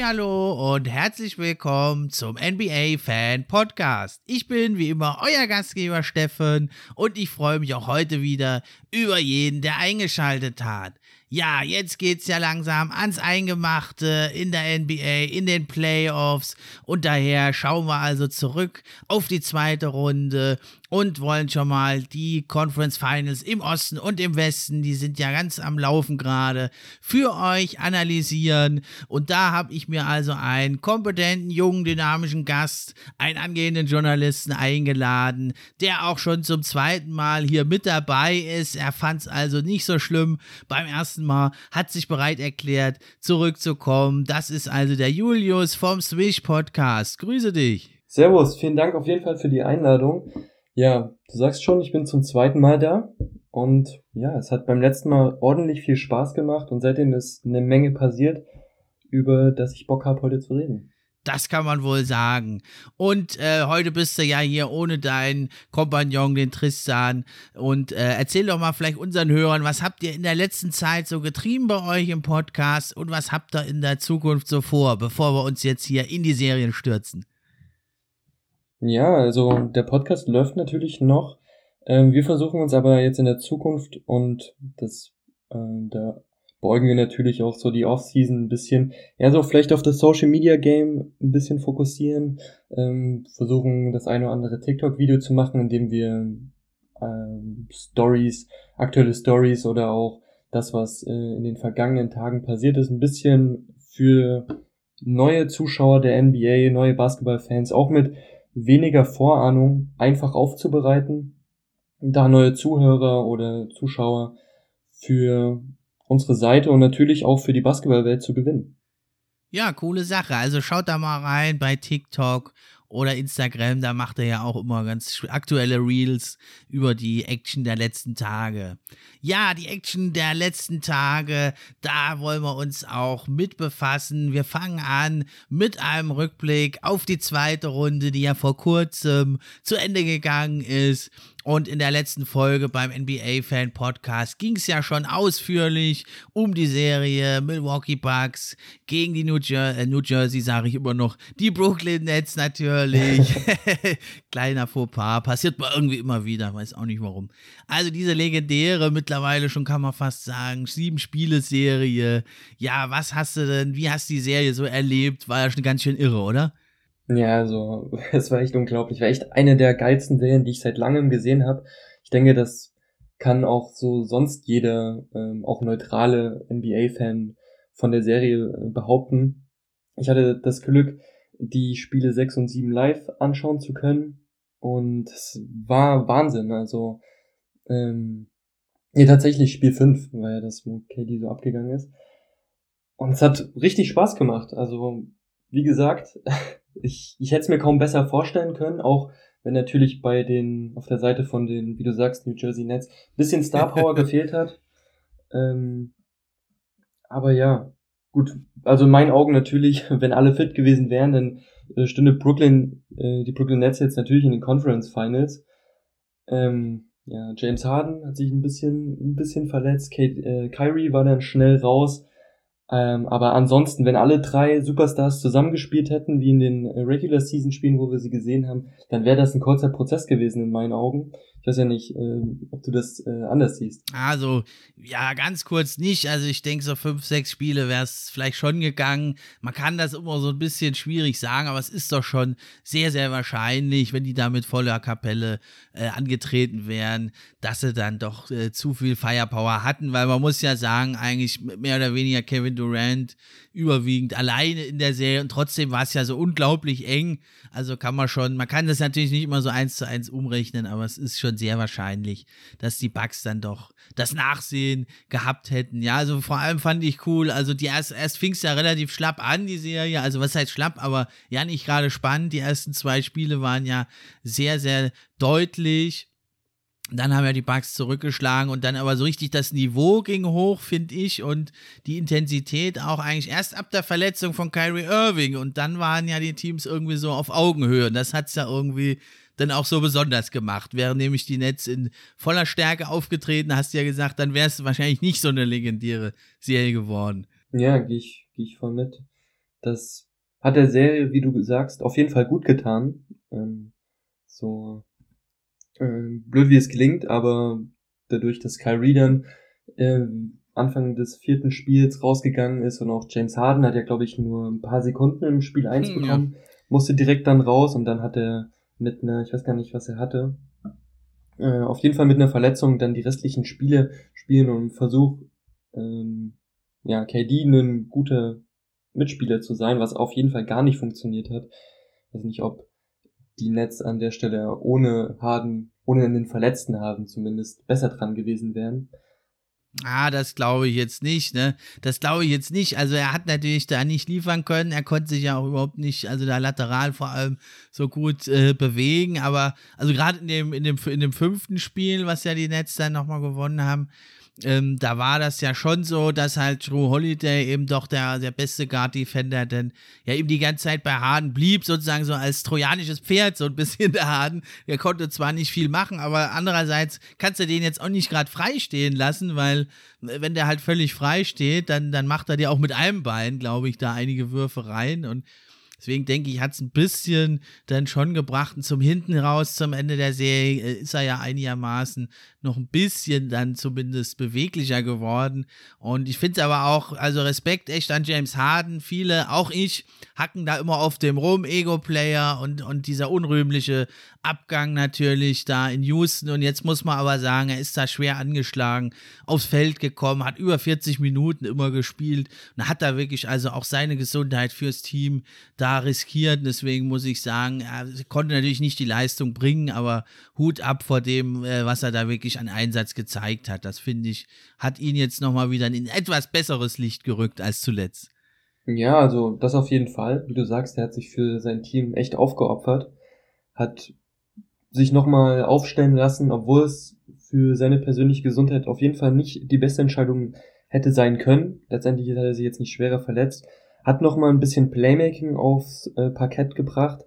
Hallo und herzlich willkommen zum NBA Fan Podcast. Ich bin wie immer euer Gastgeber Steffen und ich freue mich auch heute wieder über jeden, der eingeschaltet hat ja, jetzt geht's ja langsam ans Eingemachte in der NBA, in den Playoffs und daher schauen wir also zurück auf die zweite Runde und wollen schon mal die Conference Finals im Osten und im Westen, die sind ja ganz am Laufen gerade, für euch analysieren. Und da habe ich mir also einen kompetenten, jungen, dynamischen Gast, einen angehenden Journalisten eingeladen, der auch schon zum zweiten Mal hier mit dabei ist. Er fand es also nicht so schlimm beim ersten Mal, hat sich bereit erklärt, zurückzukommen. Das ist also der Julius vom Swish Podcast. Grüße dich. Servus, vielen Dank auf jeden Fall für die Einladung. Ja, du sagst schon, ich bin zum zweiten Mal da und ja, es hat beim letzten Mal ordentlich viel Spaß gemacht und seitdem ist eine Menge passiert, über das ich Bock habe, heute zu reden. Das kann man wohl sagen. Und äh, heute bist du ja hier ohne deinen Kompagnon, den Tristan. Und äh, erzähl doch mal vielleicht unseren Hörern, was habt ihr in der letzten Zeit so getrieben bei euch im Podcast und was habt ihr in der Zukunft so vor, bevor wir uns jetzt hier in die Serien stürzen? Ja, also der Podcast läuft natürlich noch. Ähm, wir versuchen uns aber jetzt in der Zukunft und das äh, da beugen wir natürlich auch so die Offseason ein bisschen, ja, so vielleicht auf das Social Media Game ein bisschen fokussieren, ähm, versuchen das eine oder andere TikTok-Video zu machen, indem wir ähm, Stories, aktuelle Stories oder auch das, was äh, in den vergangenen Tagen passiert ist, ein bisschen für neue Zuschauer der NBA, neue Basketballfans, auch mit weniger Vorahnung einfach aufzubereiten, da neue Zuhörer oder Zuschauer für unsere Seite und natürlich auch für die Basketballwelt zu gewinnen. Ja, coole Sache. Also schaut da mal rein bei TikTok oder Instagram, da macht er ja auch immer ganz aktuelle Reels über die Action der letzten Tage. Ja, die Action der letzten Tage, da wollen wir uns auch mit befassen. Wir fangen an mit einem Rückblick auf die zweite Runde, die ja vor kurzem zu Ende gegangen ist. Und in der letzten Folge beim NBA Fan Podcast ging es ja schon ausführlich um die Serie Milwaukee Bucks gegen die New, Jer äh, New Jersey, sage ich immer noch, die Brooklyn Nets natürlich. Kleiner Fauxpas, passiert mal irgendwie immer wieder, weiß auch nicht warum. Also diese legendäre, mittlerweile schon kann man fast sagen, sieben Spiele-Serie. Ja, was hast du denn, wie hast du die Serie so erlebt? War ja schon ganz schön irre, oder? Ja, also es war echt unglaublich. War echt eine der geilsten Serien, die ich seit langem gesehen habe. Ich denke, das kann auch so sonst jeder, ähm, auch neutrale NBA-Fan von der Serie äh, behaupten. Ich hatte das Glück, die Spiele 6 und 7 live anschauen zu können. Und es war Wahnsinn. Also, ähm, ja, tatsächlich Spiel 5, weil ja das, wo KD so abgegangen ist. Und es hat richtig Spaß gemacht. Also, wie gesagt, ich, ich hätte es mir kaum besser vorstellen können, auch wenn natürlich bei den, auf der Seite von den, wie du sagst, New Jersey Nets, bisschen Star Power gefehlt hat. Ähm, aber ja, gut, also in meinen Augen natürlich, wenn alle fit gewesen wären, dann äh, stünde Brooklyn, äh, die Brooklyn Nets jetzt natürlich in den Conference Finals. Ähm, ja, James Harden hat sich ein bisschen, ein bisschen verletzt. Kate, äh, Kyrie war dann schnell raus. Ähm, aber ansonsten, wenn alle drei Superstars zusammengespielt hätten, wie in den Regular Season Spielen, wo wir sie gesehen haben, dann wäre das ein kurzer Prozess gewesen in meinen Augen. Ich weiß ja nicht, äh, ob du das äh, anders siehst. Also, ja, ganz kurz nicht. Also, ich denke, so fünf, sechs Spiele wäre es vielleicht schon gegangen. Man kann das immer so ein bisschen schwierig sagen, aber es ist doch schon sehr, sehr wahrscheinlich, wenn die da mit voller Kapelle äh, angetreten wären, dass sie dann doch äh, zu viel Firepower hatten, weil man muss ja sagen, eigentlich mehr oder weniger Kevin Durant überwiegend alleine in der Serie und trotzdem war es ja so unglaublich eng. Also kann man schon, man kann das natürlich nicht immer so eins zu eins umrechnen, aber es ist schon sehr wahrscheinlich, dass die Bugs dann doch das Nachsehen gehabt hätten. Ja, also vor allem fand ich cool, also die erst, erst fing es ja relativ schlapp an, die Serie, also was heißt schlapp, aber ja nicht gerade spannend. Die ersten zwei Spiele waren ja sehr, sehr deutlich dann haben ja die Bugs zurückgeschlagen und dann aber so richtig das Niveau ging hoch, finde ich, und die Intensität auch eigentlich erst ab der Verletzung von Kyrie Irving und dann waren ja die Teams irgendwie so auf Augenhöhe und das hat es ja irgendwie dann auch so besonders gemacht. Wären nämlich die Nets in voller Stärke aufgetreten, hast du ja gesagt, dann wäre es wahrscheinlich nicht so eine legendäre Serie geworden. Ja, gehe ich, geh ich voll mit. Das hat der Serie, wie du sagst, auf jeden Fall gut getan. Ähm, so äh, blöd wie es klingt, aber dadurch, dass Kyrie dann äh, Anfang des vierten Spiels rausgegangen ist und auch James Harden hat ja, glaube ich, nur ein paar Sekunden im Spiel 1 hm, bekommen, ja. musste direkt dann raus und dann hat er mit einer, ich weiß gar nicht, was er hatte, äh, auf jeden Fall mit einer Verletzung dann die restlichen Spiele spielen und Versuch, ähm, ja, KD ein guter Mitspieler zu sein, was auf jeden Fall gar nicht funktioniert hat. Ich weiß nicht, ob die Nets an der Stelle ohne Harden, ohne den verletzten Harden zumindest besser dran gewesen wären. Ah, das glaube ich jetzt nicht, ne? Das glaube ich jetzt nicht. Also er hat natürlich da nicht liefern können. Er konnte sich ja auch überhaupt nicht, also da lateral vor allem so gut äh, bewegen. Aber also gerade in dem, in dem, in dem fünften Spiel, was ja die Nets dann nochmal gewonnen haben, ähm, da war das ja schon so, dass halt Drew Holiday eben doch der, der beste Guard-Defender, denn ja eben die ganze Zeit bei Harden blieb, sozusagen so als trojanisches Pferd, so ein bisschen der Harden. Der konnte zwar nicht viel machen, aber andererseits kannst du den jetzt auch nicht gerade frei stehen lassen, weil wenn der halt völlig frei steht, dann, dann macht er dir auch mit einem Bein, glaube ich, da einige Würfe rein und Deswegen denke ich, hat es ein bisschen dann schon gebracht. Und zum Hinten raus, zum Ende der Serie, äh, ist er ja einigermaßen noch ein bisschen dann zumindest beweglicher geworden. Und ich finde es aber auch, also Respekt echt an James Harden. Viele, auch ich, hacken da immer auf dem rum, Ego-Player und, und dieser unrühmliche Abgang natürlich da in Houston. Und jetzt muss man aber sagen, er ist da schwer angeschlagen, aufs Feld gekommen, hat über 40 Minuten immer gespielt und hat da wirklich also auch seine Gesundheit fürs Team da riskiert. Deswegen muss ich sagen, er konnte natürlich nicht die Leistung bringen, aber Hut ab vor dem, äh, was er da wirklich an Einsatz gezeigt hat. Das finde ich, hat ihn jetzt nochmal wieder in etwas besseres Licht gerückt als zuletzt. Ja, also das auf jeden Fall. Wie du sagst, er hat sich für sein Team echt aufgeopfert, hat sich nochmal aufstellen lassen, obwohl es für seine persönliche Gesundheit auf jeden Fall nicht die beste Entscheidung hätte sein können. Letztendlich hat er sich jetzt nicht schwerer verletzt. Hat nochmal ein bisschen Playmaking aufs äh, Parkett gebracht.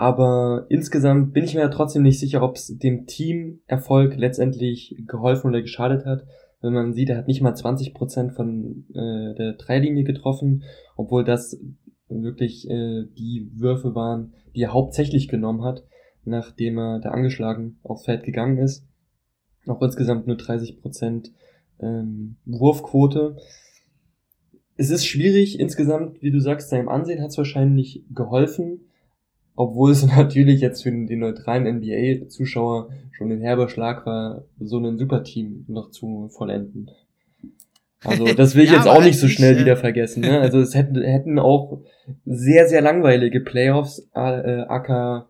Aber insgesamt bin ich mir ja trotzdem nicht sicher, ob es dem Team Erfolg letztendlich geholfen oder geschadet hat. Wenn man sieht, er hat nicht mal 20% von äh, der Dreilinie getroffen, obwohl das wirklich äh, die Würfe waren, die er hauptsächlich genommen hat nachdem er da angeschlagen aufs Feld gegangen ist. Auch insgesamt nur 30% ähm, Wurfquote. Es ist schwierig insgesamt, wie du sagst, seinem Ansehen hat es wahrscheinlich geholfen, obwohl es natürlich jetzt für den neutralen NBA-Zuschauer schon ein herber Schlag war, so ein Superteam noch zu vollenden. Also das will ich ja, jetzt auch nicht so schnell äh, wieder vergessen. Ne? Also es hätten, hätten auch sehr, sehr langweilige Playoffs, äh, AK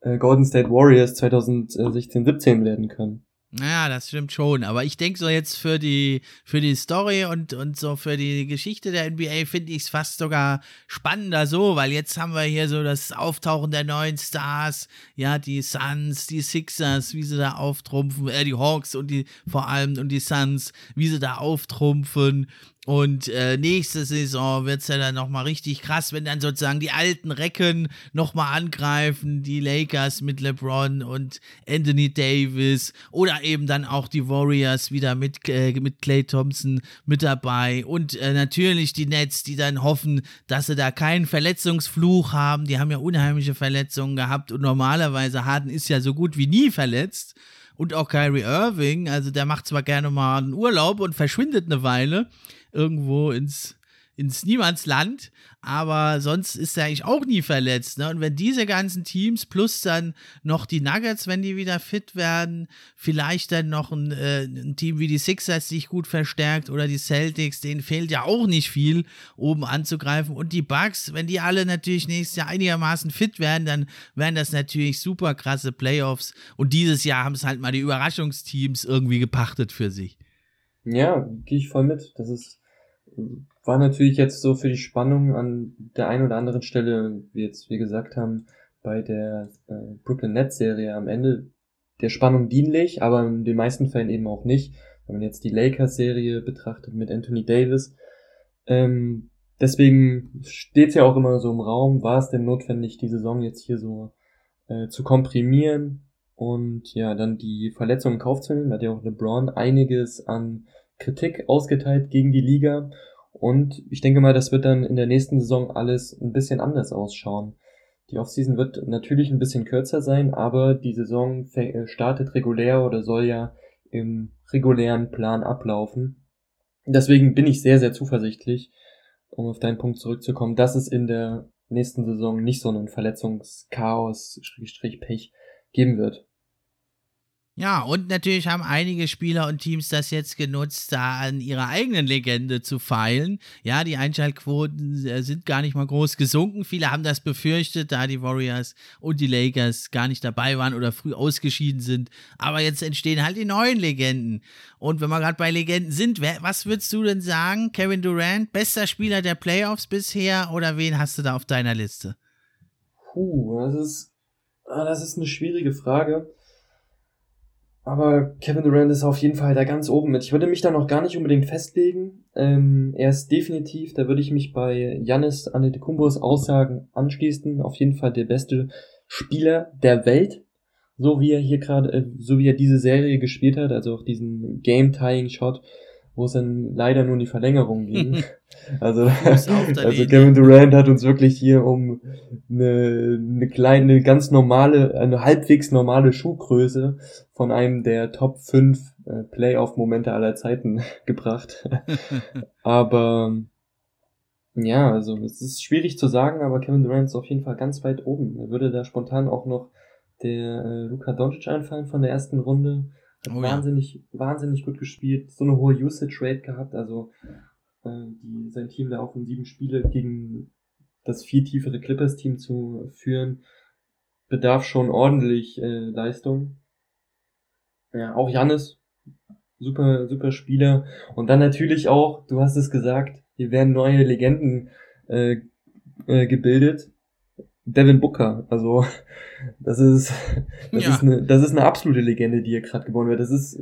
äh, Golden State Warriors 2016-17 werden können. Ja, das stimmt schon. Aber ich denke so jetzt für die, für die Story und, und so für die Geschichte der NBA finde ich es fast sogar spannender so, weil jetzt haben wir hier so das Auftauchen der neuen Stars, ja, die Suns, die Sixers, wie sie da auftrumpfen, äh, die Hawks und die, vor allem und die Suns, wie sie da auftrumpfen. Und äh, nächste Saison wird es ja dann nochmal richtig krass, wenn dann sozusagen die alten Recken nochmal angreifen, die Lakers mit LeBron und Anthony Davis oder eben dann auch die Warriors wieder mit, äh, mit Clay Thompson mit dabei und äh, natürlich die Nets, die dann hoffen, dass sie da keinen Verletzungsfluch haben. Die haben ja unheimliche Verletzungen gehabt und normalerweise Harden ist ja so gut wie nie verletzt und auch Kyrie Irving, also der macht zwar gerne mal einen Urlaub und verschwindet eine Weile, irgendwo ins, ins Niemandsland, aber sonst ist er eigentlich auch nie verletzt. Ne? Und wenn diese ganzen Teams plus dann noch die Nuggets, wenn die wieder fit werden, vielleicht dann noch ein, äh, ein Team wie die Sixers sich gut verstärkt oder die Celtics, denen fehlt ja auch nicht viel, oben anzugreifen. Und die Bucks, wenn die alle natürlich nächstes Jahr einigermaßen fit werden, dann wären das natürlich super krasse Playoffs. Und dieses Jahr haben es halt mal die Überraschungsteams irgendwie gepachtet für sich. Ja, gehe ich voll mit. Das ist war natürlich jetzt so für die Spannung an der einen oder anderen Stelle, wie jetzt wir gesagt haben, bei der äh, Brooklyn Nets Serie am Ende der Spannung dienlich, aber in den meisten Fällen eben auch nicht. Wenn man jetzt die Lakers Serie betrachtet mit Anthony Davis, ähm, deswegen steht es ja auch immer so im Raum, war es denn notwendig, die Saison jetzt hier so äh, zu komprimieren und ja, dann die Verletzung in Kauf zu nehmen, hat ja auch LeBron einiges an Kritik ausgeteilt gegen die Liga. Und ich denke mal, das wird dann in der nächsten Saison alles ein bisschen anders ausschauen. Die Offseason wird natürlich ein bisschen kürzer sein, aber die Saison äh, startet regulär oder soll ja im regulären Plan ablaufen. Deswegen bin ich sehr, sehr zuversichtlich, um auf deinen Punkt zurückzukommen, dass es in der nächsten Saison nicht so einen Verletzungschaos, Pech geben wird. Ja, und natürlich haben einige Spieler und Teams das jetzt genutzt, da an ihrer eigenen Legende zu feilen. Ja, die Einschaltquoten äh, sind gar nicht mal groß gesunken. Viele haben das befürchtet, da die Warriors und die Lakers gar nicht dabei waren oder früh ausgeschieden sind. Aber jetzt entstehen halt die neuen Legenden. Und wenn wir gerade bei Legenden sind, wer, was würdest du denn sagen? Kevin Durant, bester Spieler der Playoffs bisher oder wen hast du da auf deiner Liste? Puh, das ist, ah, das ist eine schwierige Frage. Aber Kevin Durant ist auf jeden Fall da ganz oben mit. Ich würde mich da noch gar nicht unbedingt festlegen. Ähm, er ist definitiv, da würde ich mich bei Yannis Antetokounmpos Aussagen anschließen, auf jeden Fall der beste Spieler der Welt. So wie er hier gerade, äh, so wie er diese Serie gespielt hat, also auch diesen Game-Tying-Shot, wo es dann leider nur in die Verlängerung ging. also, also Kevin Durant hat uns wirklich hier um eine, eine kleine, ganz normale, eine halbwegs normale Schuhgröße von einem der Top 5 äh, Playoff-Momente aller Zeiten gebracht. aber ja, also es ist schwierig zu sagen, aber Kevin Durant ist auf jeden Fall ganz weit oben. Er würde da spontan auch noch der äh, Luka Doncic einfallen von der ersten Runde. Hat oh, wahnsinnig, ja. wahnsinnig gut gespielt, so eine hohe Usage Rate gehabt, also äh, die, sein Team da auch in sieben Spiele gegen das viel tiefere Clippers-Team zu führen, bedarf schon ordentlich äh, Leistung. Ja, auch Jannis, super, super Spieler. Und dann natürlich auch, du hast es gesagt, hier werden neue Legenden äh, äh, gebildet. Devin Booker, also das ist das ja. ist eine das ist eine absolute Legende, die hier gerade geboren wird. Das ist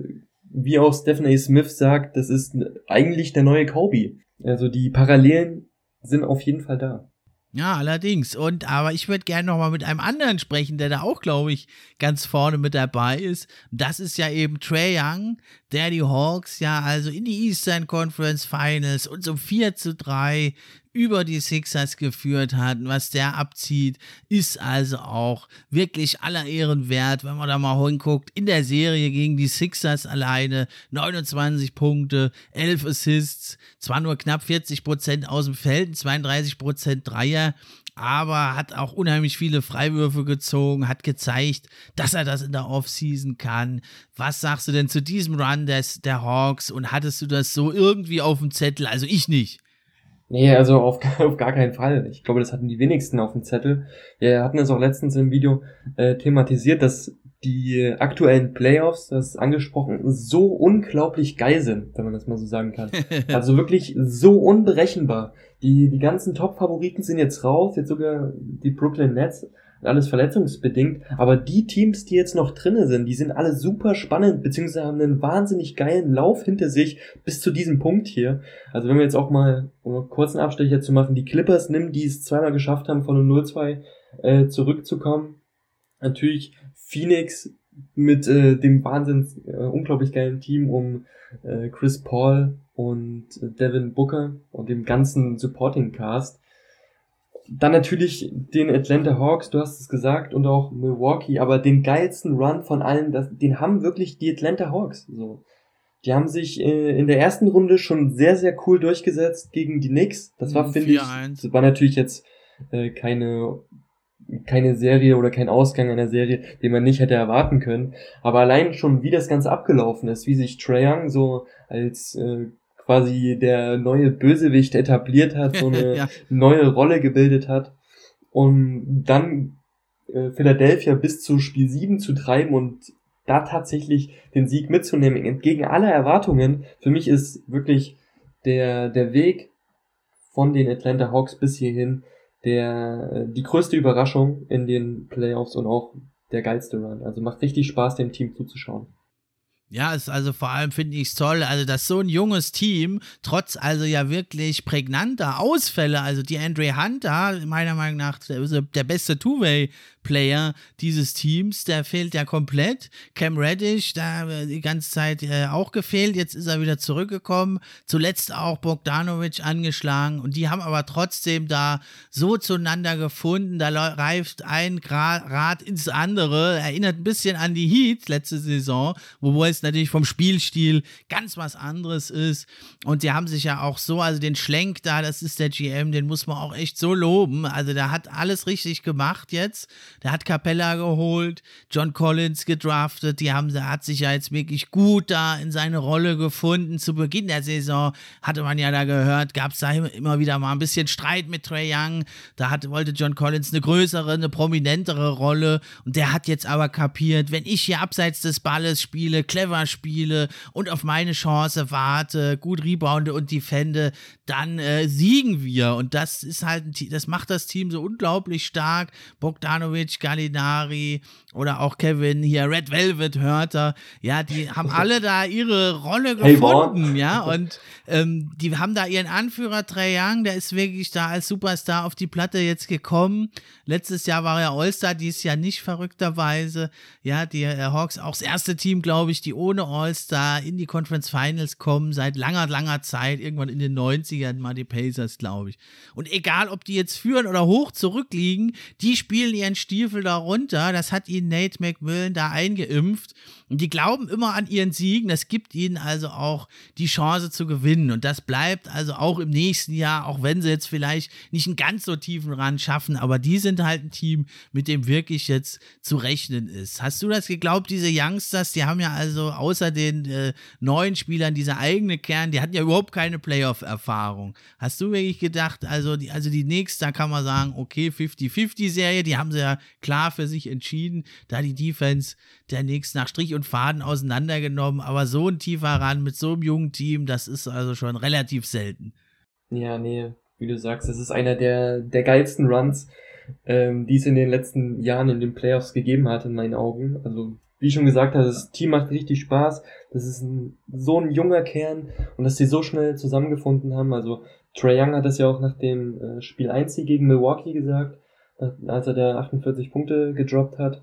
wie auch Stephen A. Smith sagt, das ist eigentlich der neue Kobe. Also die Parallelen sind auf jeden Fall da. Ja, allerdings. Und aber ich würde gerne noch mal mit einem anderen sprechen, der da auch, glaube ich, ganz vorne mit dabei ist. Das ist ja eben Trey Young, der die Hawks ja also in die Eastern Conference Finals und so 4 zu 3 über die Sixers geführt hat. Was der abzieht, ist also auch wirklich aller Ehren wert, wenn man da mal hinguckt. In der Serie gegen die Sixers alleine 29 Punkte, 11 Assists, zwar nur knapp 40 Prozent aus dem Feld, 32 Prozent Dreier, aber hat auch unheimlich viele Freiwürfe gezogen, hat gezeigt, dass er das in der Offseason kann. Was sagst du denn zu diesem Run des, der Hawks und hattest du das so irgendwie auf dem Zettel? Also ich nicht. Nee, also auf, auf gar keinen Fall. Ich glaube, das hatten die wenigsten auf dem Zettel. Wir hatten es auch letztens im Video äh, thematisiert, dass die aktuellen Playoffs, das ist angesprochen, so unglaublich geil sind, wenn man das mal so sagen kann. also wirklich so unberechenbar. Die, die ganzen Top-Favoriten sind jetzt raus, jetzt sogar die Brooklyn Nets alles verletzungsbedingt. Aber die Teams, die jetzt noch drinnen sind, die sind alle super spannend, beziehungsweise haben einen wahnsinnig geilen Lauf hinter sich bis zu diesem Punkt hier. Also wenn wir jetzt auch mal, um einen kurzen Abstecher zu machen, die Clippers nimmt, die es zweimal geschafft haben, von einem 0-2 äh, zurückzukommen. Natürlich Phoenix mit äh, dem wahnsinnig äh, unglaublich geilen Team um äh, Chris Paul und äh, Devin Booker und dem ganzen Supporting Cast. Dann natürlich den Atlanta Hawks, du hast es gesagt, und auch Milwaukee, aber den geilsten Run von allen, das, den haben wirklich die Atlanta Hawks. So. Die haben sich äh, in der ersten Runde schon sehr, sehr cool durchgesetzt gegen die Knicks. Das war, finde ich, das war natürlich jetzt äh, keine, keine Serie oder kein Ausgang einer Serie, den man nicht hätte erwarten können. Aber allein schon, wie das Ganze abgelaufen ist, wie sich Trae Young so als äh, quasi der neue Bösewicht etabliert hat, so eine ja. neue Rolle gebildet hat und dann äh, Philadelphia bis zu Spiel 7 zu treiben und da tatsächlich den Sieg mitzunehmen, entgegen aller Erwartungen. Für mich ist wirklich der, der Weg von den Atlanta Hawks bis hierhin der, äh, die größte Überraschung in den Playoffs und auch der geilste Run. Also macht richtig Spaß, dem Team zuzuschauen. Ja, ist also vor allem finde ich es toll, also dass so ein junges Team, trotz also ja wirklich prägnanter Ausfälle, also die Andre Hunter, meiner Meinung nach der, der beste Two-Way-Player dieses Teams, der fehlt ja komplett. Cam Reddish, da die ganze Zeit äh, auch gefehlt, jetzt ist er wieder zurückgekommen. Zuletzt auch Bogdanovic angeschlagen und die haben aber trotzdem da so zueinander gefunden, da reift ein Rad ins andere, erinnert ein bisschen an die Heat letzte Saison, wo natürlich vom Spielstil ganz was anderes ist. Und die haben sich ja auch so, also den Schlenk da, das ist der GM, den muss man auch echt so loben. Also der hat alles richtig gemacht jetzt. Der hat Capella geholt, John Collins gedraftet. Die haben, der hat sich ja jetzt wirklich gut da in seine Rolle gefunden. Zu Beginn der Saison hatte man ja da gehört, gab es da immer wieder mal ein bisschen Streit mit Trey Young. Da hat, wollte John Collins eine größere, eine prominentere Rolle. Und der hat jetzt aber kapiert, wenn ich hier abseits des Balles spiele, clever clever spiele und auf meine Chance warte, gut rebounde und defende, dann äh, siegen wir. Und das ist halt, das macht das Team so unglaublich stark. Bogdanovic, Gallinari oder auch Kevin hier, Red Velvet Hörter, ja, die haben alle da ihre Rolle gefunden, hey, ja, und ähm, die haben da ihren Anführer Trey Young, der ist wirklich da als Superstar auf die Platte jetzt gekommen. Letztes Jahr war er All-Star, dieses Jahr nicht verrückterweise. Ja, die äh, Hawks auch das erste Team, glaube ich, die ohne All-Star in die Conference Finals kommen, seit langer, langer Zeit, irgendwann in den 90ern mal die Pacers, glaube ich. Und egal, ob die jetzt führen oder hoch zurückliegen, die spielen ihren Stiefel da runter. Das hat ihnen Nate McMillan da eingeimpft. Und die glauben immer an ihren Siegen. Das gibt ihnen also auch die Chance zu gewinnen. Und das bleibt also auch im nächsten Jahr, auch wenn sie jetzt vielleicht nicht einen ganz so tiefen Rand schaffen. Aber die sind halt ein Team, mit dem wirklich jetzt zu rechnen ist. Hast du das geglaubt, diese Youngsters, die haben ja also außer den äh, neuen Spielern dieser eigene Kern, die hatten ja überhaupt keine Playoff-Erfahrung. Hast du wirklich gedacht, also die, also die nächste, da kann man sagen, okay, 50-50-Serie, die haben sie ja klar für sich entschieden, da die Defense der nächsten nach Strich und Faden auseinandergenommen, aber so ein tiefer Ran mit so einem jungen Team, das ist also schon relativ selten. Ja, nee, wie du sagst, das ist einer der, der geilsten Runs, ähm, die es in den letzten Jahren in den Playoffs gegeben hat, in meinen Augen. Also, wie schon gesagt hast, das Team macht richtig Spaß. Das ist ein, so ein junger Kern und dass sie so schnell zusammengefunden haben. Also, Trae Young hat das ja auch nach dem äh, Spiel 1 gegen Milwaukee gesagt, als er da 48 Punkte gedroppt hat.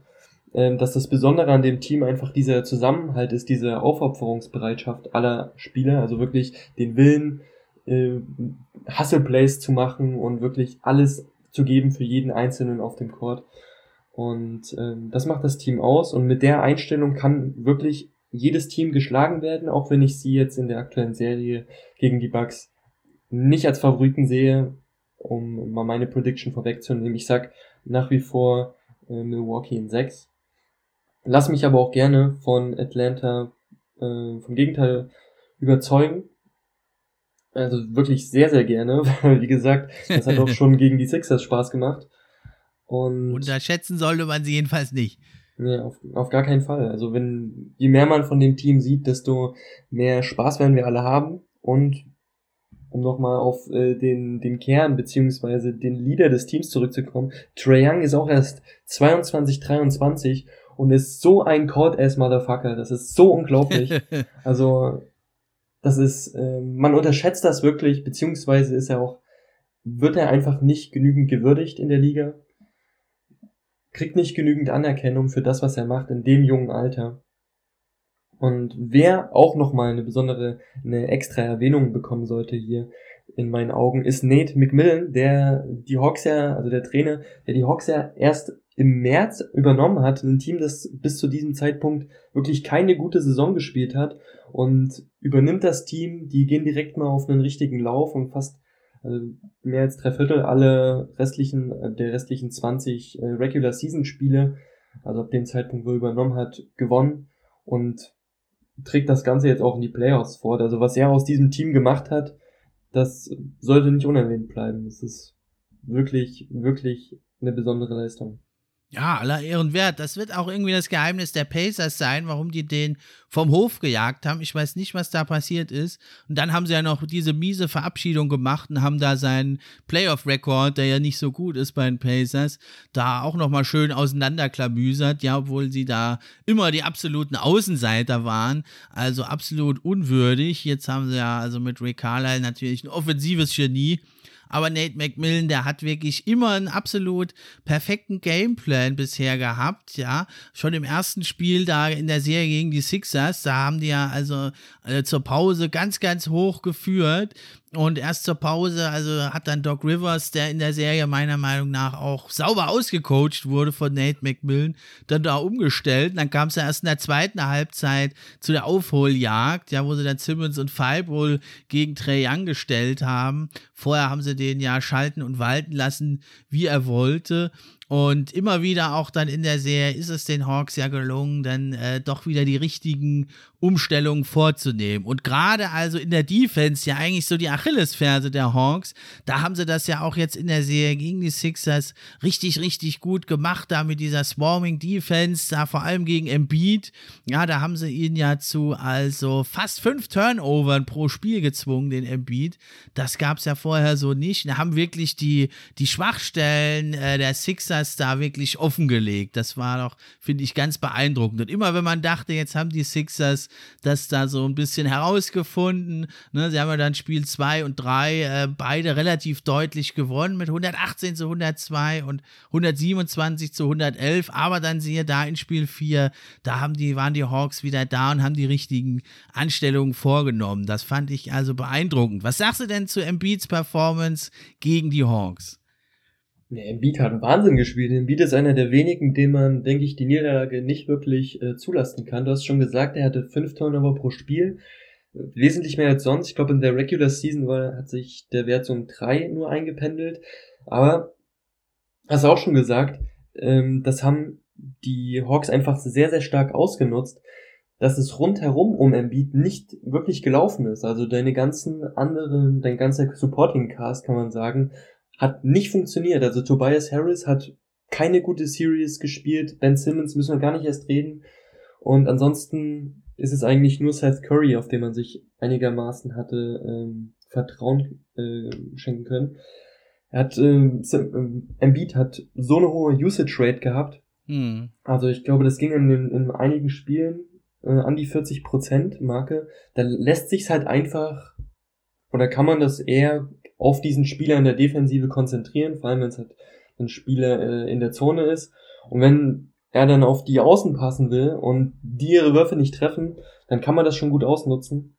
Ähm, dass das Besondere an dem Team einfach dieser Zusammenhalt ist, diese Aufopferungsbereitschaft aller Spieler, also wirklich den Willen, äh, Hustle Plays zu machen und wirklich alles zu geben für jeden Einzelnen auf dem Court. Und ähm, das macht das Team aus und mit der Einstellung kann wirklich jedes Team geschlagen werden, auch wenn ich sie jetzt in der aktuellen Serie gegen die Bucks nicht als Favoriten sehe, um mal meine Prediction vorwegzunehmen. Ich sag nach wie vor äh, Milwaukee in 6. Lass mich aber auch gerne von Atlanta äh, vom Gegenteil überzeugen. Also wirklich sehr, sehr gerne. Wie gesagt, das hat auch schon gegen die Sixers Spaß gemacht. Und Unterschätzen sollte man sie jedenfalls nicht. Nee, auf, auf gar keinen Fall. Also wenn, je mehr man von dem Team sieht, desto mehr Spaß werden wir alle haben. Und um nochmal auf äh, den, den Kern beziehungsweise den Leader des Teams zurückzukommen, Trae Young ist auch erst 22, 23 und ist so ein Cold-Ass-Motherfucker. Das ist so unglaublich. also, das ist, äh, man unterschätzt das wirklich, beziehungsweise ist er auch, wird er einfach nicht genügend gewürdigt in der Liga. Kriegt nicht genügend Anerkennung für das, was er macht in dem jungen Alter. Und wer auch nochmal eine besondere, eine extra Erwähnung bekommen sollte hier in meinen Augen, ist Nate McMillan, der die Hawks ja, also der Trainer, der die Hawks ja erst im März übernommen hat, ein Team, das bis zu diesem Zeitpunkt wirklich keine gute Saison gespielt hat und übernimmt das Team, die gehen direkt mal auf einen richtigen Lauf und fast also mehr als drei Viertel alle restlichen, äh, der restlichen 20 äh, Regular Season Spiele, also ab dem Zeitpunkt, wo er übernommen hat, gewonnen und trägt das Ganze jetzt auch in die Playoffs fort. Also was er aus diesem Team gemacht hat, das sollte nicht unerwähnt bleiben. Das ist wirklich, wirklich eine besondere Leistung. Ja, aller Ehren wert. Das wird auch irgendwie das Geheimnis der Pacers sein, warum die den vom Hof gejagt haben. Ich weiß nicht, was da passiert ist. Und dann haben sie ja noch diese miese Verabschiedung gemacht und haben da seinen Playoff-Rekord, der ja nicht so gut ist bei den Pacers, da auch nochmal schön auseinanderklamüsert. Ja, obwohl sie da immer die absoluten Außenseiter waren. Also absolut unwürdig. Jetzt haben sie ja also mit Rick Carlisle natürlich ein offensives Genie. Aber Nate McMillan, der hat wirklich immer einen absolut perfekten Gameplan bisher gehabt, ja. Schon im ersten Spiel da in der Serie gegen die Sixers, da haben die ja also äh, zur Pause ganz, ganz hoch geführt. Und erst zur Pause, also hat dann Doc Rivers, der in der Serie meiner Meinung nach auch sauber ausgecoacht wurde von Nate McMillan, dann da umgestellt. Und dann kam es ja erst in der zweiten Halbzeit zu der Aufholjagd, ja, wo sie dann Simmons und Five wohl gegen Trey Young gestellt haben. Vorher haben sie den ja schalten und walten lassen, wie er wollte. Und immer wieder auch dann in der Serie ist es den Hawks ja gelungen, dann äh, doch wieder die richtigen Umstellungen vorzunehmen. Und gerade also in der Defense, ja eigentlich so die Achillesferse der Hawks, da haben sie das ja auch jetzt in der Serie gegen die Sixers richtig, richtig gut gemacht, da mit dieser Swarming Defense, da vor allem gegen Embiid. Ja, da haben sie ihn ja zu also fast fünf Turnovern pro Spiel gezwungen, den Embiid. Das gab es ja vorher so nicht. Da haben wirklich die, die Schwachstellen äh, der Sixers das da wirklich offengelegt. Das war doch, finde ich, ganz beeindruckend. Und immer wenn man dachte, jetzt haben die Sixers das da so ein bisschen herausgefunden, ne, sie haben ja dann Spiel 2 und 3 äh, beide relativ deutlich gewonnen mit 118 zu 102 und 127 zu 111, aber dann siehe da in Spiel 4, da haben die, waren die Hawks wieder da und haben die richtigen Anstellungen vorgenommen. Das fand ich also beeindruckend. Was sagst du denn zu Embiids Performance gegen die Hawks? Nee, Embiid hat einen Wahnsinn gespielt. Embiid ist einer der wenigen, dem man, denke ich, die Niederlage nicht wirklich äh, zulasten kann. Du hast schon gesagt, er hatte fünf Turnover pro Spiel. Wesentlich mehr als sonst. Ich glaube, in der Regular Season war, hat sich der Wert so um drei nur eingependelt. Aber, hast du auch schon gesagt, ähm, das haben die Hawks einfach sehr, sehr stark ausgenutzt, dass es rundherum um Embiid nicht wirklich gelaufen ist. Also deine ganzen anderen, dein ganzer Supporting Cast, kann man sagen, hat nicht funktioniert. Also Tobias Harris hat keine gute Series gespielt. Ben Simmons müssen wir gar nicht erst reden. Und ansonsten ist es eigentlich nur Seth Curry, auf den man sich einigermaßen hatte ähm, Vertrauen äh, schenken können. Er hat ähm, ähm, Embiid hat so eine hohe Usage Rate gehabt. Hm. Also ich glaube, das ging in, in, in einigen Spielen äh, an die 40% Marke. Da lässt sich's halt einfach oder kann man das eher auf diesen Spieler in der Defensive konzentrieren, vor allem wenn es halt ein Spieler äh, in der Zone ist. Und wenn er dann auf die Außen passen will und die ihre Würfe nicht treffen, dann kann man das schon gut ausnutzen.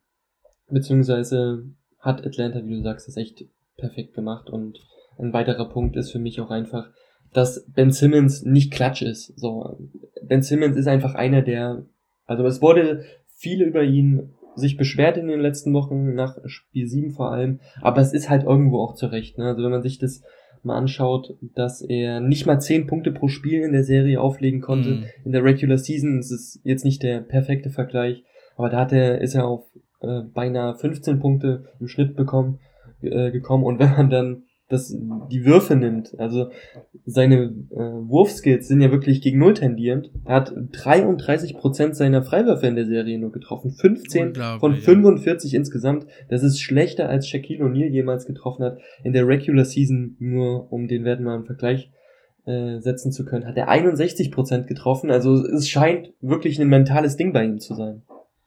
Beziehungsweise hat Atlanta, wie du sagst, das echt perfekt gemacht. Und ein weiterer Punkt ist für mich auch einfach, dass Ben Simmons nicht klatsch ist. So, Ben Simmons ist einfach einer der, also es wurde viel über ihn sich beschwert in den letzten Wochen, nach Spiel 7 vor allem, aber es ist halt irgendwo auch zurecht. Ne? Also wenn man sich das mal anschaut, dass er nicht mal 10 Punkte pro Spiel in der Serie auflegen konnte. Mm. In der Regular Season das ist jetzt nicht der perfekte Vergleich, aber da hat er, ist er auf äh, beinahe 15 Punkte im Schnitt bekommen, äh, gekommen und wenn man dann das, die Würfe nimmt. Also seine äh, Wurfskills sind ja wirklich gegen Null tendierend. Er hat 33% seiner Freiwürfe in der Serie nur getroffen. 15 von 45 ja. insgesamt. Das ist schlechter als Shaquille O'Neal jemals getroffen hat. In der Regular Season, nur um den Wert mal im Vergleich äh, setzen zu können, hat er 61% getroffen. Also es scheint wirklich ein mentales Ding bei ihm zu sein.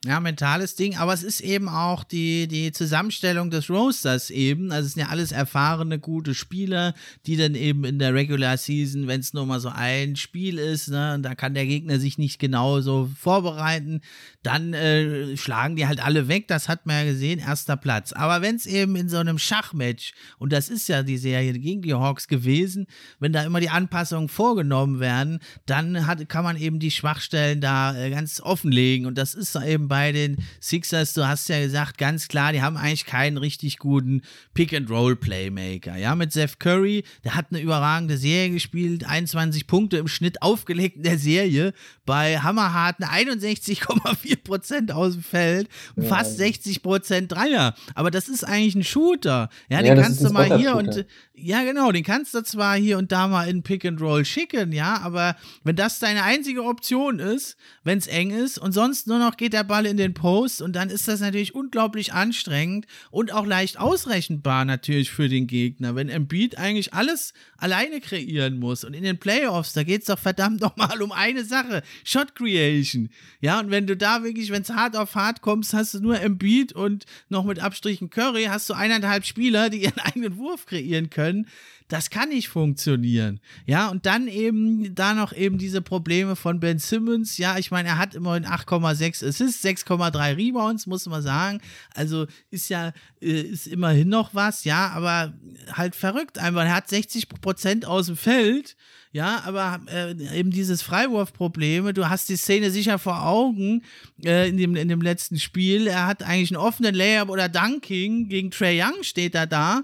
Ja, mentales Ding, aber es ist eben auch die, die Zusammenstellung des Roasters eben. Also es sind ja alles erfahrene, gute Spieler, die dann eben in der Regular Season, wenn es nur mal so ein Spiel ist, ne, da kann der Gegner sich nicht genau so vorbereiten, dann äh, schlagen die halt alle weg. Das hat man ja gesehen, erster Platz. Aber wenn es eben in so einem Schachmatch, und das ist ja die Serie gegen die Hawks gewesen, wenn da immer die Anpassungen vorgenommen werden, dann hat, kann man eben die Schwachstellen da äh, ganz offenlegen. Und das ist eben bei den Sixers, du hast ja gesagt, ganz klar, die haben eigentlich keinen richtig guten Pick-and-Roll-Playmaker. Ja, mit Seth Curry, der hat eine überragende Serie gespielt, 21 Punkte im Schnitt aufgelegt in der Serie, bei hammerharten 61,4% aus dem Feld und ja. fast 60% Dreier. Aber das ist eigentlich ein Shooter. Ja, ja den kannst du mal hier und ja, genau, den kannst du zwar hier und da mal in Pick and Roll schicken, ja, aber wenn das deine einzige Option ist, wenn es eng ist und sonst nur noch geht der Ball in den Post und dann ist das natürlich unglaublich anstrengend und auch leicht ausrechenbar natürlich für den Gegner, wenn Embiid eigentlich alles alleine kreieren muss und in den Playoffs, da geht es doch verdammt nochmal um eine Sache, Shot Creation. Ja, und wenn du da wirklich, wenn es hart auf hart kommst, hast du nur Embiid und noch mit Abstrichen Curry, hast du eineinhalb Spieler, die ihren eigenen Wurf kreieren können. Das kann nicht funktionieren. Ja, und dann eben da noch eben diese Probleme von Ben Simmons. Ja, ich meine, er hat immerhin 8,6 Assists, 6,3 Rebounds, muss man sagen. Also ist ja, äh, ist immerhin noch was, ja, aber halt verrückt einfach. Er hat 60 Prozent aus dem Feld. Ja, aber äh, eben dieses Freiwurfprobleme, du hast die Szene sicher vor Augen äh, in, dem, in dem letzten Spiel. Er hat eigentlich einen offenen Layup oder Dunking gegen Trey Young steht er da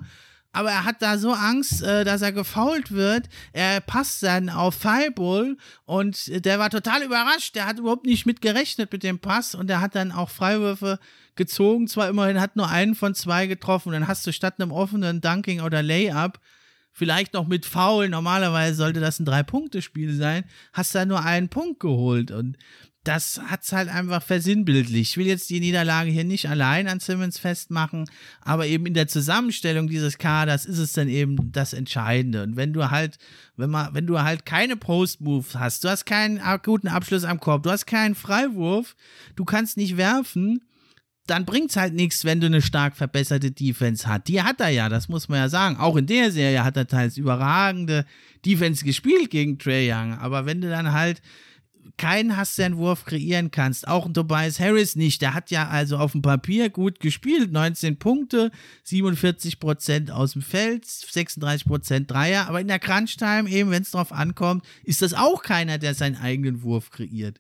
aber er hat da so Angst, äh, dass er gefault wird. Er passt dann auf Thibault und der war total überrascht. Der hat überhaupt nicht mit gerechnet mit dem Pass und er hat dann auch Freiwürfe gezogen. Zwar immerhin hat nur einen von zwei getroffen. Dann hast du statt einem offenen Dunking oder Layup vielleicht noch mit Foul, normalerweise sollte das ein Drei-Punkte-Spiel sein, hast da nur einen Punkt geholt. Und das hat es halt einfach versinnbildlich. Ich will jetzt die Niederlage hier nicht allein an Simmons festmachen, aber eben in der Zusammenstellung dieses Kaders ist es dann eben das Entscheidende. Und wenn du halt, wenn man, wenn du halt keine Post-Moves hast, du hast keinen guten Abschluss am Korb, du hast keinen Freiwurf, du kannst nicht werfen, dann bringt es halt nichts, wenn du eine stark verbesserte Defense hast. Die hat er ja, das muss man ja sagen. Auch in der Serie hat er teils überragende Defense gespielt gegen Trey Young. Aber wenn du dann halt keinen hast, der einen Wurf kreieren kannst. Auch ein Tobias Harris nicht. Der hat ja also auf dem Papier gut gespielt. 19 Punkte, 47 Prozent aus dem Feld, 36 Prozent Dreier. Aber in der Crunch-Time, eben wenn es drauf ankommt, ist das auch keiner, der seinen eigenen Wurf kreiert.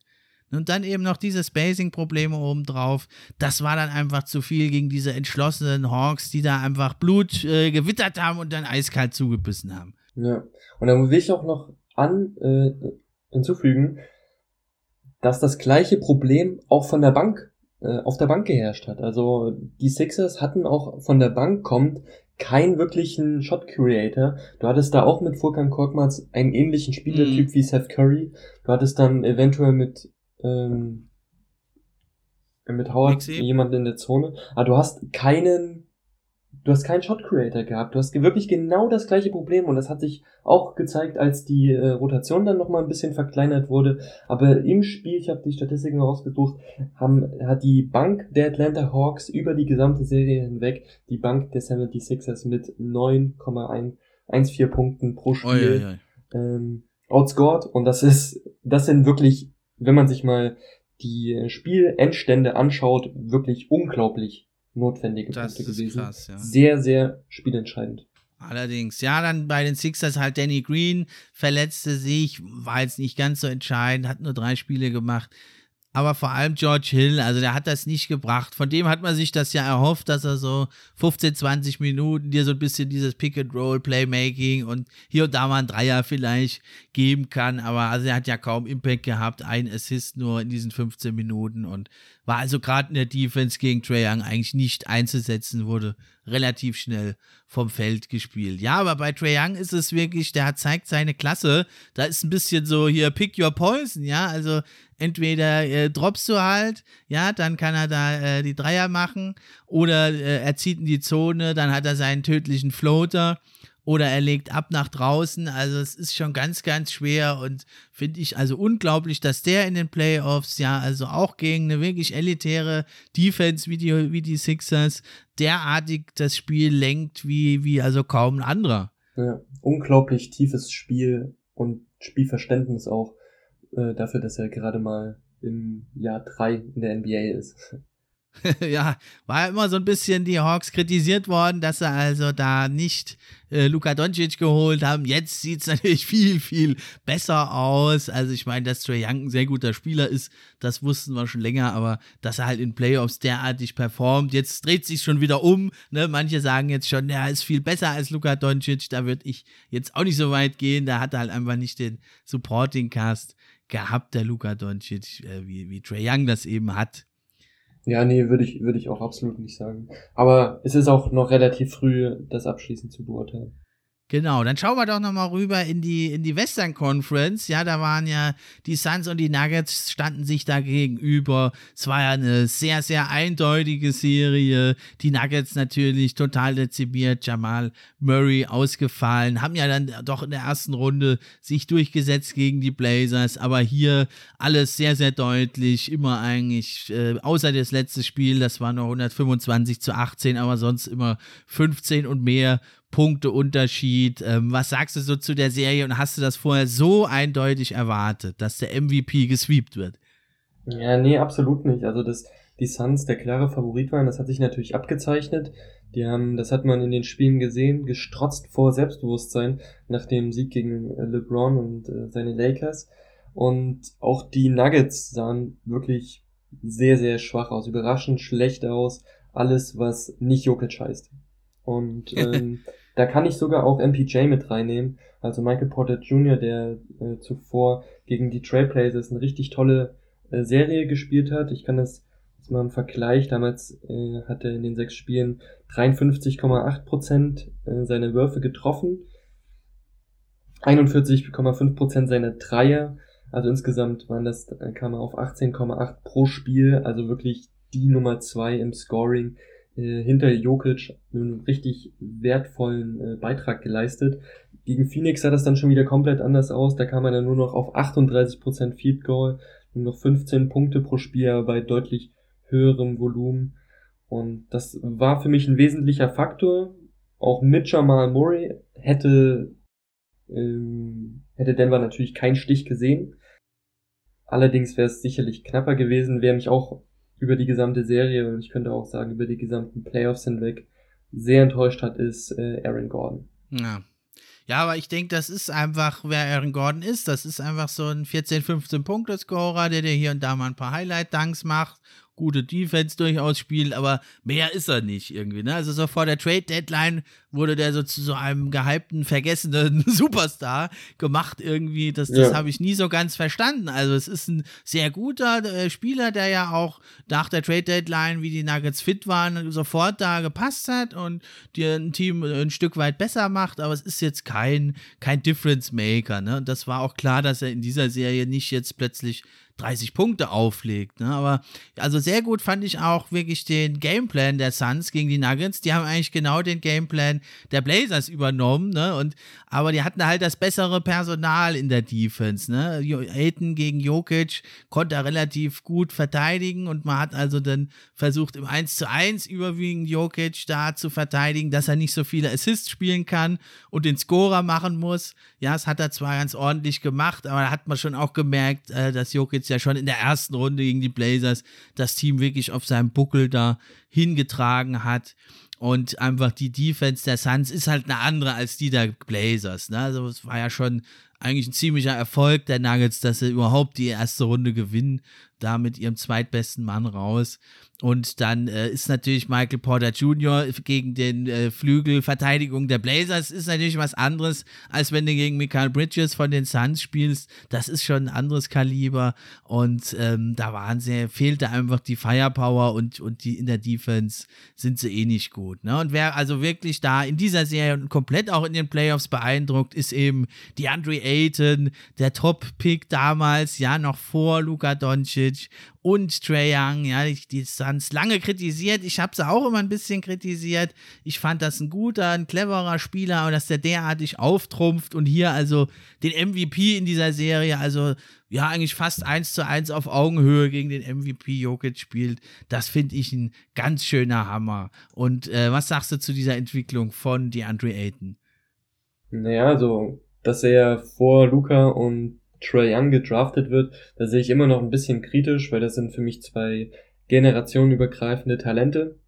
Und dann eben noch diese Spacing-Probleme obendrauf. Das war dann einfach zu viel gegen diese entschlossenen Hawks, die da einfach Blut äh, gewittert haben und dann eiskalt zugebissen haben. Ja, und dann will ich auch noch an äh, hinzufügen, dass das gleiche Problem auch von der Bank, äh, auf der Bank geherrscht hat. Also die Sixers hatten auch von der Bank kommt keinen wirklichen Shot Creator. Du hattest da auch mit Furkan Korkmaz einen ähnlichen Spielertyp mhm. wie Seth Curry. Du hattest dann eventuell mit ähm, mit Howard Mixi. jemanden in der Zone. Aber du hast keinen du hast keinen Shot Creator gehabt. Du hast wirklich genau das gleiche Problem und das hat sich auch gezeigt, als die äh, Rotation dann nochmal ein bisschen verkleinert wurde. Aber im Spiel, ich habe die Statistiken rausgesucht, haben, hat die Bank der Atlanta Hawks über die gesamte Serie hinweg die Bank der 76ers mit 9,14 Punkten pro Spiel oi, oi, oi. Ähm, outscored und das ist, das sind wirklich, wenn man sich mal die Spielendstände anschaut, wirklich unglaublich notwendige das Punkte gewesen. Krass, ja. Sehr, sehr spielentscheidend. Allerdings, ja, dann bei den Sixers halt Danny Green verletzte sich, war jetzt nicht ganz so entscheidend, hat nur drei Spiele gemacht aber vor allem George Hill, also der hat das nicht gebracht. Von dem hat man sich das ja erhofft, dass er so 15, 20 Minuten dir so ein bisschen dieses Pick-and-Roll, Playmaking und hier und da mal ein Dreier vielleicht geben kann. Aber also er hat ja kaum Impact gehabt, ein Assist nur in diesen 15 Minuten und war also gerade in der Defense gegen Trae Young eigentlich nicht einzusetzen, wurde relativ schnell vom Feld gespielt. Ja, aber bei Trae Young ist es wirklich, der zeigt seine Klasse. Da ist ein bisschen so hier Pick Your Poison, ja, also entweder äh, droppst du halt, ja, dann kann er da äh, die Dreier machen oder äh, er zieht in die Zone, dann hat er seinen tödlichen Floater oder er legt ab nach draußen. Also es ist schon ganz, ganz schwer und finde ich also unglaublich, dass der in den Playoffs ja also auch gegen eine wirklich elitäre Defense wie die, wie die Sixers derartig das Spiel lenkt wie, wie also kaum ein anderer. Ja, unglaublich tiefes Spiel und Spielverständnis auch äh, dafür, dass er gerade mal im Jahr drei in der NBA ist. ja, war immer so ein bisschen die Hawks kritisiert worden, dass sie also da nicht äh, Luka Doncic geholt haben. Jetzt sieht es natürlich viel, viel besser aus. Also ich meine, dass Trey Young ein sehr guter Spieler ist, das wussten wir schon länger, aber dass er halt in Playoffs derartig performt, jetzt dreht sich schon wieder um. Ne? Manche sagen jetzt schon, er ist viel besser als Luka Doncic. Da würde ich jetzt auch nicht so weit gehen. Da hat er halt einfach nicht den Supporting Cast gehabt, der Luka Doncic, äh, wie, wie Trey Young das eben hat. Ja, nee, würde ich, würde ich auch absolut nicht sagen. Aber es ist auch noch relativ früh, das abschließend zu beurteilen. Genau, dann schauen wir doch nochmal rüber in die, in die Western Conference. Ja, da waren ja die Suns und die Nuggets standen sich da gegenüber. Es war ja eine sehr, sehr eindeutige Serie. Die Nuggets natürlich total dezimiert. Jamal Murray ausgefallen. Haben ja dann doch in der ersten Runde sich durchgesetzt gegen die Blazers. Aber hier alles sehr, sehr deutlich. Immer eigentlich, äh, außer das letzte Spiel, das war nur 125 zu 18, aber sonst immer 15 und mehr Punkteunterschied. Ähm, was sagst du so zu der Serie und hast du das vorher so eindeutig erwartet, dass der MVP gesweept wird? Ja, nee, absolut nicht. Also, dass die Suns der klare Favorit waren, das hat sich natürlich abgezeichnet. Die haben, das hat man in den Spielen gesehen, gestrotzt vor Selbstbewusstsein nach dem Sieg gegen äh, LeBron und äh, seine Lakers. Und auch die Nuggets sahen wirklich sehr, sehr schwach aus, überraschend schlecht aus. Alles, was nicht Jokic heißt. Und ähm, da kann ich sogar auch MPJ mit reinnehmen. Also Michael Porter Jr., der äh, zuvor gegen die Trailblazers eine richtig tolle äh, Serie gespielt hat. Ich kann das jetzt mal im Vergleich. Damals äh, hat er in den sechs Spielen 53,8 Prozent äh, seiner Würfe getroffen. 41,5 Prozent seiner Dreier. Also insgesamt waren das, äh, kam er auf 18,8 pro Spiel. Also wirklich die Nummer zwei im Scoring äh, hinter Jokic einen richtig wertvollen äh, Beitrag geleistet. Gegen Phoenix sah das dann schon wieder komplett anders aus. Da kam er dann nur noch auf 38% Field Goal, nur noch 15 Punkte pro Spiel bei deutlich höherem Volumen. Und das war für mich ein wesentlicher Faktor. Auch mit Jamal Murray hätte, ähm, hätte Denver natürlich keinen Stich gesehen. Allerdings wäre es sicherlich knapper gewesen. Wer mich auch über die gesamte Serie und ich könnte auch sagen über die gesamten Playoffs hinweg sehr enttäuscht hat, ist äh, Aaron Gordon. Ja. Ja, aber ich denke, das ist einfach, wer Aaron Gordon ist. Das ist einfach so ein 14, 15 Punkte-Scorer, der dir hier und da mal ein paar Highlight-Dunks macht gute Defense durchaus spielt, aber mehr ist er nicht irgendwie. Ne? Also so vor der Trade Deadline wurde der so zu so einem gehypten, vergessenen Superstar gemacht irgendwie. Das, das ja. habe ich nie so ganz verstanden. Also es ist ein sehr guter äh, Spieler, der ja auch nach der Trade Deadline, wie die Nuggets fit waren, sofort da gepasst hat und dir ein Team ein Stück weit besser macht. Aber es ist jetzt kein, kein Difference Maker. Ne? Und das war auch klar, dass er in dieser Serie nicht jetzt plötzlich 30 Punkte auflegt. Ne? Aber also sehr gut fand ich auch wirklich den Gameplan der Suns gegen die Nuggets. Die haben eigentlich genau den Gameplan der Blazers übernommen. Ne? Und, aber die hatten halt das bessere Personal in der Defense. Ne? Aiton gegen Jokic konnte relativ gut verteidigen und man hat also dann versucht im 1 zu 1 überwiegend Jokic da zu verteidigen, dass er nicht so viele Assists spielen kann und den Scorer machen muss. Ja, das hat er zwar ganz ordentlich gemacht, aber da hat man schon auch gemerkt, äh, dass Jokic ja schon in der ersten Runde gegen die Blazers das Team wirklich auf seinem Buckel da hingetragen hat. Und einfach die Defense der Suns ist halt eine andere als die der Blazers. Ne? Also es war ja schon eigentlich ein ziemlicher Erfolg der Nuggets, dass sie überhaupt die erste Runde gewinnen, da mit ihrem zweitbesten Mann raus. Und dann äh, ist natürlich Michael Porter Jr. gegen den äh, Flügel Verteidigung der Blazers ist natürlich was anderes, als wenn du gegen Michael Bridges von den Suns spielst. Das ist schon ein anderes Kaliber. Und ähm, da waren sie, fehlte einfach die Firepower und, und die in der Defense sind sie eh nicht gut. Ne? Und wer also wirklich da in dieser Serie und komplett auch in den Playoffs beeindruckt, ist eben die Andre Ayton, der Top-Pick damals, ja, noch vor Luka Doncic und Trey Young, ja, die, die Suns lange kritisiert. Ich habe sie auch immer ein bisschen kritisiert. Ich fand das ein guter, ein cleverer Spieler, aber dass der derartig auftrumpft und hier also den MVP in dieser Serie, also ja, eigentlich fast eins zu eins auf Augenhöhe gegen den MVP Jokic spielt, das finde ich ein ganz schöner Hammer. Und äh, was sagst du zu dieser Entwicklung von DeAndre Ayton? Naja, also, dass er vor Luca und Trey Young gedraftet wird, da sehe ich immer noch ein bisschen kritisch, weil das sind für mich zwei generationenübergreifende Talente.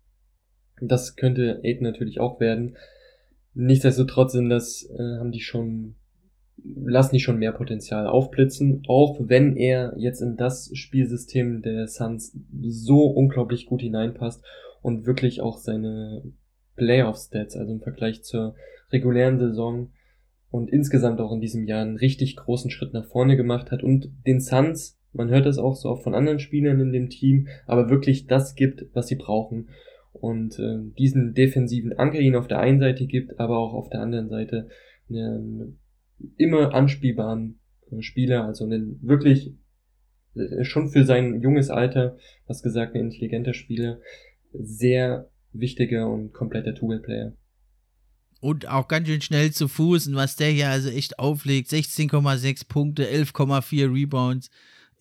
Das könnte Aiden natürlich auch werden. Nichtsdestotrotz sind das, äh, haben die schon, lassen die schon mehr Potenzial aufblitzen, auch wenn er jetzt in das Spielsystem der Suns so unglaublich gut hineinpasst und wirklich auch seine Playoff-Stats, also im Vergleich zur regulären Saison und insgesamt auch in diesem Jahr einen richtig großen Schritt nach vorne gemacht hat und den Suns, man hört das auch so oft von anderen Spielern in dem Team, aber wirklich das gibt, was sie brauchen und äh, diesen defensiven Anker ihn auf der einen Seite gibt, aber auch auf der anderen Seite einen immer anspielbaren äh, Spieler, also einen wirklich äh, schon für sein junges Alter, was gesagt, ein intelligenter Spieler, sehr wichtiger und kompletter Two-Way-Player. Und auch ganz schön schnell zu Fuß und was der hier also echt auflegt, 16,6 Punkte, 11,4 Rebounds,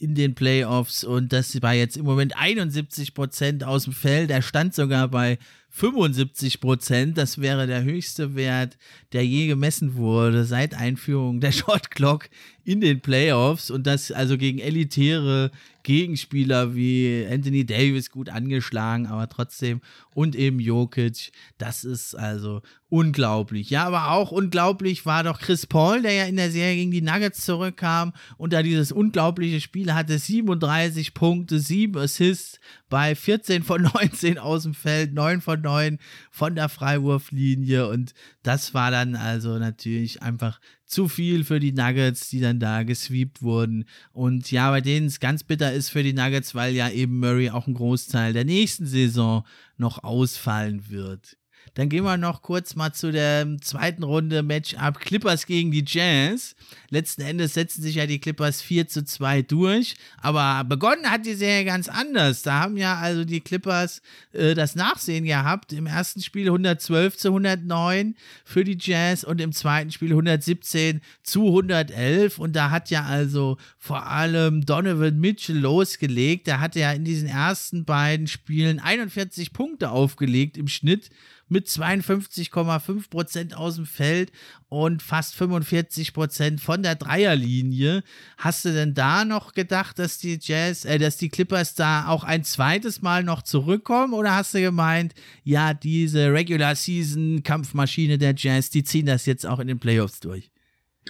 in den Playoffs und das war jetzt im Moment 71 Prozent aus dem Feld. Er stand sogar bei 75 Prozent. Das wäre der höchste Wert, der je gemessen wurde seit Einführung der Shot Clock in den Playoffs und das also gegen elitäre Gegenspieler wie Anthony Davis gut angeschlagen, aber trotzdem und eben Jokic. Das ist also unglaublich. Ja, aber auch unglaublich war doch Chris Paul, der ja in der Serie gegen die Nuggets zurückkam und da dieses unglaubliche Spiel hatte. 37 Punkte, 7 Assists bei 14 von 19 aus dem Feld, 9 von 9 von der Freiwurflinie und das war dann also natürlich einfach zu viel für die Nuggets, die dann da gesweept wurden. Und ja, bei denen es ganz bitter ist für die Nuggets, weil ja eben Murray auch ein Großteil der nächsten Saison noch ausfallen wird. Dann gehen wir noch kurz mal zu der zweiten Runde Matchup Clippers gegen die Jazz. Letzten Endes setzen sich ja die Clippers 4 zu 2 durch, aber begonnen hat die Serie ganz anders. Da haben ja also die Clippers äh, das Nachsehen gehabt. Im ersten Spiel 112 zu 109 für die Jazz und im zweiten Spiel 117 zu 111 und da hat ja also vor allem Donovan Mitchell losgelegt. Der hatte ja in diesen ersten beiden Spielen 41 Punkte aufgelegt im Schnitt mit 52,5 Prozent aus dem Feld und fast 45 Prozent von der Dreierlinie. Hast du denn da noch gedacht, dass die Jazz, äh, dass die Clippers da auch ein zweites Mal noch zurückkommen? Oder hast du gemeint, ja, diese Regular Season Kampfmaschine der Jazz, die ziehen das jetzt auch in den Playoffs durch?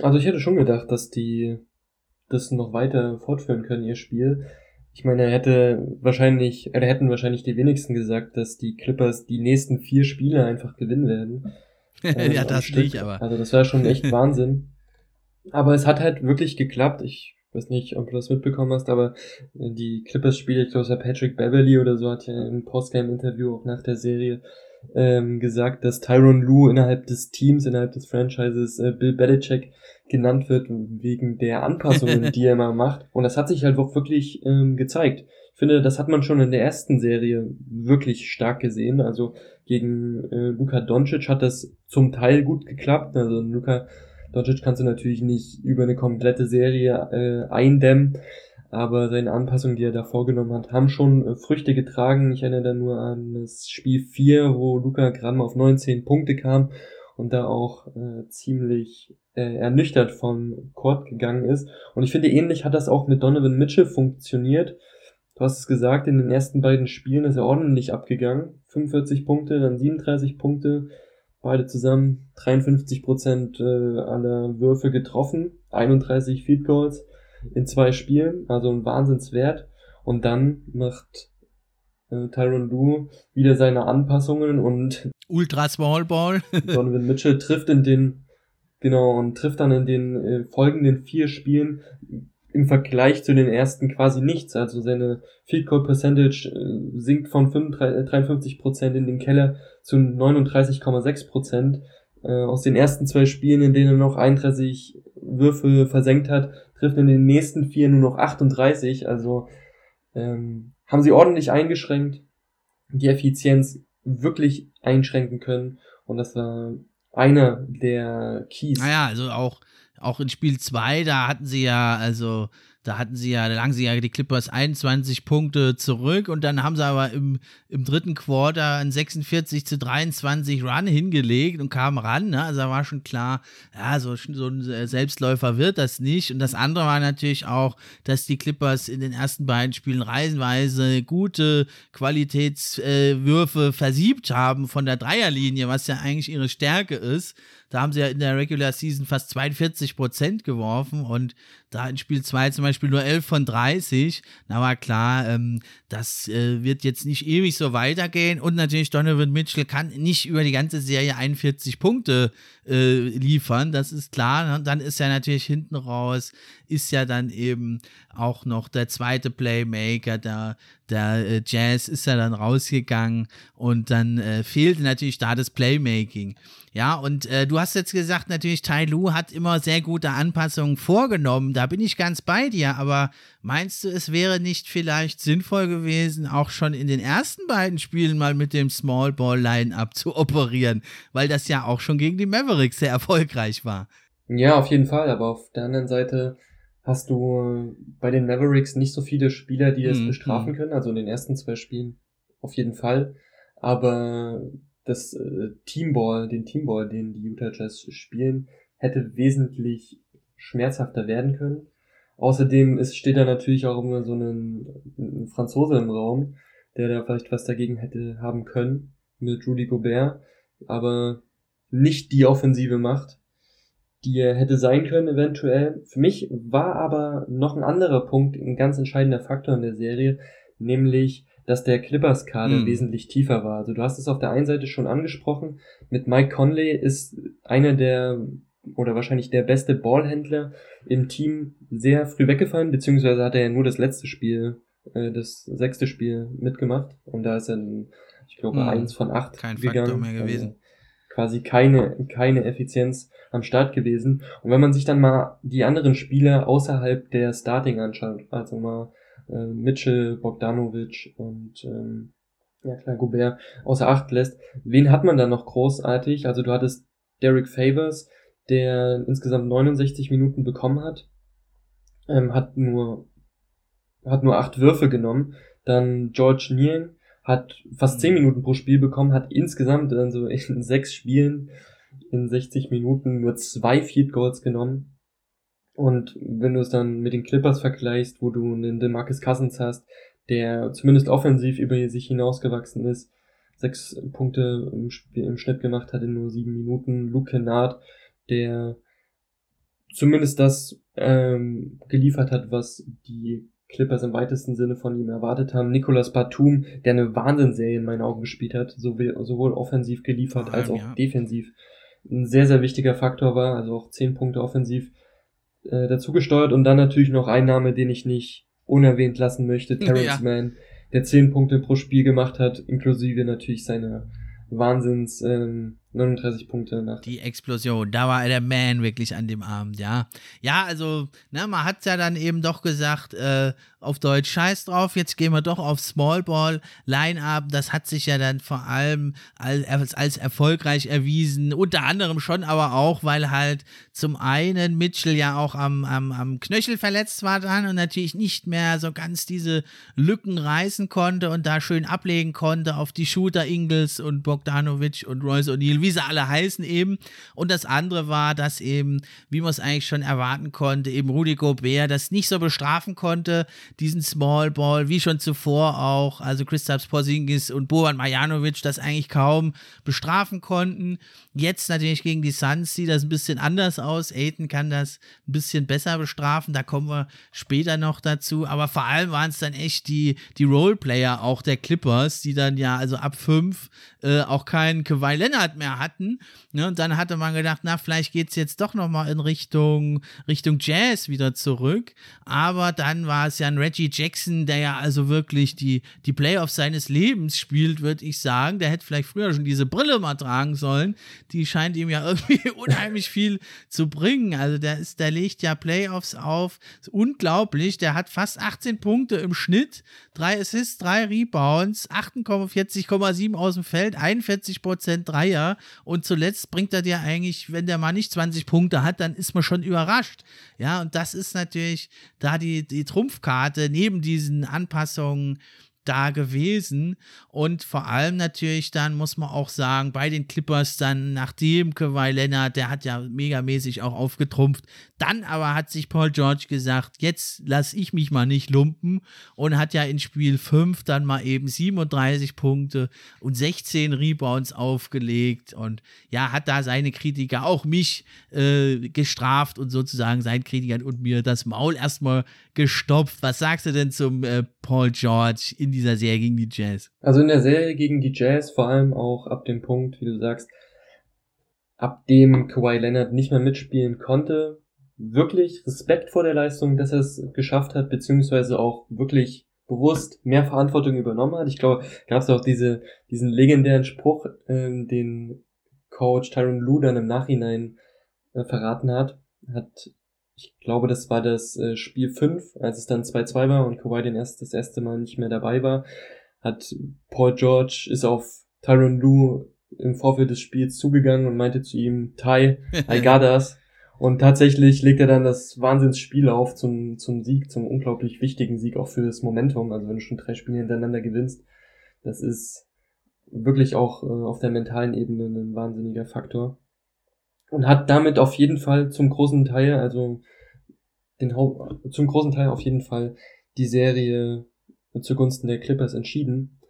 Also ich hätte schon gedacht, dass die das noch weiter fortführen können, ihr Spiel. Ich meine, er hätte wahrscheinlich, oder hätten wahrscheinlich die wenigsten gesagt, dass die Clippers die nächsten vier Spiele einfach gewinnen werden. Äh, ja, das nicht, aber. Also das wäre schon echt Wahnsinn. Aber es hat halt wirklich geklappt. Ich weiß nicht, ob du das mitbekommen hast, aber die Clippers-Spiele, ich glaube, Patrick Beverly oder so hat ja im Postgame-Interview auch nach der Serie ähm, gesagt, dass Tyron Lue innerhalb des Teams, innerhalb des Franchises äh, Bill Belichick genannt wird wegen der Anpassungen, die er mal macht. Und das hat sich halt auch wirklich ähm, gezeigt. Ich finde, das hat man schon in der ersten Serie wirklich stark gesehen. Also gegen äh, Luka Doncic hat das zum Teil gut geklappt. Also Luka Doncic kannst du natürlich nicht über eine komplette Serie äh, eindämmen aber seine Anpassungen, die er da vorgenommen hat, haben schon äh, Früchte getragen. Ich erinnere da nur an das Spiel 4, wo Luca Gramm auf 19 Punkte kam und da auch äh, ziemlich äh, ernüchtert vom Court gegangen ist. Und ich finde, ähnlich hat das auch mit Donovan Mitchell funktioniert. Du hast es gesagt, in den ersten beiden Spielen ist er ordentlich abgegangen. 45 Punkte, dann 37 Punkte, beide zusammen 53 Prozent äh, aller Würfe getroffen, 31 Feed Goals in zwei Spielen, also ein Wahnsinnswert. Und dann macht äh, Tyron Lue wieder seine Anpassungen und Ultra Small Ball. Donovan Mitchell trifft in den, genau, und trifft dann in den äh, folgenden vier Spielen im Vergleich zu den ersten quasi nichts. Also seine Field Goal Percentage äh, sinkt von 53, 53% in den Keller zu 39,6%. Äh, aus den ersten zwei Spielen, in denen er noch 31 Würfe versenkt hat, trifft in den nächsten vier nur noch 38. Also ähm, haben sie ordentlich eingeschränkt, die Effizienz wirklich einschränken können. Und das war einer der Keys. Naja, also auch, auch in Spiel 2, da hatten sie ja, also Da hatten sie ja, da lagen sie ja die Clippers 21 Punkte zurück und dann haben sie aber im, im dritten Quarter einen 46 zu 23 Run hingelegt und kamen ran. Ne? Also da war schon klar, ja, so, so ein Selbstläufer wird das nicht. Und das andere war natürlich auch, dass die Clippers in den ersten beiden Spielen reisenweise gute Qualitätswürfe äh, versiebt haben von der Dreierlinie, was ja eigentlich ihre Stärke ist. Da haben sie ja in der Regular Season fast 42 Prozent geworfen und da in Spiel 2 zum Beispiel nur 11 von 30. Na war klar, ähm, das äh, wird jetzt nicht ewig so weitergehen und natürlich Donovan Mitchell kann nicht über die ganze Serie 41 Punkte äh, liefern, das ist klar. Und dann ist ja natürlich hinten raus, ist ja dann eben auch noch der zweite Playmaker, der, der äh, Jazz ist ja dann rausgegangen und dann äh, fehlte natürlich da das Playmaking. Ja, und äh, du hast jetzt gesagt, natürlich, Tai Lu hat immer sehr gute Anpassungen vorgenommen. Da bin ich ganz bei dir. Aber meinst du, es wäre nicht vielleicht sinnvoll gewesen, auch schon in den ersten beiden Spielen mal mit dem Small Ball Line-Up zu operieren? Weil das ja auch schon gegen die Mavericks sehr erfolgreich war. Ja, auf jeden Fall. Aber auf der anderen Seite hast du bei den Mavericks nicht so viele Spieler, die das mhm. bestrafen mhm. können. Also in den ersten zwei Spielen auf jeden Fall. Aber das äh, Teamball, den Teamball, den die Utah Jazz spielen, hätte wesentlich schmerzhafter werden können. Außerdem ist, steht da natürlich auch immer so ein, ein Franzose im Raum, der da vielleicht was dagegen hätte haben können mit Rudy Gobert, aber nicht die offensive Macht, die er hätte sein können eventuell. Für mich war aber noch ein anderer Punkt ein ganz entscheidender Faktor in der Serie, nämlich dass der Clippers-Kader hm. wesentlich tiefer war. Also du hast es auf der einen Seite schon angesprochen, mit Mike Conley ist einer der oder wahrscheinlich der beste Ballhändler im Team sehr früh weggefallen, beziehungsweise hat er ja nur das letzte Spiel, äh, das sechste Spiel mitgemacht und da ist er, ich glaube, hm. eins von acht Kein gegangen. Faktor mehr gewesen. Also quasi keine, keine Effizienz am Start gewesen. Und wenn man sich dann mal die anderen Spieler außerhalb der Starting anschaut, also mal äh, Mitchell, Bogdanovic und ähm, ja klar, Gobert außer Acht lässt. Wen hat man da noch großartig? Also du hattest Derek Favors, der insgesamt 69 Minuten bekommen hat, ähm, hat nur hat nur acht Würfe genommen. Dann George Niang hat fast zehn Minuten pro Spiel bekommen, hat insgesamt also in sechs Spielen in 60 Minuten nur zwei Field Goals genommen. Und wenn du es dann mit den Clippers vergleichst, wo du einen DeMarcus Cousins hast, der zumindest offensiv über sich hinausgewachsen ist, sechs Punkte im, Spiel, im Schnitt gemacht hat in nur sieben Minuten, Luke Kennard, der zumindest das ähm, geliefert hat, was die Clippers im weitesten Sinne von ihm erwartet haben. Nicolas Batum, der eine Wahnsinnsserie in meinen Augen gespielt hat, sowohl, sowohl offensiv geliefert als auch ja. defensiv. Ein sehr, sehr wichtiger Faktor war, also auch zehn Punkte offensiv äh, dazu gesteuert und dann natürlich noch ein Name, den ich nicht unerwähnt lassen möchte, Terrence ja. Mann, der 10 Punkte pro Spiel gemacht hat, inklusive natürlich seiner Wahnsinns ähm, 39 Punkte nach. Die Explosion, da war der Man wirklich an dem Abend, ja. Ja, also, ne, man hat ja dann eben doch gesagt, äh, auf Deutsch scheiß drauf, jetzt gehen wir doch auf Small Ball Line-Up. Das hat sich ja dann vor allem als, als erfolgreich erwiesen, unter anderem schon, aber auch, weil halt zum einen Mitchell ja auch am, am, am Knöchel verletzt war dann und natürlich nicht mehr so ganz diese Lücken reißen konnte und da schön ablegen konnte auf die Shooter Ingles und Bogdanovic und Royce O'Neill wie sie alle heißen eben. Und das andere war, dass eben, wie man es eigentlich schon erwarten konnte, eben Rudy Gobert das nicht so bestrafen konnte, diesen Small Ball, wie schon zuvor auch, also Christoph Porzingis und Boban Marjanovic das eigentlich kaum bestrafen konnten. Jetzt natürlich gegen die Suns sieht das ein bisschen anders aus. Aiton kann das ein bisschen besser bestrafen, da kommen wir später noch dazu. Aber vor allem waren es dann echt die, die Roleplayer auch der Clippers, die dann ja also ab fünf äh, auch keinen Kawhi Leonard mehr hatten. Ne? Und dann hatte man gedacht, na, vielleicht geht es jetzt doch nochmal in Richtung, Richtung Jazz wieder zurück. Aber dann war es ja ein Reggie Jackson, der ja also wirklich die, die Playoffs seines Lebens spielt, würde ich sagen. Der hätte vielleicht früher schon diese Brille mal tragen sollen. Die scheint ihm ja irgendwie unheimlich viel zu bringen. Also der ist, der legt ja Playoffs auf. unglaublich. Der hat fast 18 Punkte im Schnitt, drei Assists, drei Rebounds, 48,7 aus dem Feld, 41% Dreier. Und zuletzt bringt er dir eigentlich, wenn der mal nicht 20 Punkte hat, dann ist man schon überrascht. Ja, und das ist natürlich da die, die Trumpfkarte neben diesen Anpassungen da gewesen. Und vor allem natürlich dann muss man auch sagen, bei den Clippers dann, nachdem Kawhi Leonard, der hat ja megamäßig auch aufgetrumpft, dann aber hat sich Paul George gesagt, jetzt lasse ich mich mal nicht lumpen und hat ja in Spiel 5 dann mal eben 37 Punkte und 16 Rebounds aufgelegt und ja, hat da seine Kritiker, auch mich, äh, gestraft und sozusagen seinen Kritikern und mir das Maul erstmal gestopft. Was sagst du denn zum äh, Paul George in dieser Serie gegen die Jazz? Also in der Serie gegen die Jazz, vor allem auch ab dem Punkt, wie du sagst, ab dem Kawhi Leonard nicht mehr mitspielen konnte, wirklich Respekt vor der Leistung, dass er es geschafft hat, beziehungsweise auch wirklich bewusst mehr Verantwortung übernommen hat. Ich glaube, gab es auch diese, diesen legendären Spruch, ähm, den Coach Tyron Lue dann im Nachhinein äh, verraten hat. Hat, ich glaube, das war das äh, Spiel 5, als es dann 2-2 war und Kawhi den erst, das erste Mal nicht mehr dabei war, hat Paul George ist auf Tyron Lue im Vorfeld des Spiels zugegangen und meinte zu ihm, Ty, I got us. Und tatsächlich legt er dann das Wahnsinnsspiel auf zum, zum Sieg, zum unglaublich wichtigen Sieg auch für das Momentum. Also wenn du schon drei Spiele hintereinander gewinnst, das ist wirklich auch äh, auf der mentalen Ebene ein wahnsinniger Faktor. Und hat damit auf jeden Fall zum großen Teil, also den Haupt, zum großen Teil auf jeden Fall die Serie zugunsten der Clippers entschieden.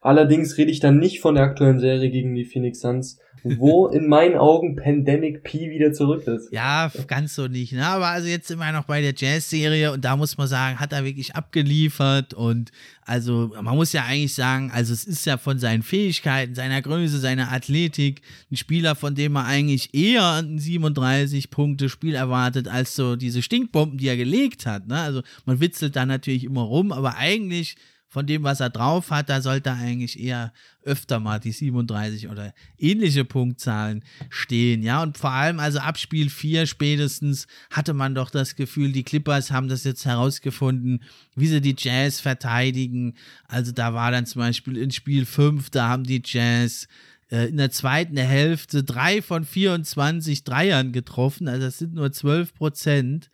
Allerdings rede ich dann nicht von der aktuellen Serie gegen die Phoenix Suns, wo in meinen Augen Pandemic P wieder zurück ist. Ja, ganz so nicht. Ne? Aber also jetzt sind wir noch bei der Jazz-Serie und da muss man sagen, hat er wirklich abgeliefert und also man muss ja eigentlich sagen, also es ist ja von seinen Fähigkeiten, seiner Größe, seiner Athletik ein Spieler, von dem man eigentlich eher ein 37 Punkte Spiel erwartet als so diese Stinkbomben, die er gelegt hat. Ne? Also man witzelt da natürlich immer rum, aber eigentlich von dem, was er drauf hat, da sollte eigentlich eher öfter mal die 37 oder ähnliche Punktzahlen stehen. Ja, und vor allem, also ab Spiel 4 spätestens hatte man doch das Gefühl, die Clippers haben das jetzt herausgefunden, wie sie die Jazz verteidigen. Also da war dann zum Beispiel in Spiel 5, da haben die Jazz äh, in der zweiten Hälfte drei von 24 Dreiern getroffen, also das sind nur 12 Prozent.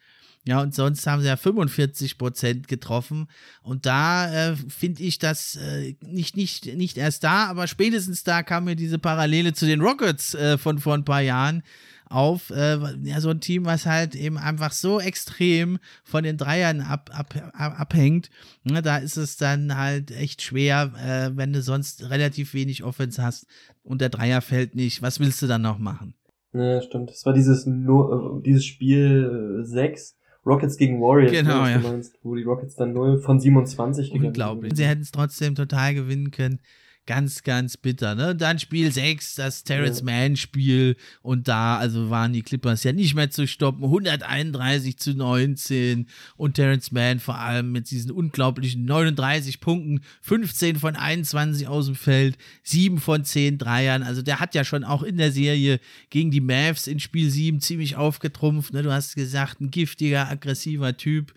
Ja, und sonst haben sie ja 45 Prozent getroffen. Und da äh, finde ich das äh, nicht, nicht, nicht erst da, aber spätestens da kam mir diese Parallele zu den Rockets äh, von vor ein paar Jahren auf. Äh, ja, so ein Team, was halt eben einfach so extrem von den Dreiern ab, ab, ab abhängt. Ne, da ist es dann halt echt schwer, äh, wenn du sonst relativ wenig Offense hast und der Dreier fällt nicht. Was willst du dann noch machen? Ja, stimmt. Das war dieses, no, äh, dieses Spiel 6 Rockets gegen Warriors, ne, genau, ne, ja. meinst, wo die Rockets dann 0 von 27 gegangen Unglaublich. Sie hätten es trotzdem total gewinnen können ganz, ganz bitter. Ne? Dann Spiel 6, das Terrence. Mann-Spiel. Und da also waren die Clippers ja nicht mehr zu stoppen. 131 zu 19. Und Terrence Mann vor allem mit diesen unglaublichen 39 Punkten, 15 von 21 aus dem Feld, 7 von 10 Dreiern. Also der hat ja schon auch in der Serie gegen die Mavs in Spiel 7 ziemlich aufgetrumpft. Ne? Du hast gesagt, ein giftiger, aggressiver Typ.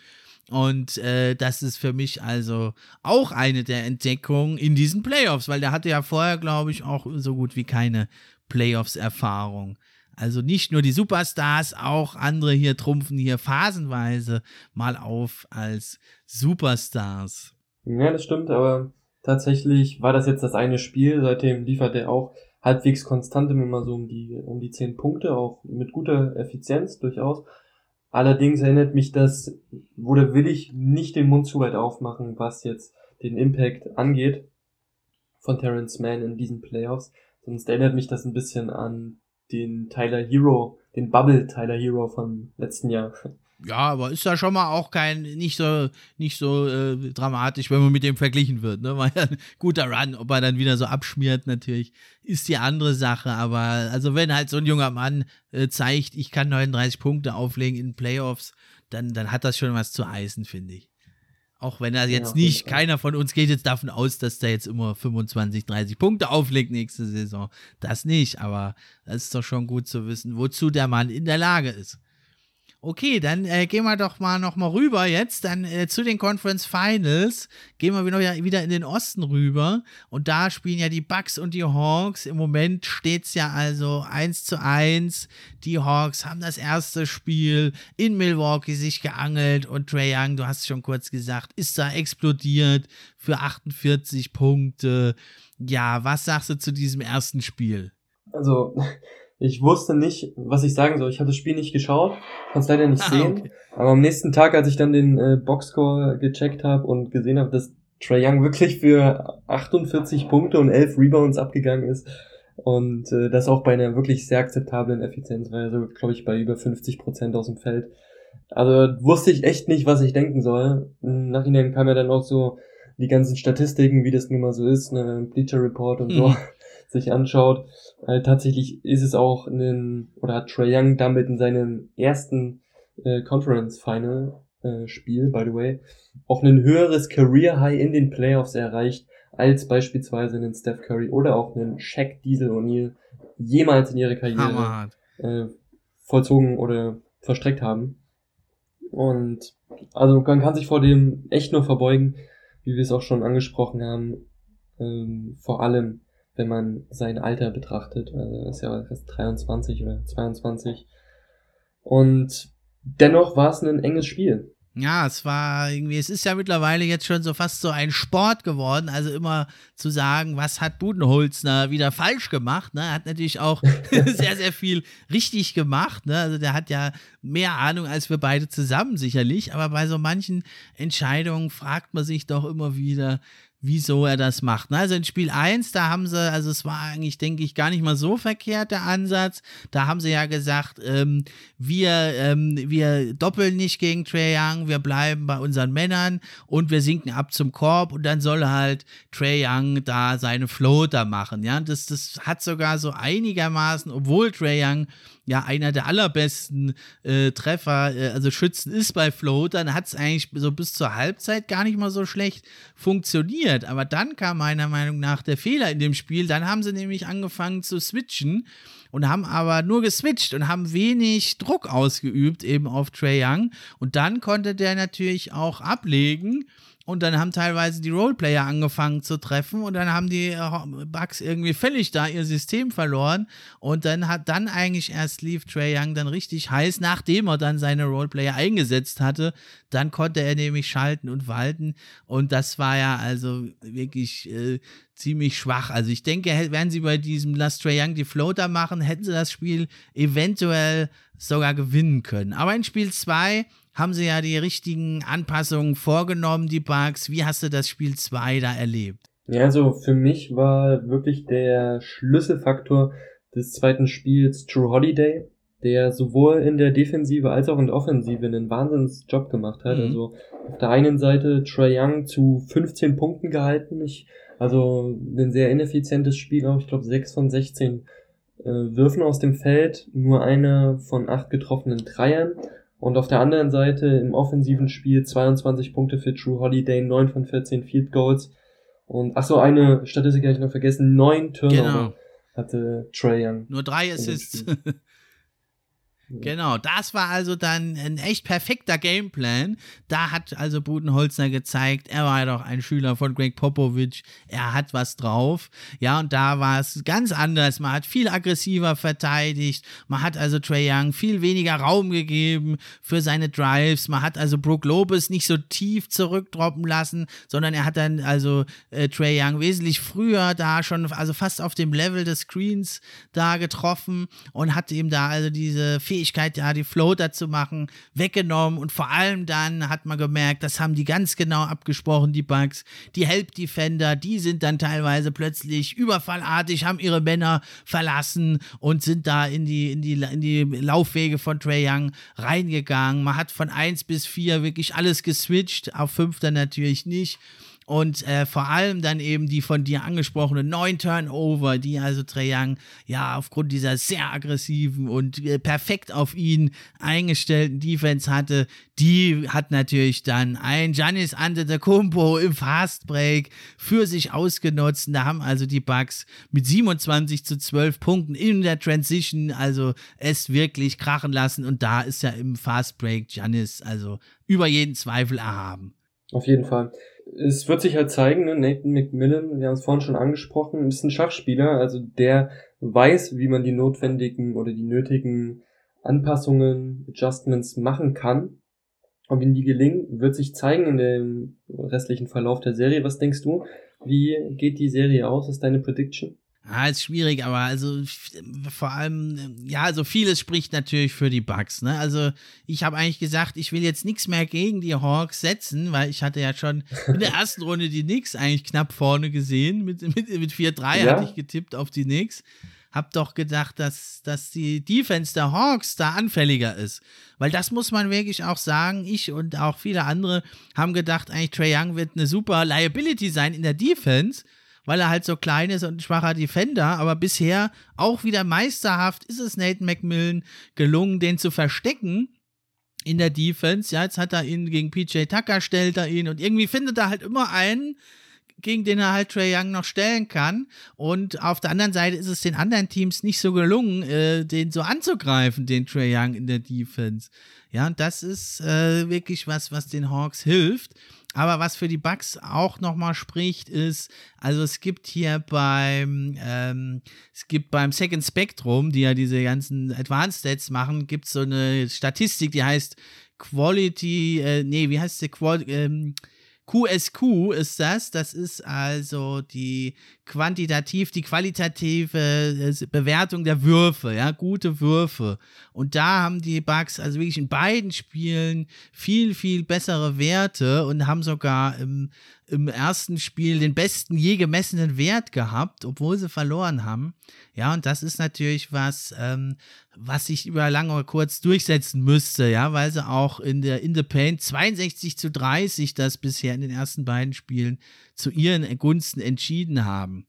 Und äh, das ist für mich also auch eine der Entdeckungen in diesen Playoffs, weil der hatte ja vorher, glaube ich, auch so gut wie keine Playoffs-Erfahrung. Also nicht nur die Superstars, auch andere hier trumpfen hier phasenweise mal auf als Superstars. Ja, das stimmt, aber tatsächlich war das jetzt das eine Spiel. Seitdem liefert er auch halbwegs konstant immer so um die, um die zehn Punkte, auch mit guter Effizienz durchaus. Allerdings erinnert mich das, da will ich nicht den Mund zu weit aufmachen, was jetzt den Impact angeht von Terrence Mann in diesen Playoffs. Sonst erinnert mich das ein bisschen an den Tyler Hero, den Bubble Tyler Hero vom letzten Jahr. Ja, aber ist ja schon mal auch kein, nicht so, nicht so äh, dramatisch, wenn man mit dem verglichen wird. Ne? War ja ein guter Run, ob er dann wieder so abschmiert, natürlich, ist die andere Sache. Aber also wenn halt so ein junger Mann äh, zeigt, ich kann 39 Punkte auflegen in Playoffs, dann, dann hat das schon was zu eisen, finde ich. Auch wenn er jetzt ja, nicht, keiner von uns geht jetzt davon aus, dass der jetzt immer 25, 30 Punkte auflegt nächste Saison. Das nicht, aber das ist doch schon gut zu wissen, wozu der Mann in der Lage ist. Okay, dann äh, gehen wir doch mal noch mal rüber jetzt, dann äh, zu den Conference Finals. Gehen wir wieder, wieder in den Osten rüber. Und da spielen ja die Bucks und die Hawks. Im Moment steht es ja also 1 zu 1. Die Hawks haben das erste Spiel in Milwaukee sich geangelt und Trey Young, du hast es schon kurz gesagt, ist da explodiert für 48 Punkte. Ja, was sagst du zu diesem ersten Spiel? Also, ich wusste nicht, was ich sagen soll. Ich habe das Spiel nicht geschaut, konnte es leider nicht ah, sehen. Okay. Aber am nächsten Tag, als ich dann den äh, Boxscore gecheckt habe und gesehen habe, dass Trae Young wirklich für 48 Punkte und 11 Rebounds abgegangen ist und äh, das auch bei einer wirklich sehr akzeptablen Effizienz, weil er so, glaube ich, bei über 50 Prozent aus dem Feld. Also wusste ich echt nicht, was ich denken soll. Im Nachhinein kam ja dann auch so die ganzen Statistiken, wie das nun mal so ist, ne, Bleacher Report und so. Mhm sich anschaut, äh, tatsächlich ist es auch ein, oder hat Trae Young damit in seinem ersten äh, Conference Final äh, Spiel, by the way, auch ein höheres Career High in den Playoffs erreicht, als beispielsweise einen Steph Curry oder auch einen Shaq Diesel O'Neal jemals in ihrer Karriere äh, vollzogen oder verstreckt haben. Und also man kann sich vor dem echt nur verbeugen, wie wir es auch schon angesprochen haben, ähm, vor allem wenn man sein Alter betrachtet. Also er ist ja erst 23 oder 22. Und dennoch war es ein enges Spiel. Ja, es war irgendwie, es ist ja mittlerweile jetzt schon so fast so ein Sport geworden, also immer zu sagen, was hat Budenholzner wieder falsch gemacht, ne? Er hat natürlich auch sehr, sehr viel richtig gemacht, ne? Also der hat ja mehr Ahnung als wir beide zusammen sicherlich, aber bei so manchen Entscheidungen fragt man sich doch immer wieder, wieso er das macht. Also in Spiel 1, da haben sie, also es war eigentlich, denke ich, gar nicht mal so verkehrt der Ansatz. Da haben sie ja gesagt, ähm, wir, ähm, wir doppeln nicht gegen Trey Young, wir bleiben bei unseren Männern und wir sinken ab zum Korb und dann soll halt Trey Young da seine Floater machen. Ja, das, das hat sogar so einigermaßen, obwohl Trey Young ja einer der allerbesten äh, Treffer, äh, also Schützen ist bei Float, dann hat es eigentlich so bis zur Halbzeit gar nicht mal so schlecht funktioniert. Aber dann kam meiner Meinung nach der Fehler in dem Spiel. Dann haben sie nämlich angefangen zu switchen und haben aber nur geswitcht und haben wenig Druck ausgeübt eben auf Trey Young. Und dann konnte der natürlich auch ablegen und dann haben teilweise die Roleplayer angefangen zu treffen und dann haben die äh, Bugs irgendwie völlig da ihr System verloren und dann hat dann eigentlich erst lief Trey Young dann richtig heiß, nachdem er dann seine Roleplayer eingesetzt hatte, dann konnte er nämlich schalten und walten und das war ja also wirklich äh, ziemlich schwach. Also ich denke, wären sie bei diesem Last Trey Young die Floater machen, hätten sie das Spiel eventuell sogar gewinnen können. Aber in Spiel 2 haben sie ja die richtigen Anpassungen vorgenommen, die Bugs. Wie hast du das Spiel 2 da erlebt? Ja, also für mich war wirklich der Schlüsselfaktor des zweiten Spiels True Holiday, der sowohl in der Defensive als auch in der Offensive einen Wahnsinnsjob gemacht hat. Mhm. Also auf der einen Seite Trey Young zu 15 Punkten gehalten. Ich, also ein sehr ineffizientes Spiel auch. Ich glaube 6 von 16 äh, Würfen aus dem Feld, nur eine von acht getroffenen Dreiern. Und auf der anderen Seite im offensiven Spiel 22 Punkte für True Holiday, 9 von 14 Field Goals. Und ach so, eine Statistik habe ich noch vergessen, 9 Turnover genau. hatte Trey Young. Nur drei Assists. Genau, das war also dann ein echt perfekter Gameplan. Da hat also Budenholzner gezeigt, er war ja doch ein Schüler von Greg Popovich, er hat was drauf. Ja, und da war es ganz anders. Man hat viel aggressiver verteidigt, man hat also Trey Young viel weniger Raum gegeben für seine Drives. Man hat also Brooke Lopez nicht so tief zurückdroppen lassen, sondern er hat dann also äh, Trey Young wesentlich früher da schon, also fast auf dem Level des Screens da getroffen und hat ihm da also diese Fähigkeit Fähigkeit, ja, die Floater zu machen, weggenommen und vor allem dann hat man gemerkt, das haben die ganz genau abgesprochen, die Bugs. Die Help Defender, die sind dann teilweise plötzlich überfallartig, haben ihre Männer verlassen und sind da in die, in die, in die Laufwege von Trey Young reingegangen. Man hat von 1 bis 4 wirklich alles geswitcht, auf 5 dann natürlich nicht. Und äh, vor allem dann eben die von dir angesprochenen neun Turnover, die also Trae Young ja aufgrund dieser sehr aggressiven und äh, perfekt auf ihn eingestellten Defense hatte, die hat natürlich dann ein Giannis Antetokounmpo im Fastbreak für sich ausgenutzt. Da haben also die Bucks mit 27 zu 12 Punkten in der Transition also es wirklich krachen lassen und da ist ja im Fastbreak Giannis also über jeden Zweifel erhaben. Auf jeden Fall. Es wird sich halt zeigen, ne? Nathan McMillan, wir haben es vorhin schon angesprochen, ist ein Schachspieler, also der weiß, wie man die notwendigen oder die nötigen Anpassungen, Adjustments machen kann. Ob ihm die gelingen, wird sich zeigen in dem restlichen Verlauf der Serie. Was denkst du? Wie geht die Serie aus? Ist deine Prediction? Ja, ist schwierig, aber also vor allem, ja, also vieles spricht natürlich für die Bugs. Ne? Also ich habe eigentlich gesagt, ich will jetzt nichts mehr gegen die Hawks setzen, weil ich hatte ja schon in der ersten Runde die Knicks eigentlich knapp vorne gesehen. Mit, mit, mit 4-3 ja. hatte ich getippt auf die Knicks. Hab doch gedacht, dass, dass die Defense der Hawks da anfälliger ist. Weil das muss man wirklich auch sagen. Ich und auch viele andere haben gedacht, eigentlich Trey Young wird eine super Liability sein in der Defense weil er halt so klein ist und ein schwacher Defender. Aber bisher auch wieder meisterhaft ist es Nathan McMillan gelungen, den zu verstecken in der Defense. Ja, jetzt hat er ihn gegen PJ Tucker, stellt er ihn und irgendwie findet er halt immer einen, gegen den er halt Trey Young noch stellen kann. Und auf der anderen Seite ist es den anderen Teams nicht so gelungen, äh, den so anzugreifen, den Trey Young in der Defense. Ja, und das ist äh, wirklich was, was den Hawks hilft. Aber was für die Bugs auch nochmal spricht, ist, also es gibt hier beim, ähm, es gibt beim Second Spectrum, die ja diese ganzen Advanced Stats machen, gibt es so eine Statistik, die heißt Quality, äh, nee, wie heißt sie? Ähm, QSQ ist das. Das ist also die quantitativ, die qualitative äh, Bewertung der Würfe, ja, gute Würfe. Und da haben die Bugs also wirklich in beiden Spielen viel, viel bessere Werte und haben sogar im, im ersten Spiel den besten je gemessenen Wert gehabt, obwohl sie verloren haben. Ja, und das ist natürlich was, ähm, was sich über lange oder kurz durchsetzen müsste, ja, weil sie auch in der in the Paint 62 zu 30 das bisher in den ersten beiden Spielen zu ihren Gunsten entschieden haben.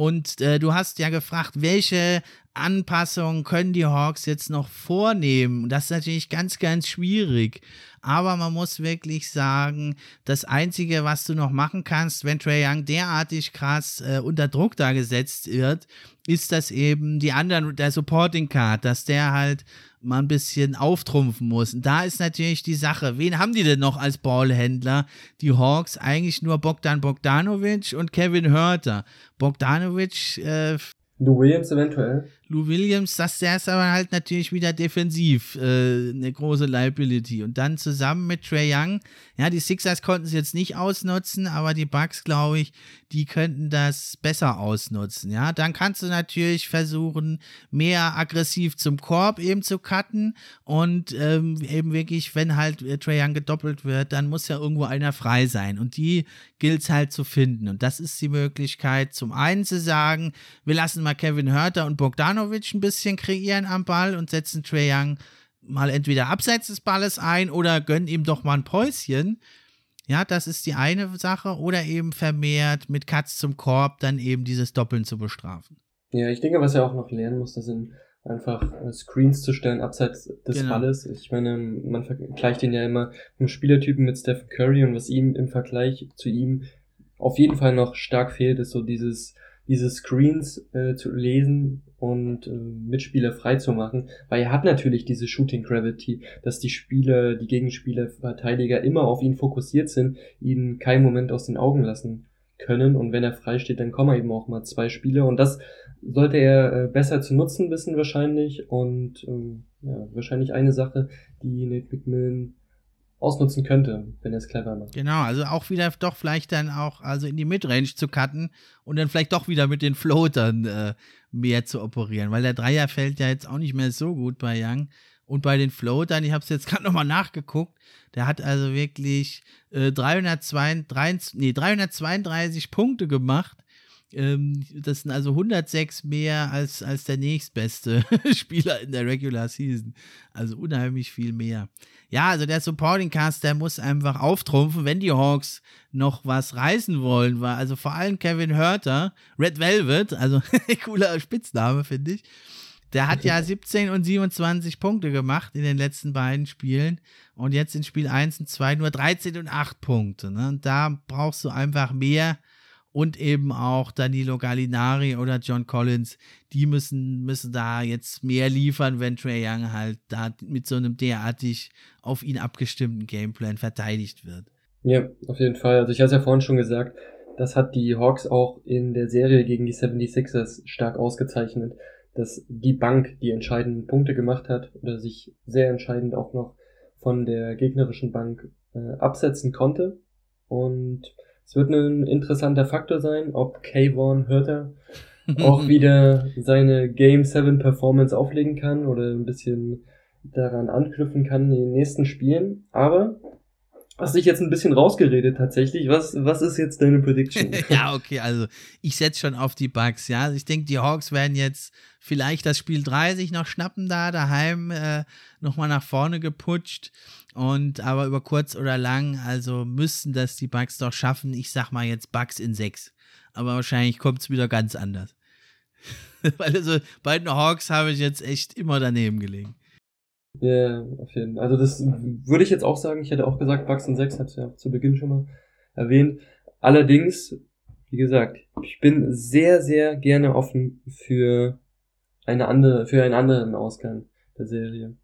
Und äh, du hast ja gefragt, welche Anpassungen können die Hawks jetzt noch vornehmen? Das ist natürlich ganz, ganz schwierig. Aber man muss wirklich sagen, das Einzige, was du noch machen kannst, wenn Trey Young derartig krass äh, unter Druck da gesetzt wird, ist das eben die anderen, der Supporting Card, dass der halt mal ein bisschen auftrumpfen muss. Und da ist natürlich die Sache, wen haben die denn noch als Ballhändler? Die Hawks eigentlich nur Bogdan Bogdanovic und Kevin Hörter. Bogdanovic äh, Lou Williams eventuell. Lou Williams, das der ist aber halt natürlich wieder defensiv äh, eine große Liability. Und dann zusammen mit Trey Young, ja, die Sixers konnten es jetzt nicht ausnutzen, aber die Bucks, glaube ich, die könnten das besser ausnutzen. Ja, dann kannst du natürlich versuchen, mehr aggressiv zum Korb eben zu cutten und ähm, eben wirklich, wenn halt äh, Trey Young gedoppelt wird, dann muss ja irgendwo einer frei sein. Und die gilt es halt zu finden. Und das ist die Möglichkeit, zum einen zu sagen, wir lassen mal Kevin Hörter und Bogdanovic Bogdanovic ein bisschen kreieren am Ball und setzen Trae Young mal entweder abseits des Balles ein oder gönnen ihm doch mal ein Päuschen. Ja, das ist die eine Sache. Oder eben vermehrt mit Katz zum Korb dann eben dieses Doppeln zu bestrafen. Ja, ich denke, was er auch noch lernen muss, das sind einfach äh, Screens zu stellen abseits des genau. Balles. Ich meine, man vergleicht ihn ja immer im Spielertypen mit Stephen Curry und was ihm im Vergleich zu ihm auf jeden Fall noch stark fehlt, ist so dieses diese Screens äh, zu lesen und äh, Mitspieler frei zu machen, weil er hat natürlich diese Shooting Gravity, dass die Spieler, die Gegenspieler, Verteidiger immer auf ihn fokussiert sind, ihn keinen Moment aus den Augen lassen können. Und wenn er frei steht, dann kommen eben auch mal zwei Spieler. Und das sollte er äh, besser zu nutzen wissen wahrscheinlich. Und ähm, ja, wahrscheinlich eine Sache, die Nate McMillan ausnutzen könnte, wenn er es clever macht. Genau, also auch wieder doch vielleicht dann auch also in die Midrange zu cutten und dann vielleicht doch wieder mit den Floatern äh, mehr zu operieren, weil der Dreier fällt ja jetzt auch nicht mehr so gut bei Young. Und bei den Floatern, ich habe es jetzt gerade nochmal nachgeguckt, der hat also wirklich äh, 332, nee, 332 Punkte gemacht Ähm, das sind also 106 mehr als, als der nächstbeste Spieler in der Regular Season. Also unheimlich viel mehr. Ja, also der Supporting Cast, der muss einfach auftrumpfen, wenn die Hawks noch was reißen wollen. Also vor allem Kevin Hurter, Red Velvet, also cooler Spitzname, finde ich. Der hat ja 17 und 27 Punkte gemacht in den letzten beiden Spielen und jetzt in Spiel 1 und 2 nur 13 und 8 Punkte. Ne? Und da brauchst du einfach mehr und eben auch Danilo Gallinari oder John Collins, die müssen, müssen da jetzt mehr liefern, wenn Trey Young halt da mit so einem derartig auf ihn abgestimmten Gameplan verteidigt wird. Ja, auf jeden Fall. Also ich hatte ja vorhin schon gesagt, das hat die Hawks auch in der Serie gegen die 76ers stark ausgezeichnet, dass die Bank die entscheidenden Punkte gemacht hat oder sich sehr entscheidend auch noch von der gegnerischen Bank äh, absetzen konnte. Und es wird ein interessanter Faktor sein, ob Kayvon Hörter auch wieder seine Game 7 Performance auflegen kann oder ein bisschen daran anknüpfen kann in den nächsten Spielen. Aber hast dich jetzt ein bisschen rausgeredet tatsächlich. Was, was ist jetzt deine Prediction? ja, okay, also ich setze schon auf die Bugs, ja. Also ich denke, die Hawks werden jetzt vielleicht das Spiel 3 sich noch schnappen da, daheim äh, nochmal nach vorne geputscht. Und aber über kurz oder lang, also müssen das die Bugs doch schaffen. Ich sag mal jetzt Bugs in 6. Aber wahrscheinlich kommt es wieder ganz anders. Weil also bei den Hawks habe ich jetzt echt immer daneben gelegen. Ja, auf jeden Fall. Also das würde ich jetzt auch sagen. Ich hätte auch gesagt, in 6, hat ja zu Beginn schon mal erwähnt. Allerdings, wie gesagt, ich bin sehr, sehr gerne offen für eine andere, für einen anderen Ausgang der Serie.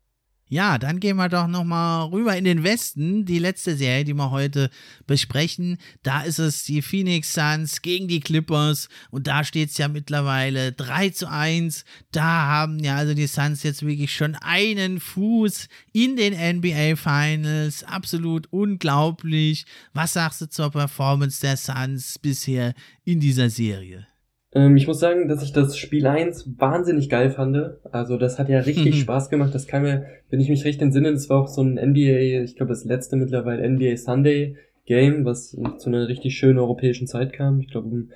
Ja, dann gehen wir doch nochmal rüber in den Westen. Die letzte Serie, die wir heute besprechen, da ist es die Phoenix Suns gegen die Clippers und da steht es ja mittlerweile 3 zu 1. Da haben ja also die Suns jetzt wirklich schon einen Fuß in den NBA Finals. Absolut unglaublich. Was sagst du zur Performance der Suns bisher in dieser Serie? Ähm, ich muss sagen, dass ich das Spiel 1 wahnsinnig geil fand. Also das hat ja richtig mhm. Spaß gemacht. Das kam mir, wenn ich mich recht entsinne, das war auch so ein NBA, ich glaube das letzte mittlerweile NBA Sunday Game, was zu einer richtig schönen europäischen Zeit kam. Ich glaube um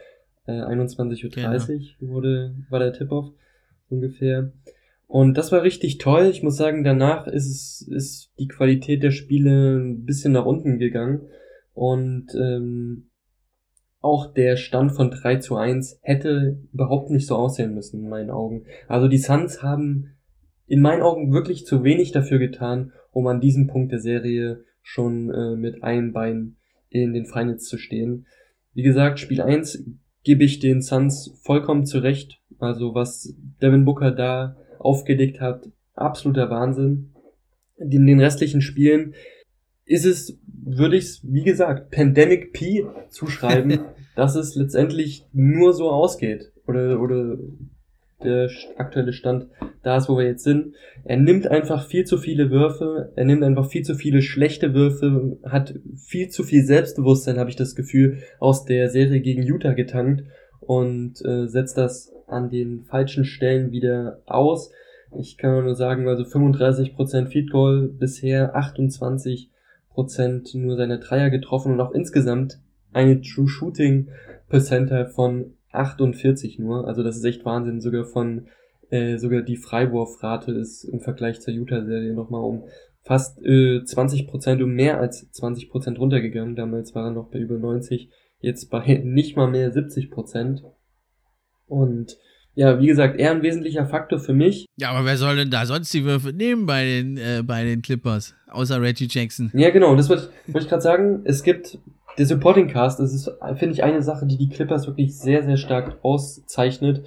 äh, 21.30 Uhr genau. wurde, war der Tip-Off ungefähr. Und das war richtig toll. Ich muss sagen, danach ist es, ist die Qualität der Spiele ein bisschen nach unten gegangen. Und ähm, auch der Stand von 3 zu 1 hätte überhaupt nicht so aussehen müssen, in meinen Augen. Also die Suns haben in meinen Augen wirklich zu wenig dafür getan, um an diesem Punkt der Serie schon äh, mit einem Bein in den Finals zu stehen. Wie gesagt, Spiel 1 gebe ich den Suns vollkommen zurecht. Also was Devin Booker da aufgelegt hat, absoluter Wahnsinn. In den restlichen Spielen ist es, würde ich es, wie gesagt, Pandemic P zuschreiben, dass es letztendlich nur so ausgeht. Oder, oder der aktuelle Stand da ist, wo wir jetzt sind. Er nimmt einfach viel zu viele Würfe, er nimmt einfach viel zu viele schlechte Würfe, hat viel zu viel Selbstbewusstsein, habe ich das Gefühl, aus der Serie gegen Utah getankt und äh, setzt das an den falschen Stellen wieder aus. Ich kann nur sagen, also 35% Feed Goal bisher, 28 Prozent nur seine Dreier getroffen und auch insgesamt eine True Shooting Percentile von 48 nur. Also das ist echt Wahnsinn. Sogar von äh, sogar die Freiwurfrate ist im Vergleich zur Utah-Serie nochmal um fast äh, 20 Prozent, um mehr als 20 Prozent runtergegangen. Damals war er noch bei über 90, jetzt bei nicht mal mehr 70 Prozent. Und ja, wie gesagt, eher ein wesentlicher Faktor für mich. Ja, aber wer soll denn da sonst die Würfe nehmen bei den, äh, bei den Clippers? Außer Reggie Jackson. Ja, genau, das wollte ich, ich gerade sagen. Es gibt der Supporting Cast, das ist, finde ich, eine Sache, die die Clippers wirklich sehr, sehr stark auszeichnet.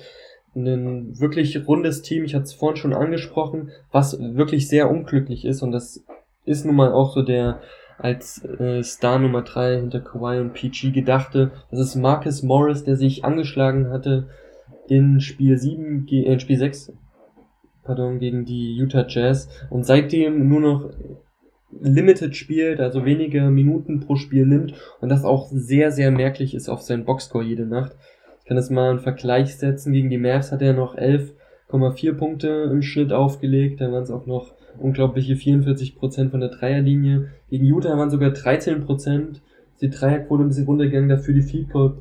Ein wirklich rundes Team, ich hatte es vorhin schon angesprochen, was wirklich sehr unglücklich ist und das ist nun mal auch so der als äh, Star Nummer 3 hinter Kawhi und PG gedachte. Das ist Marcus Morris, der sich angeschlagen hatte in Spiel 7, äh, in Spiel 6, pardon, gegen die Utah Jazz und seitdem nur noch limited spielt, also weniger Minuten pro Spiel nimmt und das auch sehr, sehr merklich ist auf seinen Boxscore jede Nacht. Ich kann das mal einen Vergleich setzen. Gegen die Mavs hat er noch 11,4 Punkte im Schnitt aufgelegt. Da waren es auch noch unglaubliche 44% von der Dreierlinie. Gegen Utah waren sogar 13%. Ist die Dreierquote ein bisschen runtergegangen, dafür die Field Goal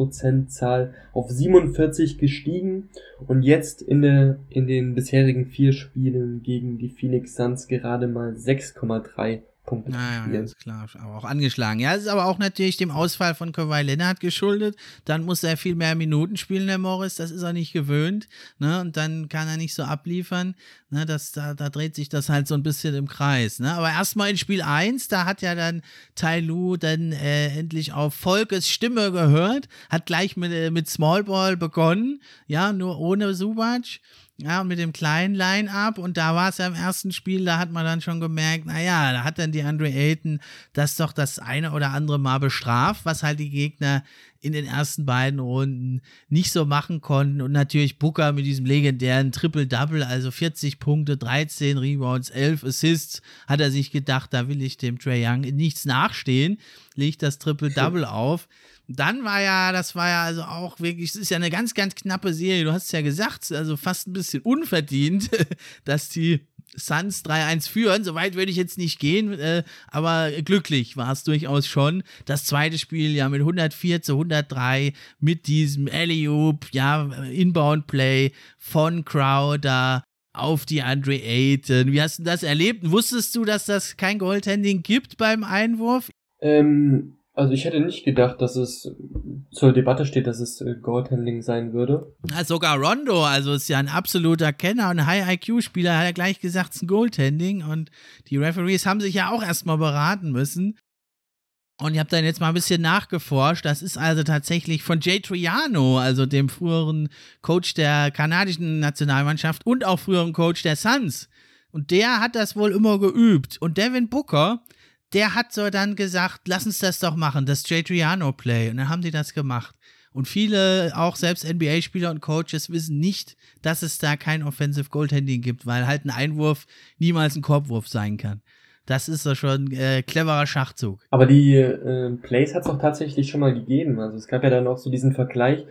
Korbwurfprozentzahl auf 47 gestiegen und jetzt in, der, in den bisherigen vier Spielen gegen die Phoenix Suns gerade mal 6,3 Punkte naja, ganz klar, aber auch angeschlagen. Ja, es ist aber auch natürlich dem Ausfall von Kawhi Leonard geschuldet. Dann muss er viel mehr Minuten spielen, der Morris. Das ist er nicht gewöhnt. Ne? Und dann kann er nicht so abliefern. Ne? Das, da, da dreht sich das halt so ein bisschen im Kreis. Ne? Aber erstmal in Spiel 1, da hat ja dann Tai Lu dann äh, endlich auf Volkes Stimme gehört, hat gleich mit, äh, mit Small Ball begonnen, ja, nur ohne Subac. Ja, mit dem kleinen Line-Up und da war es ja im ersten Spiel, da hat man dann schon gemerkt, naja, da hat dann die Andre Ayton das doch das eine oder andere Mal bestraft, was halt die Gegner in den ersten beiden Runden nicht so machen konnten. Und natürlich Booker mit diesem legendären Triple-Double, also 40 Punkte, 13 Rebounds, 11 Assists, hat er sich gedacht, da will ich dem Trey Young nichts nachstehen, legt das Triple-Double auf dann war ja, das war ja also auch wirklich, es ist ja eine ganz, ganz knappe Serie. Du hast es ja gesagt, also fast ein bisschen unverdient, dass die Suns 3-1 führen. Soweit würde ich jetzt nicht gehen, äh, aber glücklich war es durchaus schon. Das zweite Spiel ja mit 104 zu 103 mit diesem Alley-Oop, ja, Inbound-Play von Crowder auf die Andre Ayton. Wie hast du das erlebt? Wusstest du, dass das kein Goaltending gibt beim Einwurf? Ähm, also ich hätte nicht gedacht, dass es zur Debatte steht, dass es äh, Goaltending sein würde. Ja, sogar Rondo, also ist ja ein absoluter Kenner und High-IQ-Spieler, hat er gleich gesagt, es ist ein Goaltending und die Referees haben sich ja auch erstmal beraten müssen. Und ich habe dann jetzt mal ein bisschen nachgeforscht. Das ist also tatsächlich von Jay Triano, also dem früheren Coach der kanadischen Nationalmannschaft und auch früheren Coach der Suns. Und der hat das wohl immer geübt. Und Devin Booker, der hat so dann gesagt, lass uns das doch machen, das Jay Triano Play. Und dann haben die das gemacht. Und viele, auch selbst NBA-Spieler und Coaches, wissen nicht, dass es da kein Offensive Goaltending gibt, weil halt ein Einwurf niemals ein Korbwurf sein kann. Das ist doch schon äh, cleverer Schachzug. Aber die äh, Plays hat es auch tatsächlich schon mal gegeben. Also es gab ja dann auch so diesen Vergleich,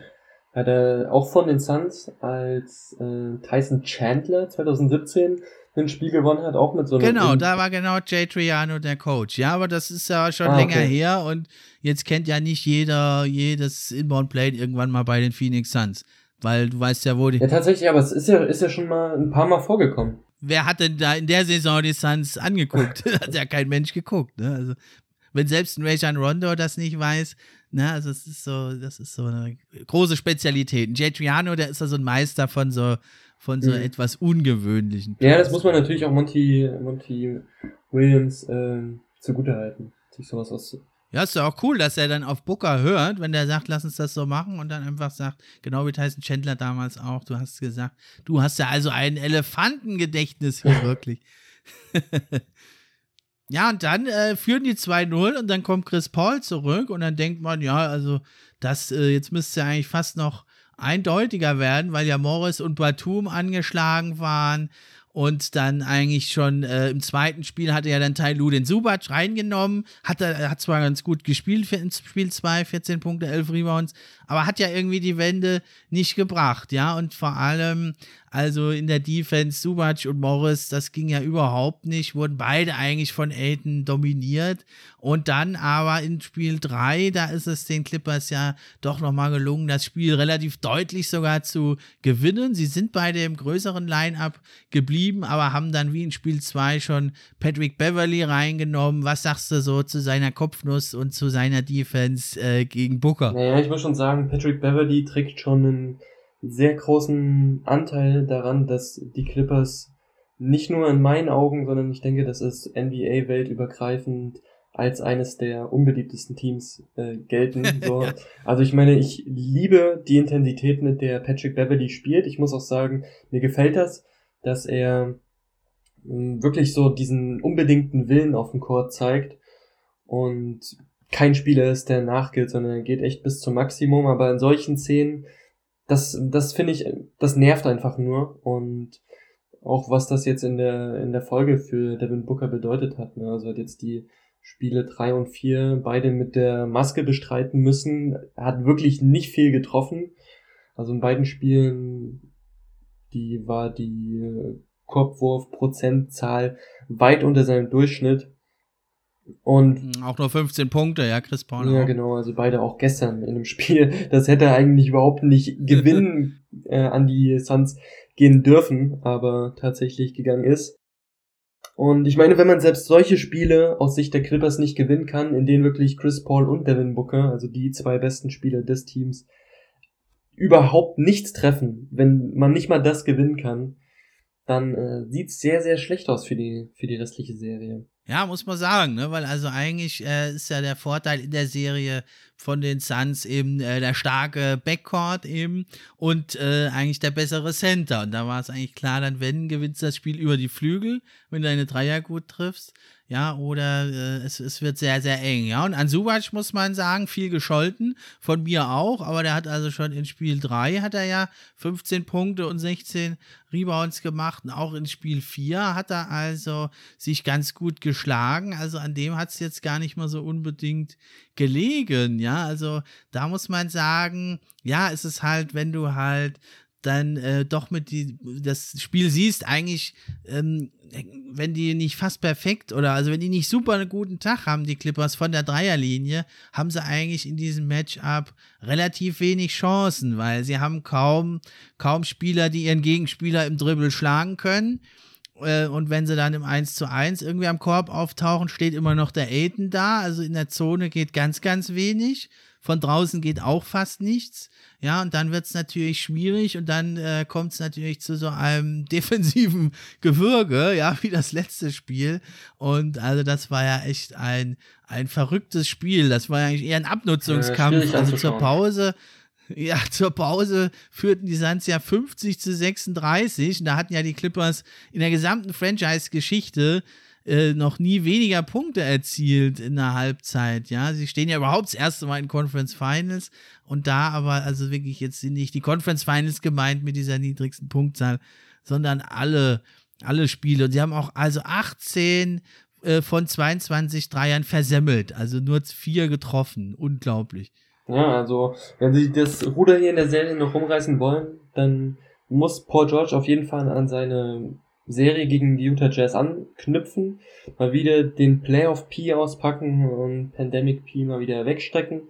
hat er auch von den Suns als äh, Tyson Chandler 2017 ein Spiel gewonnen hat, auch mit so einem. Genau, da war genau Jay Triano der Coach. Ja, aber das ist ja schon ah, länger okay. her und jetzt kennt ja nicht jeder jedes Inbound Play irgendwann mal bei den Phoenix Suns. Weil du weißt ja, wo die. Ja, tatsächlich, aber es ist ja, ist ja schon mal ein paar Mal vorgekommen. Wer hat denn da in der Saison die Suns angeguckt? hat ja kein Mensch geguckt. Ne? Also, wenn selbst ein Rajan Rondo das nicht weiß, ne, also es ist so, das ist so eine große Spezialität. Jay Triano, der ist ja so ein Meister von so von so mhm. etwas ungewöhnlichen. Ja, das muss man natürlich auch Monty, Monty Williams äh, zugutehalten, sich sowas aus. Ja, ist ja auch cool, dass er dann auf Booker hört, wenn der sagt, lass uns das so machen und dann einfach sagt, genau wie Tyson Chandler damals auch, du hast gesagt, du hast ja also ein Elefantengedächtnis hier wirklich. ja, und dann äh, führen die 2-0 und dann kommt Chris Paul zurück und dann denkt man, ja, also das, äh, jetzt müsste ja eigentlich fast noch eindeutiger werden, weil ja Morris und Batum angeschlagen waren und dann eigentlich schon äh, im zweiten Spiel hatte ja dann Tai Lu den Subac reingenommen, hat, er hat zwar ganz gut gespielt für Spiel 2, 14 Punkte, 11 Rebounds, aber hat ja irgendwie die Wende nicht gebracht, ja, und vor allem also in der Defense, Subac und Morris, das ging ja überhaupt nicht, wurden beide eigentlich von Aiden dominiert. Und dann aber in Spiel 3, da ist es den Clippers ja doch nochmal gelungen, das Spiel relativ deutlich sogar zu gewinnen. Sie sind beide im größeren Line-up geblieben, aber haben dann wie in Spiel 2 schon Patrick Beverly reingenommen. Was sagst du so zu seiner Kopfnuss und zu seiner Defense äh, gegen Booker? Naja, ich muss schon sagen, Patrick Beverly trägt schon einen sehr großen Anteil daran, dass die Clippers nicht nur in meinen Augen, sondern ich denke, das ist NBA weltübergreifend als eines der unbeliebtesten Teams äh, gelten. So. ja. Also ich meine, ich liebe die Intensität, mit der Patrick Beverly spielt. Ich muss auch sagen, mir gefällt das, dass er äh, wirklich so diesen unbedingten Willen auf dem Court zeigt und kein Spieler ist, der nachgilt, sondern er geht echt bis zum Maximum. Aber in solchen Szenen das, das finde ich, das nervt einfach nur und auch was das jetzt in der, in der Folge für Devin Booker bedeutet hat. Ne? Also hat jetzt die Spiele drei und vier beide mit der Maske bestreiten müssen, hat wirklich nicht viel getroffen. Also in beiden Spielen, die war die Korbwurfprozentzahl weit unter seinem Durchschnitt. Und hm, auch nur 15 Punkte, ja, Chris Paul. Ja, auch. genau, also beide auch gestern in dem Spiel. Das hätte eigentlich überhaupt nicht gewinnen äh, an die Suns gehen dürfen, aber tatsächlich gegangen ist. Und ich meine, wenn man selbst solche Spiele aus Sicht der Clippers nicht gewinnen kann, in denen wirklich Chris Paul und Devin Booker, also die zwei besten Spieler des Teams, überhaupt nichts treffen, wenn man nicht mal das gewinnen kann, dann äh, sieht's sehr, sehr schlecht aus für die, für die restliche Serie. Ja, muss man sagen, ne? weil also eigentlich äh, ist ja der Vorteil in der Serie von den Suns eben äh, der starke Backcourt eben und äh, eigentlich der bessere Center. Und da war es eigentlich klar, dann wenn gewinnst du das Spiel über die Flügel, wenn du deine Dreier gut triffst. Ja, oder äh, es, es wird sehr, sehr eng. Ja, und an Subac muss man sagen, viel gescholten, von mir auch, aber der hat also schon in Spiel 3 hat er ja 15 Punkte und 16 Rebounds gemacht und auch in Spiel 4 hat er also sich ganz gut geschlagen. Also an dem hat es jetzt gar nicht mal so unbedingt gelegen. Ja, also da muss man sagen, ja, es ist halt, wenn du halt dann äh, doch mit die das Spiel siehst, eigentlich, ähm, wenn die nicht fast perfekt oder also wenn die nicht super einen guten Tag haben, die Clippers von der Dreierlinie, haben sie eigentlich in diesem Matchup relativ wenig Chancen, weil sie haben kaum, kaum Spieler, die ihren Gegenspieler im Dribbel schlagen können. Äh, und wenn sie dann im 1 zu 1 irgendwie am Korb auftauchen, steht immer noch der Aiden da. Also in der Zone geht ganz, ganz wenig. Von draußen geht auch fast nichts. Ja, und dann wird es natürlich schwierig und dann äh, kommt es natürlich zu so einem defensiven Gewürge, ja, wie das letzte Spiel. Und also das war ja echt ein, ein verrücktes Spiel. Das war ja eigentlich eher ein Abnutzungskampf. Äh, also zur Pause. Ja, zur Pause führten die Suns ja 50 zu 36. Und da hatten ja die Clippers in der gesamten Franchise-Geschichte äh, noch nie weniger Punkte erzielt in der Halbzeit. Ja, sie stehen ja überhaupt das erste Mal in Conference Finals und da aber also wirklich jetzt sind nicht die Conference Finals gemeint mit dieser niedrigsten Punktzahl, sondern alle alle Spiele und sie haben auch also 18 äh, von 22 Dreiern versemmelt, also nur vier getroffen, unglaublich. Ja, also wenn sie das Ruder hier in der Serie noch rumreißen wollen, dann muss Paul George auf jeden Fall an seine Serie gegen die Utah Jazz anknüpfen, mal wieder den Playoff P auspacken und Pandemic P mal wieder wegstrecken.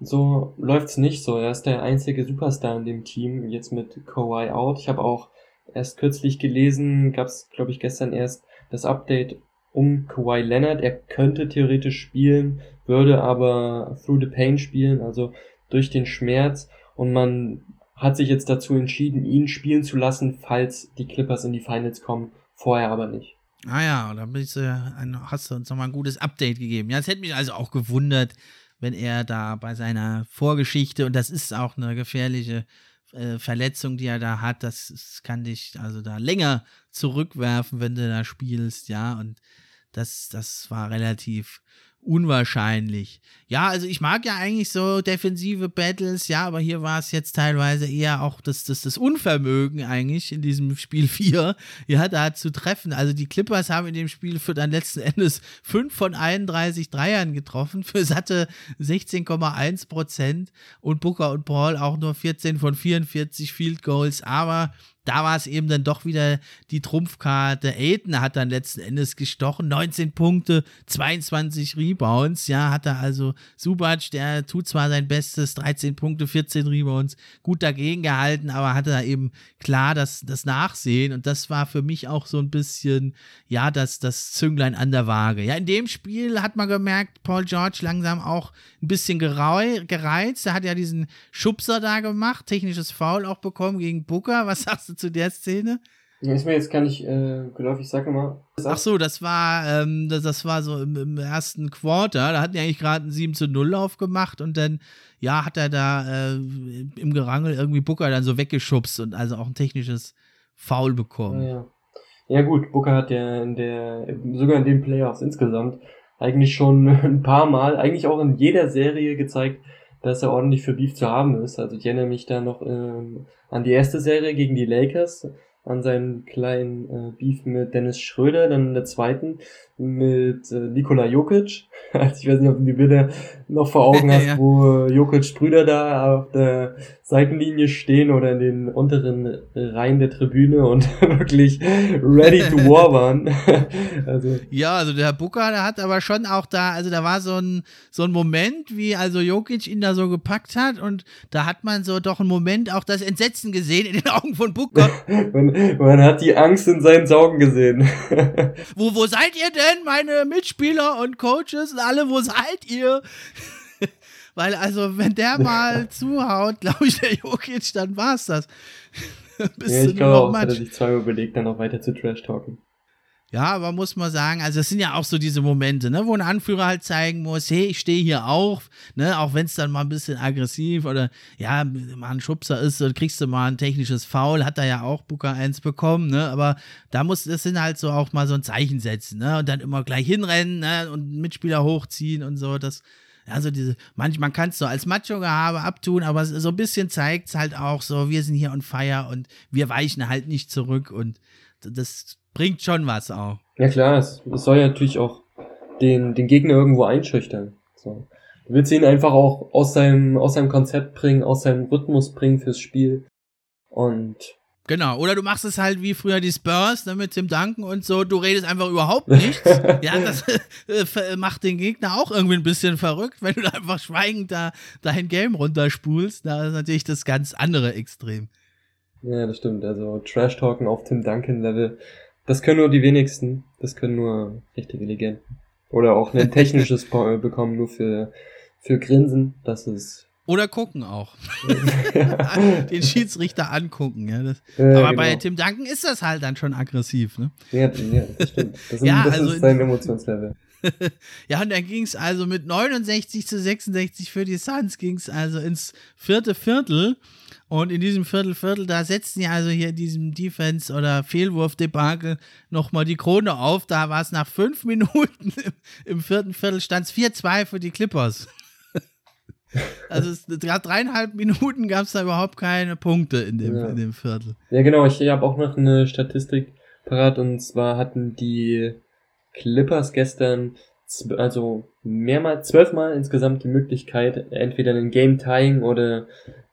So läuft's nicht so. Er ist der einzige Superstar in dem Team, jetzt mit Kawhi out. Ich habe auch erst kürzlich gelesen, gab's glaube ich gestern erst das Update um Kawhi Leonard. Er könnte theoretisch spielen, würde aber through the pain spielen, also durch den Schmerz und man hat sich jetzt dazu entschieden, ihn spielen zu lassen, falls die Clippers in die Finals kommen, vorher aber nicht. Ah ja, da bist du, hast du uns nochmal ein gutes Update gegeben. Ja, es hätte mich also auch gewundert, wenn er da bei seiner Vorgeschichte, und das ist auch eine gefährliche äh, Verletzung, die er da hat, das, das kann dich also da länger zurückwerfen, wenn du da spielst, ja, und das, das war relativ unwahrscheinlich. Ja, also ich mag ja eigentlich so defensive Battles, ja, aber hier war es jetzt teilweise eher auch das, das, das Unvermögen eigentlich in diesem Spiel 4, ja, da zu treffen. Also die Clippers haben in dem Spiel für dann letzten Endes 5 von 31 Dreiern getroffen, für satte 16,1 Prozent und Booker und Paul auch nur 14 von 44 Field Goals, aber da war es eben dann doch wieder die Trumpfkarte. Aiden hat dann letzten Endes gestochen. 19 Punkte, 22 Rebounds. Ja, hat er also Subac, der tut zwar sein Bestes, 13 Punkte, 14 Rebounds, gut dagegen gehalten, aber hatte da eben klar das, das Nachsehen. Und das war für mich auch so ein bisschen, ja, das, das Zünglein an der Waage. Ja, in dem Spiel hat man gemerkt, Paul George langsam auch ein bisschen gereizt. Er hat ja diesen Schubser da gemacht, technisches Foul auch bekommen gegen Booker. Was sagst du zu der Szene? Ist mir jetzt gar nicht äh, geläufig, sag mal. Ach so, das war, ähm, das, das war so im, im ersten Quarter. Da hatten die eigentlich gerade einen 7 zu 0 Lauf gemacht und dann, ja, hat er da äh, im Gerangel irgendwie Booker dann so weggeschubst und also auch ein technisches Foul bekommen. Ja, ja. ja gut, Booker hat ja in der, sogar in den Playoffs insgesamt eigentlich schon ein paar Mal, eigentlich auch in jeder Serie gezeigt, dass er ordentlich für Beef zu haben ist. Also ich erinnere mich da noch ähm, an die erste Serie gegen die Lakers, an seinen kleinen äh, Beef mit Dennis Schröder, dann in der zweiten mit äh, Nikola Jokic. Also ich weiß nicht, ob du die Bilder noch vor Augen hast, ja. wo Jokic Brüder da auf der Seitenlinie stehen oder in den unteren Reihen der Tribüne und wirklich ready to war waren. also. Ja, also der Booker, der hat aber schon auch da, also da war so ein, so ein Moment, wie also Jokic ihn da so gepackt hat und da hat man so doch einen Moment auch das Entsetzen gesehen in den Augen von Booker. man, man hat die Angst in seinen Augen gesehen. wo, wo seid ihr denn, meine Mitspieler und Coaches und alle, wo seid ihr? Weil, also, wenn der mal zuhaut, glaube ich, der Jokic, dann war's das. Bis ja, ich glaube auch, hat er sich zweimal überlegt, dann noch weiter zu Trash-Talken. Ja, aber muss man sagen, also es sind ja auch so diese Momente, ne, wo ein Anführer halt zeigen muss, hey, ich stehe hier auch, ne, auch wenn es dann mal ein bisschen aggressiv oder ja, mal ein Schubser ist, dann kriegst du mal ein technisches Foul, hat er ja auch Booker 1 bekommen, ne, aber da muss, das sind halt so auch mal so ein Zeichen setzen, ne, und dann immer gleich hinrennen, ne, und Mitspieler hochziehen und so, das, also diese, manchmal kannst du als Macho-Gehabe abtun, aber so ein bisschen zeigt es halt auch so, wir sind hier on fire und wir weichen halt nicht zurück und das bringt schon was auch. Ja klar, es, es soll ja natürlich auch den, den Gegner irgendwo einschüchtern. So. Du willst ihn einfach auch aus seinem, aus seinem Konzept bringen, aus seinem Rhythmus bringen fürs Spiel. Und Genau, oder du machst es halt wie früher die Spurs ne, mit dem Danken und so, du redest einfach überhaupt nichts. ja, das äh, macht den Gegner auch irgendwie ein bisschen verrückt, wenn du da einfach schweigend da dein Game runterspulst. Da ist natürlich das ganz andere Extrem. Ja, das stimmt. Also Trash-Talken auf Tim Duncan-Level, das können nur die wenigsten. Das können nur richtige Legenden. Oder auch ein technisches bekommen, nur für, für Grinsen. Das ist oder gucken auch. Den Schiedsrichter angucken, ja. Das, ja aber genau. bei Tim Duncan ist das halt dann schon aggressiv, ne? Ja, ja das stimmt. Das, ja, das also ist sein Emotionslevel. ja, und dann ging es also mit 69 zu 66 für die Suns, ging es also ins vierte Viertel. Und in diesem Viertel, Viertel, da setzten ja also hier in diesem Defense- oder Fehlwurf-Debakel nochmal die Krone auf. Da war es nach fünf Minuten im, im vierten Viertel, stand es 4-2 für die Clippers. Also es, gerade dreieinhalb Minuten gab es da überhaupt keine Punkte in dem, ja. in dem Viertel. Ja, genau. Ich habe auch noch eine Statistik parat und zwar hatten die Clippers gestern also mehrmals, zwölfmal insgesamt die Möglichkeit, entweder einen Game Tying oder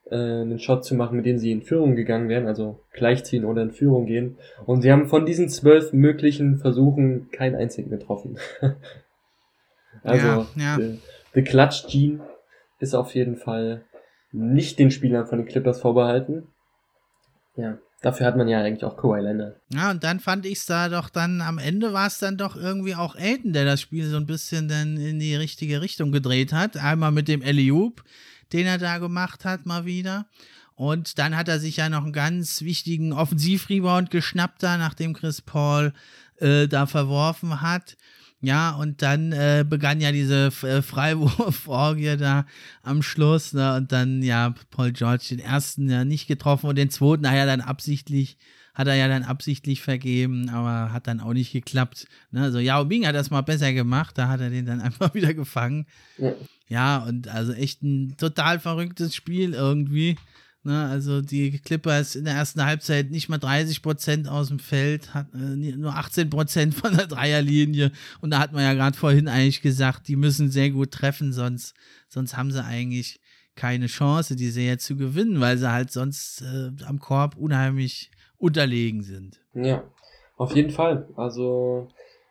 äh, einen Shot zu machen, mit dem sie in Führung gegangen wären, also gleichziehen oder in Führung gehen. Und sie haben von diesen zwölf möglichen Versuchen keinen einzigen getroffen. also ja, ja. The, the Clutch Gene ist auf jeden Fall nicht den Spielern von den Clippers vorbehalten. Ja, dafür hat man ja eigentlich auch Kawhi Leonard. Ja, und dann fand ich es da doch dann, am Ende war es dann doch irgendwie auch Elton, der das Spiel so ein bisschen dann in die richtige Richtung gedreht hat. Einmal mit dem Eliup, den er da gemacht hat, mal wieder. Und dann hat er sich ja noch einen ganz wichtigen Offensivrebound geschnappt da, nachdem Chris Paul äh, da verworfen hat. Ja, und dann äh, begann ja diese äh, Freiwurforgie da am Schluss. Ne? Und dann, ja, Paul George den ersten ja nicht getroffen und den zweiten hat er dann absichtlich, hat er ja dann absichtlich vergeben, aber hat dann auch nicht geklappt. Ne? Also Yao Ming hat das mal besser gemacht, da hat er den dann einfach wieder gefangen. Ja, ja und also echt ein total verrücktes Spiel irgendwie. Ne, also die Clippers in der ersten Halbzeit nicht mal 30 Prozent aus dem Feld, hat äh, nur 18 Prozent von der Dreierlinie. Und da hat man ja gerade vorhin eigentlich gesagt, die müssen sehr gut treffen, sonst, sonst haben sie eigentlich keine Chance, die Serie zu gewinnen, weil sie halt sonst äh, am Korb unheimlich unterlegen sind. Ja, auf jeden Fall. Also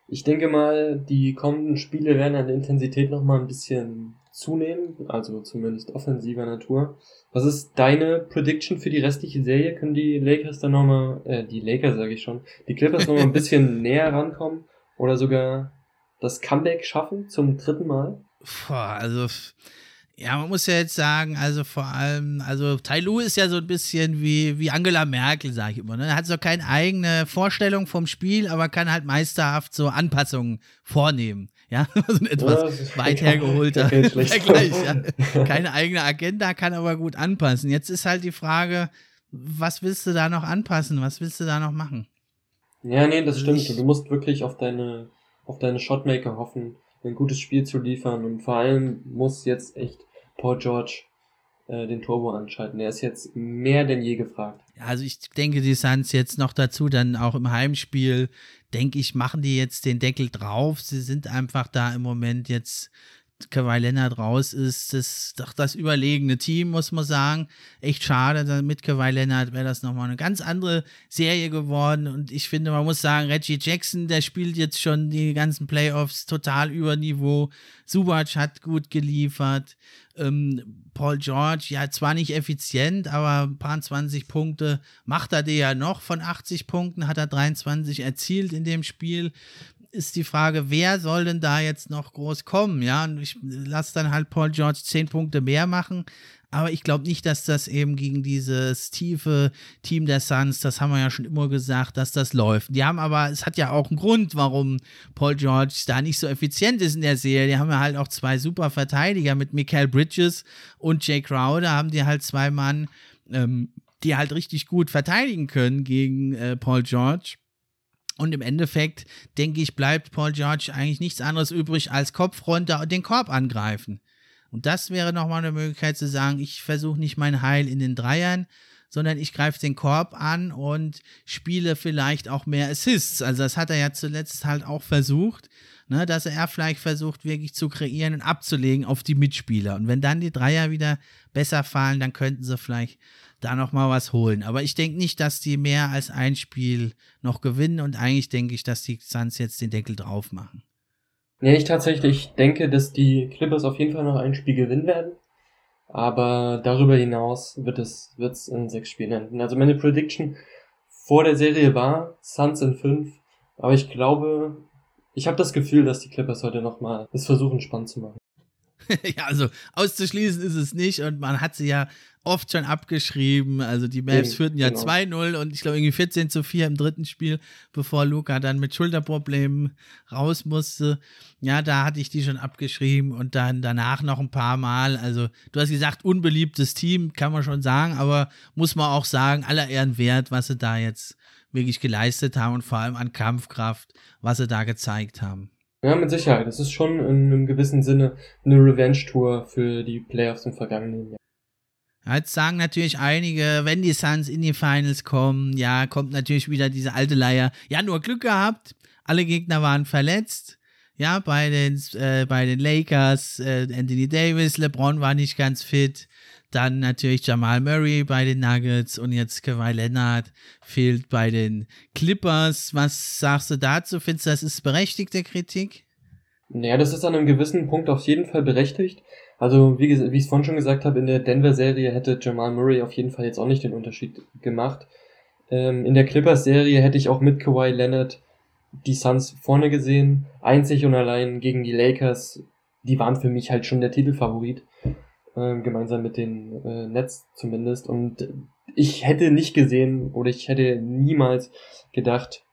ich denke mal, die kommenden Spiele werden an der Intensität nochmal ein bisschen zunehmen, also zumindest offensiver Natur. Was ist deine Prediction für die restliche Serie? Können die Lakers dann nochmal, äh, die Lakers sage ich schon, die Clippers nochmal ein bisschen näher rankommen oder sogar das Comeback schaffen zum dritten Mal? Boah, also ja, man muss ja jetzt sagen, also vor allem, also Tai Lu ist ja so ein bisschen wie, wie Angela Merkel, sage ich immer. Ne? Er hat so keine eigene Vorstellung vom Spiel, aber kann halt meisterhaft so Anpassungen vornehmen. Ja, so ein etwas weit hergeholter Vergleich. Ja. Keine eigene Agenda, kann aber gut anpassen. Jetzt ist halt die Frage, was willst du da noch anpassen? Was willst du da noch machen? Ja, nee, das stimmt. Ich, du musst wirklich auf deine, auf deine Shotmaker hoffen ein gutes Spiel zu liefern und vor allem muss jetzt echt Paul George äh, den Turbo anschalten. Er ist jetzt mehr denn je gefragt. Also ich denke, die Suns jetzt noch dazu, dann auch im Heimspiel, denke ich, machen die jetzt den Deckel drauf. Sie sind einfach da im Moment jetzt Kawhi Leonard raus ist, das doch das überlegene Team, muss man sagen. Echt schade, mit Kawhi Leonard wäre das nochmal eine ganz andere Serie geworden. Und ich finde, man muss sagen, Reggie Jackson, der spielt jetzt schon die ganzen Playoffs total über Niveau. Subac hat gut geliefert. Ähm, Paul George, ja, zwar nicht effizient, aber ein paar 20 Punkte macht er dir ja noch. Von 80 Punkten hat er 23 erzielt in dem Spiel ist die Frage, wer soll denn da jetzt noch groß kommen? Ja, und ich lasse dann halt Paul George zehn Punkte mehr machen. Aber ich glaube nicht, dass das eben gegen dieses tiefe Team der Suns, das haben wir ja schon immer gesagt, dass das läuft. Die haben aber, es hat ja auch einen Grund, warum Paul George da nicht so effizient ist in der Serie. Die haben ja halt auch zwei super Verteidiger mit Michael Bridges und Jay Crowder, haben die halt zwei Mann, ähm, die halt richtig gut verteidigen können gegen äh, Paul George. Und im Endeffekt, denke ich, bleibt Paul George eigentlich nichts anderes übrig als Kopf runter und den Korb angreifen. Und das wäre nochmal eine Möglichkeit zu sagen, ich versuche nicht mein Heil in den Dreiern, sondern ich greife den Korb an und spiele vielleicht auch mehr Assists. Also das hat er ja zuletzt halt auch versucht, ne, dass er vielleicht versucht, wirklich zu kreieren und abzulegen auf die Mitspieler. Und wenn dann die Dreier wieder besser fallen, dann könnten sie vielleicht da noch mal was holen. Aber ich denke nicht, dass die mehr als ein Spiel noch gewinnen und eigentlich denke ich, dass die Suns jetzt den Deckel drauf machen. Nee, ich tatsächlich denke, dass die Clippers auf jeden Fall noch ein Spiel gewinnen werden. Aber darüber hinaus wird es wird's in sechs Spielen enden. Also meine Prediction vor der Serie war Suns in fünf. Aber ich glaube, ich habe das Gefühl, dass die Clippers heute nochmal es versuchen, spannend zu machen. ja, also auszuschließen ist es nicht und man hat sie ja oft schon abgeschrieben. Also die Mavs ja, führten ja genau. 2-0 und ich glaube irgendwie 14 zu 4 im dritten Spiel, bevor Luca dann mit Schulterproblemen raus musste. Ja, da hatte ich die schon abgeschrieben und dann danach noch ein paar Mal. Also du hast gesagt, unbeliebtes Team, kann man schon sagen, aber muss man auch sagen, aller Ehren wert, was sie da jetzt wirklich geleistet haben und vor allem an Kampfkraft, was sie da gezeigt haben. Ja, mit Sicherheit. Das ist schon in einem gewissen Sinne eine Revenge-Tour für die Playoffs im vergangenen Jahr. Jetzt sagen natürlich einige, wenn die Suns in die Finals kommen, ja, kommt natürlich wieder diese alte Leier. Ja, nur Glück gehabt. Alle Gegner waren verletzt. Ja, bei den, äh, bei den Lakers, äh, Anthony Davis, LeBron war nicht ganz fit. Dann natürlich Jamal Murray bei den Nuggets und jetzt Kawhi Leonard fehlt bei den Clippers. Was sagst du dazu? Findest du, das ist berechtigte Kritik? Naja, das ist an einem gewissen Punkt auf jeden Fall berechtigt. Also, wie, wie ich es vorhin schon gesagt habe, in der Denver-Serie hätte Jamal Murray auf jeden Fall jetzt auch nicht den Unterschied gemacht. Ähm, in der Clippers-Serie hätte ich auch mit Kawhi Leonard die Suns vorne gesehen. Einzig und allein gegen die Lakers, die waren für mich halt schon der Titelfavorit. Ähm, gemeinsam mit den äh, Nets zumindest. Und ich hätte nicht gesehen oder ich hätte niemals gedacht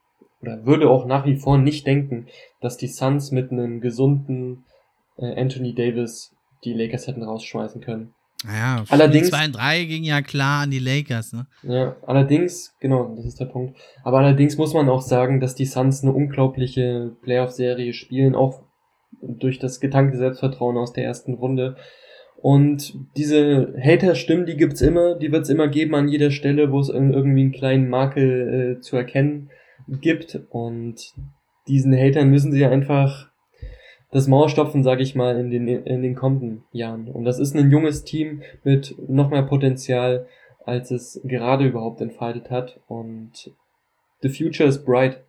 oder würde auch nach wie vor nicht denken, dass die Suns mit einem gesunden äh, Anthony Davis die Lakers hätten rausschmeißen können. Naja, allerdings 2 und 3 ging ja klar an die Lakers, ne? Ja, allerdings, genau, das ist der Punkt. Aber allerdings muss man auch sagen, dass die Suns eine unglaubliche Playoff-Serie spielen, auch durch das getankte Selbstvertrauen aus der ersten Runde. Und diese Hater-Stimmen, die gibt's immer, die wird's immer geben an jeder Stelle, wo es irgendwie einen kleinen Makel äh, zu erkennen gibt. Und diesen Hatern müssen sie einfach das Maul stopfen, sage ich mal, in den, in den kommenden Jahren. Und das ist ein junges Team mit noch mehr Potenzial, als es gerade überhaupt entfaltet hat. Und the future is bright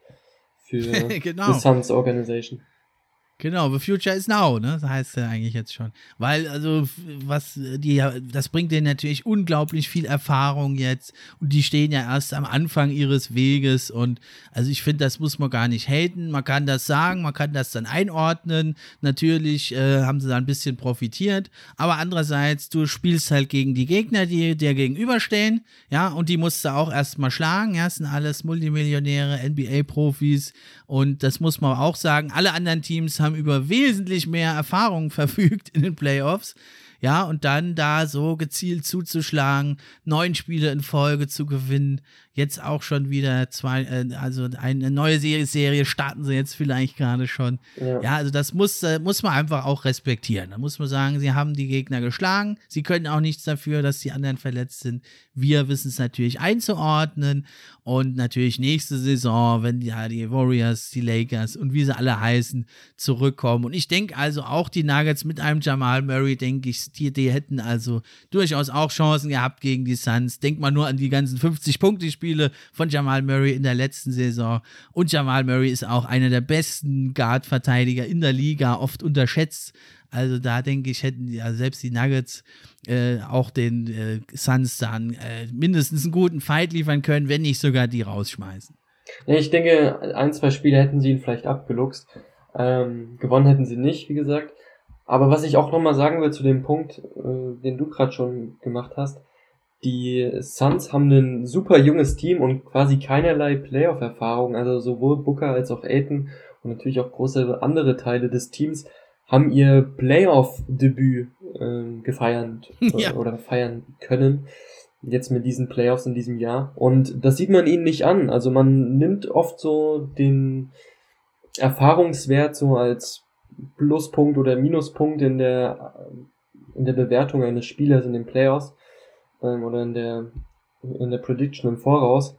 für genau. the Suns Organization. Genau, the future is now, ne? Das heißt ja eigentlich jetzt schon. Weil, also, was die, das bringt denen natürlich unglaublich viel Erfahrung jetzt. Und die stehen ja erst am Anfang ihres Weges. Und also ich finde, das muss man gar nicht haten. Man kann das sagen, man kann das dann einordnen. Natürlich äh, haben sie da ein bisschen profitiert. Aber andererseits, du spielst halt gegen die Gegner, die dir gegenüberstehen. Ja, und die musst du auch erstmal schlagen. Ja, das sind alles Multimillionäre, NBA-Profis. Und das muss man auch sagen. Alle anderen Teams haben über wesentlich mehr Erfahrung verfügt in den Playoffs. Ja, und dann da so gezielt zuzuschlagen, neun Spiele in Folge zu gewinnen, jetzt auch schon wieder zwei, äh, also eine neue Serie, Serie starten sie jetzt vielleicht gerade schon. Ja. ja, also das muss, äh, muss man einfach auch respektieren. Da muss man sagen, sie haben die Gegner geschlagen, sie können auch nichts dafür, dass die anderen verletzt sind. Wir wissen es natürlich einzuordnen und natürlich nächste Saison, wenn die, ja, die Warriors, die Lakers und wie sie alle heißen, zurückkommen. Und ich denke also auch die Nuggets mit einem Jamal Murray, denke ich, die, die hätten also durchaus auch Chancen gehabt gegen die Suns. Denk mal nur an die ganzen 50 Punkte, Spiele von Jamal Murray in der letzten Saison. Und Jamal Murray ist auch einer der besten Guard-Verteidiger in der Liga, oft unterschätzt. Also da denke ich, hätten die, also selbst die Nuggets äh, auch den äh, Suns dann äh, mindestens einen guten Fight liefern können, wenn nicht sogar die rausschmeißen. Ich denke, ein, zwei Spiele hätten sie ihn vielleicht abgeluchst. Ähm, gewonnen hätten sie nicht, wie gesagt. Aber was ich auch nochmal sagen will zu dem Punkt, äh, den du gerade schon gemacht hast, die Suns haben ein super junges Team und quasi keinerlei Playoff-Erfahrung. Also sowohl Booker als auch Aiton und natürlich auch große andere Teile des Teams haben ihr Playoff-Debüt äh, gefeiert ja. oder feiern können. Jetzt mit diesen Playoffs in diesem Jahr. Und das sieht man ihnen nicht an. Also man nimmt oft so den Erfahrungswert so als Pluspunkt oder Minuspunkt in der, in der Bewertung eines Spielers in den Playoffs ähm, oder in der, in der Prediction im Voraus.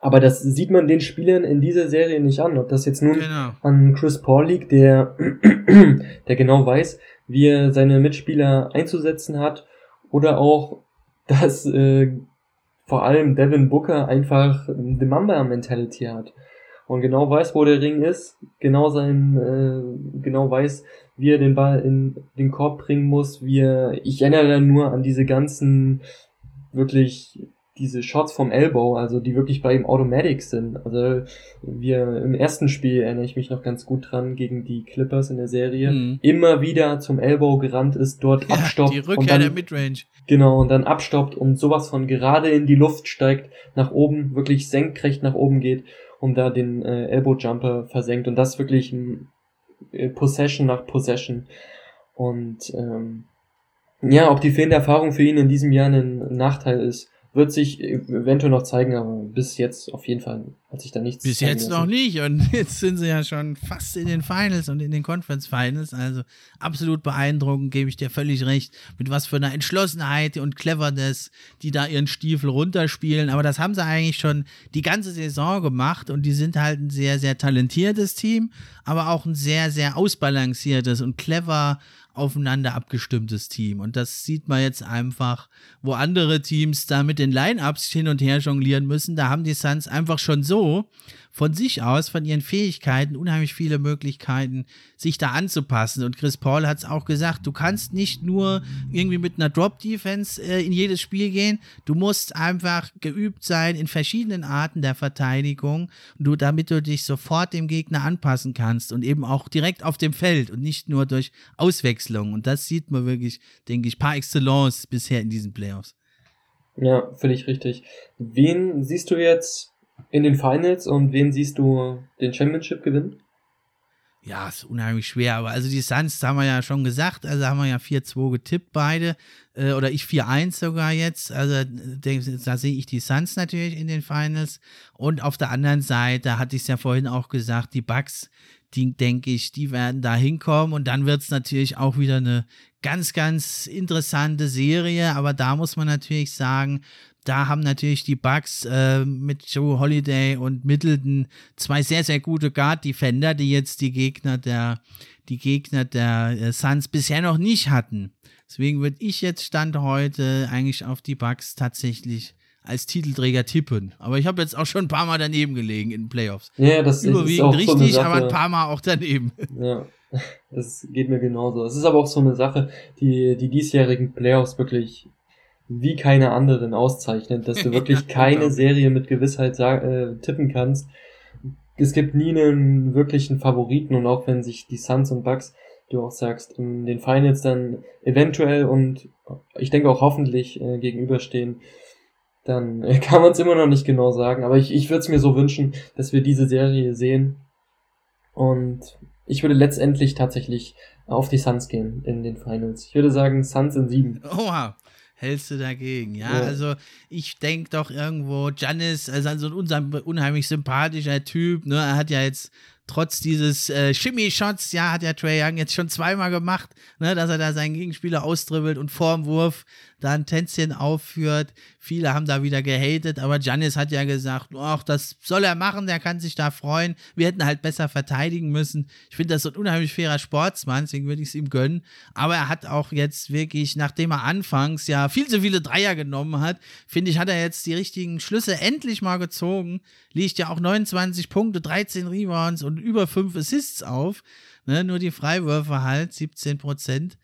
Aber das sieht man den Spielern in dieser Serie nicht an. Ob das jetzt nun genau. an Chris Paul liegt, der, der genau weiß, wie er seine Mitspieler einzusetzen hat, oder auch, dass äh, vor allem Devin Booker einfach die Mamba-Mentality hat und genau weiß, wo der Ring ist, genau sein, äh, genau weiß, wie er den Ball in den Korb bringen muss, wie er, ich erinnere nur an diese ganzen, wirklich, diese Shots vom Elbow, also die wirklich bei ihm Automatic sind. Also wir im ersten Spiel erinnere ich mich noch ganz gut dran gegen die Clippers in der Serie. Mhm. Immer wieder zum Elbow gerannt ist, dort ja, abstoppt. Die Rückkehr und dann, der Midrange. Genau, und dann abstoppt und sowas von gerade in die Luft steigt, nach oben, wirklich senkrecht nach oben geht und da den äh, Elbow Jumper versenkt und das wirklich ein Possession nach Possession. Und ähm, ja, ob die fehlende Erfahrung für ihn in diesem Jahr ein Nachteil ist, wird sich eventuell noch zeigen, aber bis jetzt auf jeden Fall hat sich da nichts. Bis jetzt lassen. noch nicht und jetzt sind sie ja schon fast in den Finals und in den Conference Finals, also absolut beeindruckend, gebe ich dir völlig recht, mit was für einer Entschlossenheit und Cleverness, die da ihren Stiefel runterspielen, aber das haben sie eigentlich schon die ganze Saison gemacht und die sind halt ein sehr, sehr talentiertes Team, aber auch ein sehr, sehr ausbalanciertes und clever aufeinander abgestimmtes Team. Und das sieht man jetzt einfach, wo andere Teams da mit den Line-Ups hin und her jonglieren müssen. Da haben die Suns einfach schon so von sich aus, von ihren Fähigkeiten, unheimlich viele Möglichkeiten, sich da anzupassen. Und Chris Paul hat es auch gesagt, du kannst nicht nur irgendwie mit einer Drop-Defense äh, in jedes Spiel gehen, du musst einfach geübt sein in verschiedenen Arten der Verteidigung, du, damit du dich sofort dem Gegner anpassen kannst und eben auch direkt auf dem Feld und nicht nur durch Auswechslung. Und das sieht man wirklich, denke ich, par excellence bisher in diesen Playoffs. Ja, völlig richtig. Wen siehst du jetzt in den Finals und wen siehst du den Championship gewinnen? Ja, ist unheimlich schwer, aber also die Suns, haben wir ja schon gesagt, also haben wir ja 4-2 getippt beide, äh, oder ich 4-1 sogar jetzt, also da sehe ich die Suns natürlich in den Finals und auf der anderen Seite, hatte ich es ja vorhin auch gesagt, die Bucks, denke ich, die werden da hinkommen und dann wird es natürlich auch wieder eine ganz, ganz interessante Serie, aber da muss man natürlich sagen, da haben natürlich die Bucks äh, mit Joe Holiday und Middleton zwei sehr, sehr gute Guard-Defender, die jetzt die Gegner der, die Gegner der äh, Suns bisher noch nicht hatten. Deswegen würde ich jetzt Stand heute eigentlich auf die Bucks tatsächlich als Titelträger tippen. Aber ich habe jetzt auch schon ein paar Mal daneben gelegen in den Playoffs. Ja, das Überwiegend ist richtig, so aber ein paar Mal auch daneben. Ja, das geht mir genauso. Es ist aber auch so eine Sache, die die diesjährigen Playoffs wirklich wie keine anderen auszeichnet, dass du wirklich keine genau. Serie mit Gewissheit äh, tippen kannst. Es gibt nie einen wirklichen Favoriten und auch wenn sich die Suns und Bucks, du auch sagst, in den Finals dann eventuell und ich denke auch hoffentlich äh, gegenüberstehen, dann kann man es immer noch nicht genau sagen. Aber ich, ich würde es mir so wünschen, dass wir diese Serie sehen Und ich würde letztendlich tatsächlich auf die Suns gehen in den Finals. Ich würde sagen, Suns in sieben. Oha hältst du dagegen? Ja, ja. also ich denke doch irgendwo, Janis, also ein unheimlich sympathischer Typ, ne? Er hat ja jetzt trotz dieses äh, Shimmy-Shots, ja, hat ja Trey Young jetzt schon zweimal gemacht, ne, dass er da seinen Gegenspieler austribbelt und vorm Wurf da ein Tänzchen aufführt. Viele haben da wieder gehatet, aber Janis hat ja gesagt, ach, das soll er machen, der kann sich da freuen. Wir hätten halt besser verteidigen müssen. Ich finde, das ist ein unheimlich fairer Sportsmann, deswegen würde ich es ihm gönnen. Aber er hat auch jetzt wirklich, nachdem er anfangs ja viel zu viele Dreier genommen hat, finde ich, hat er jetzt die richtigen Schlüsse endlich mal gezogen. Liegt ja auch 29 Punkte, 13 Rebounds und über 5 Assists auf. Ne, nur die Freiwürfe halt, 17 Prozent.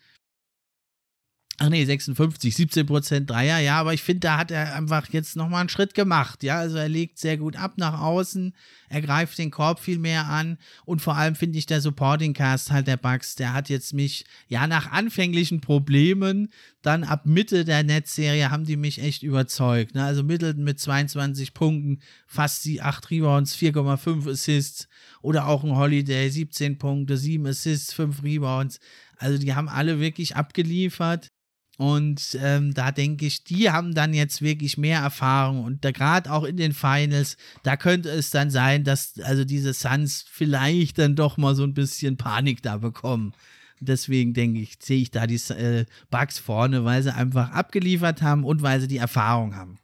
Ach nee, 56, 17% Dreier, ja, aber ich finde, da hat er einfach jetzt nochmal einen Schritt gemacht, ja, also er legt sehr gut ab nach außen, er greift den Korb viel mehr an und vor allem finde ich der Supporting Cast halt der Bugs, der hat jetzt mich, ja, nach anfänglichen Problemen, dann ab Mitte der Netzserie haben die mich echt überzeugt, ne, also Middleton mit 22 Punkten, fast die 8 Rebounds, 4,5 Assists oder auch ein Holiday, 17 Punkte, 7 Assists, 5 Rebounds, also die haben alle wirklich abgeliefert und ähm, da denke ich, die haben dann jetzt wirklich mehr Erfahrung und da gerade auch in den Finals, da könnte es dann sein, dass also diese Suns vielleicht dann doch mal so ein bisschen Panik da bekommen. Deswegen denke ich, sehe ich da die äh, Bugs vorne, weil sie einfach abgeliefert haben und weil sie die Erfahrung haben.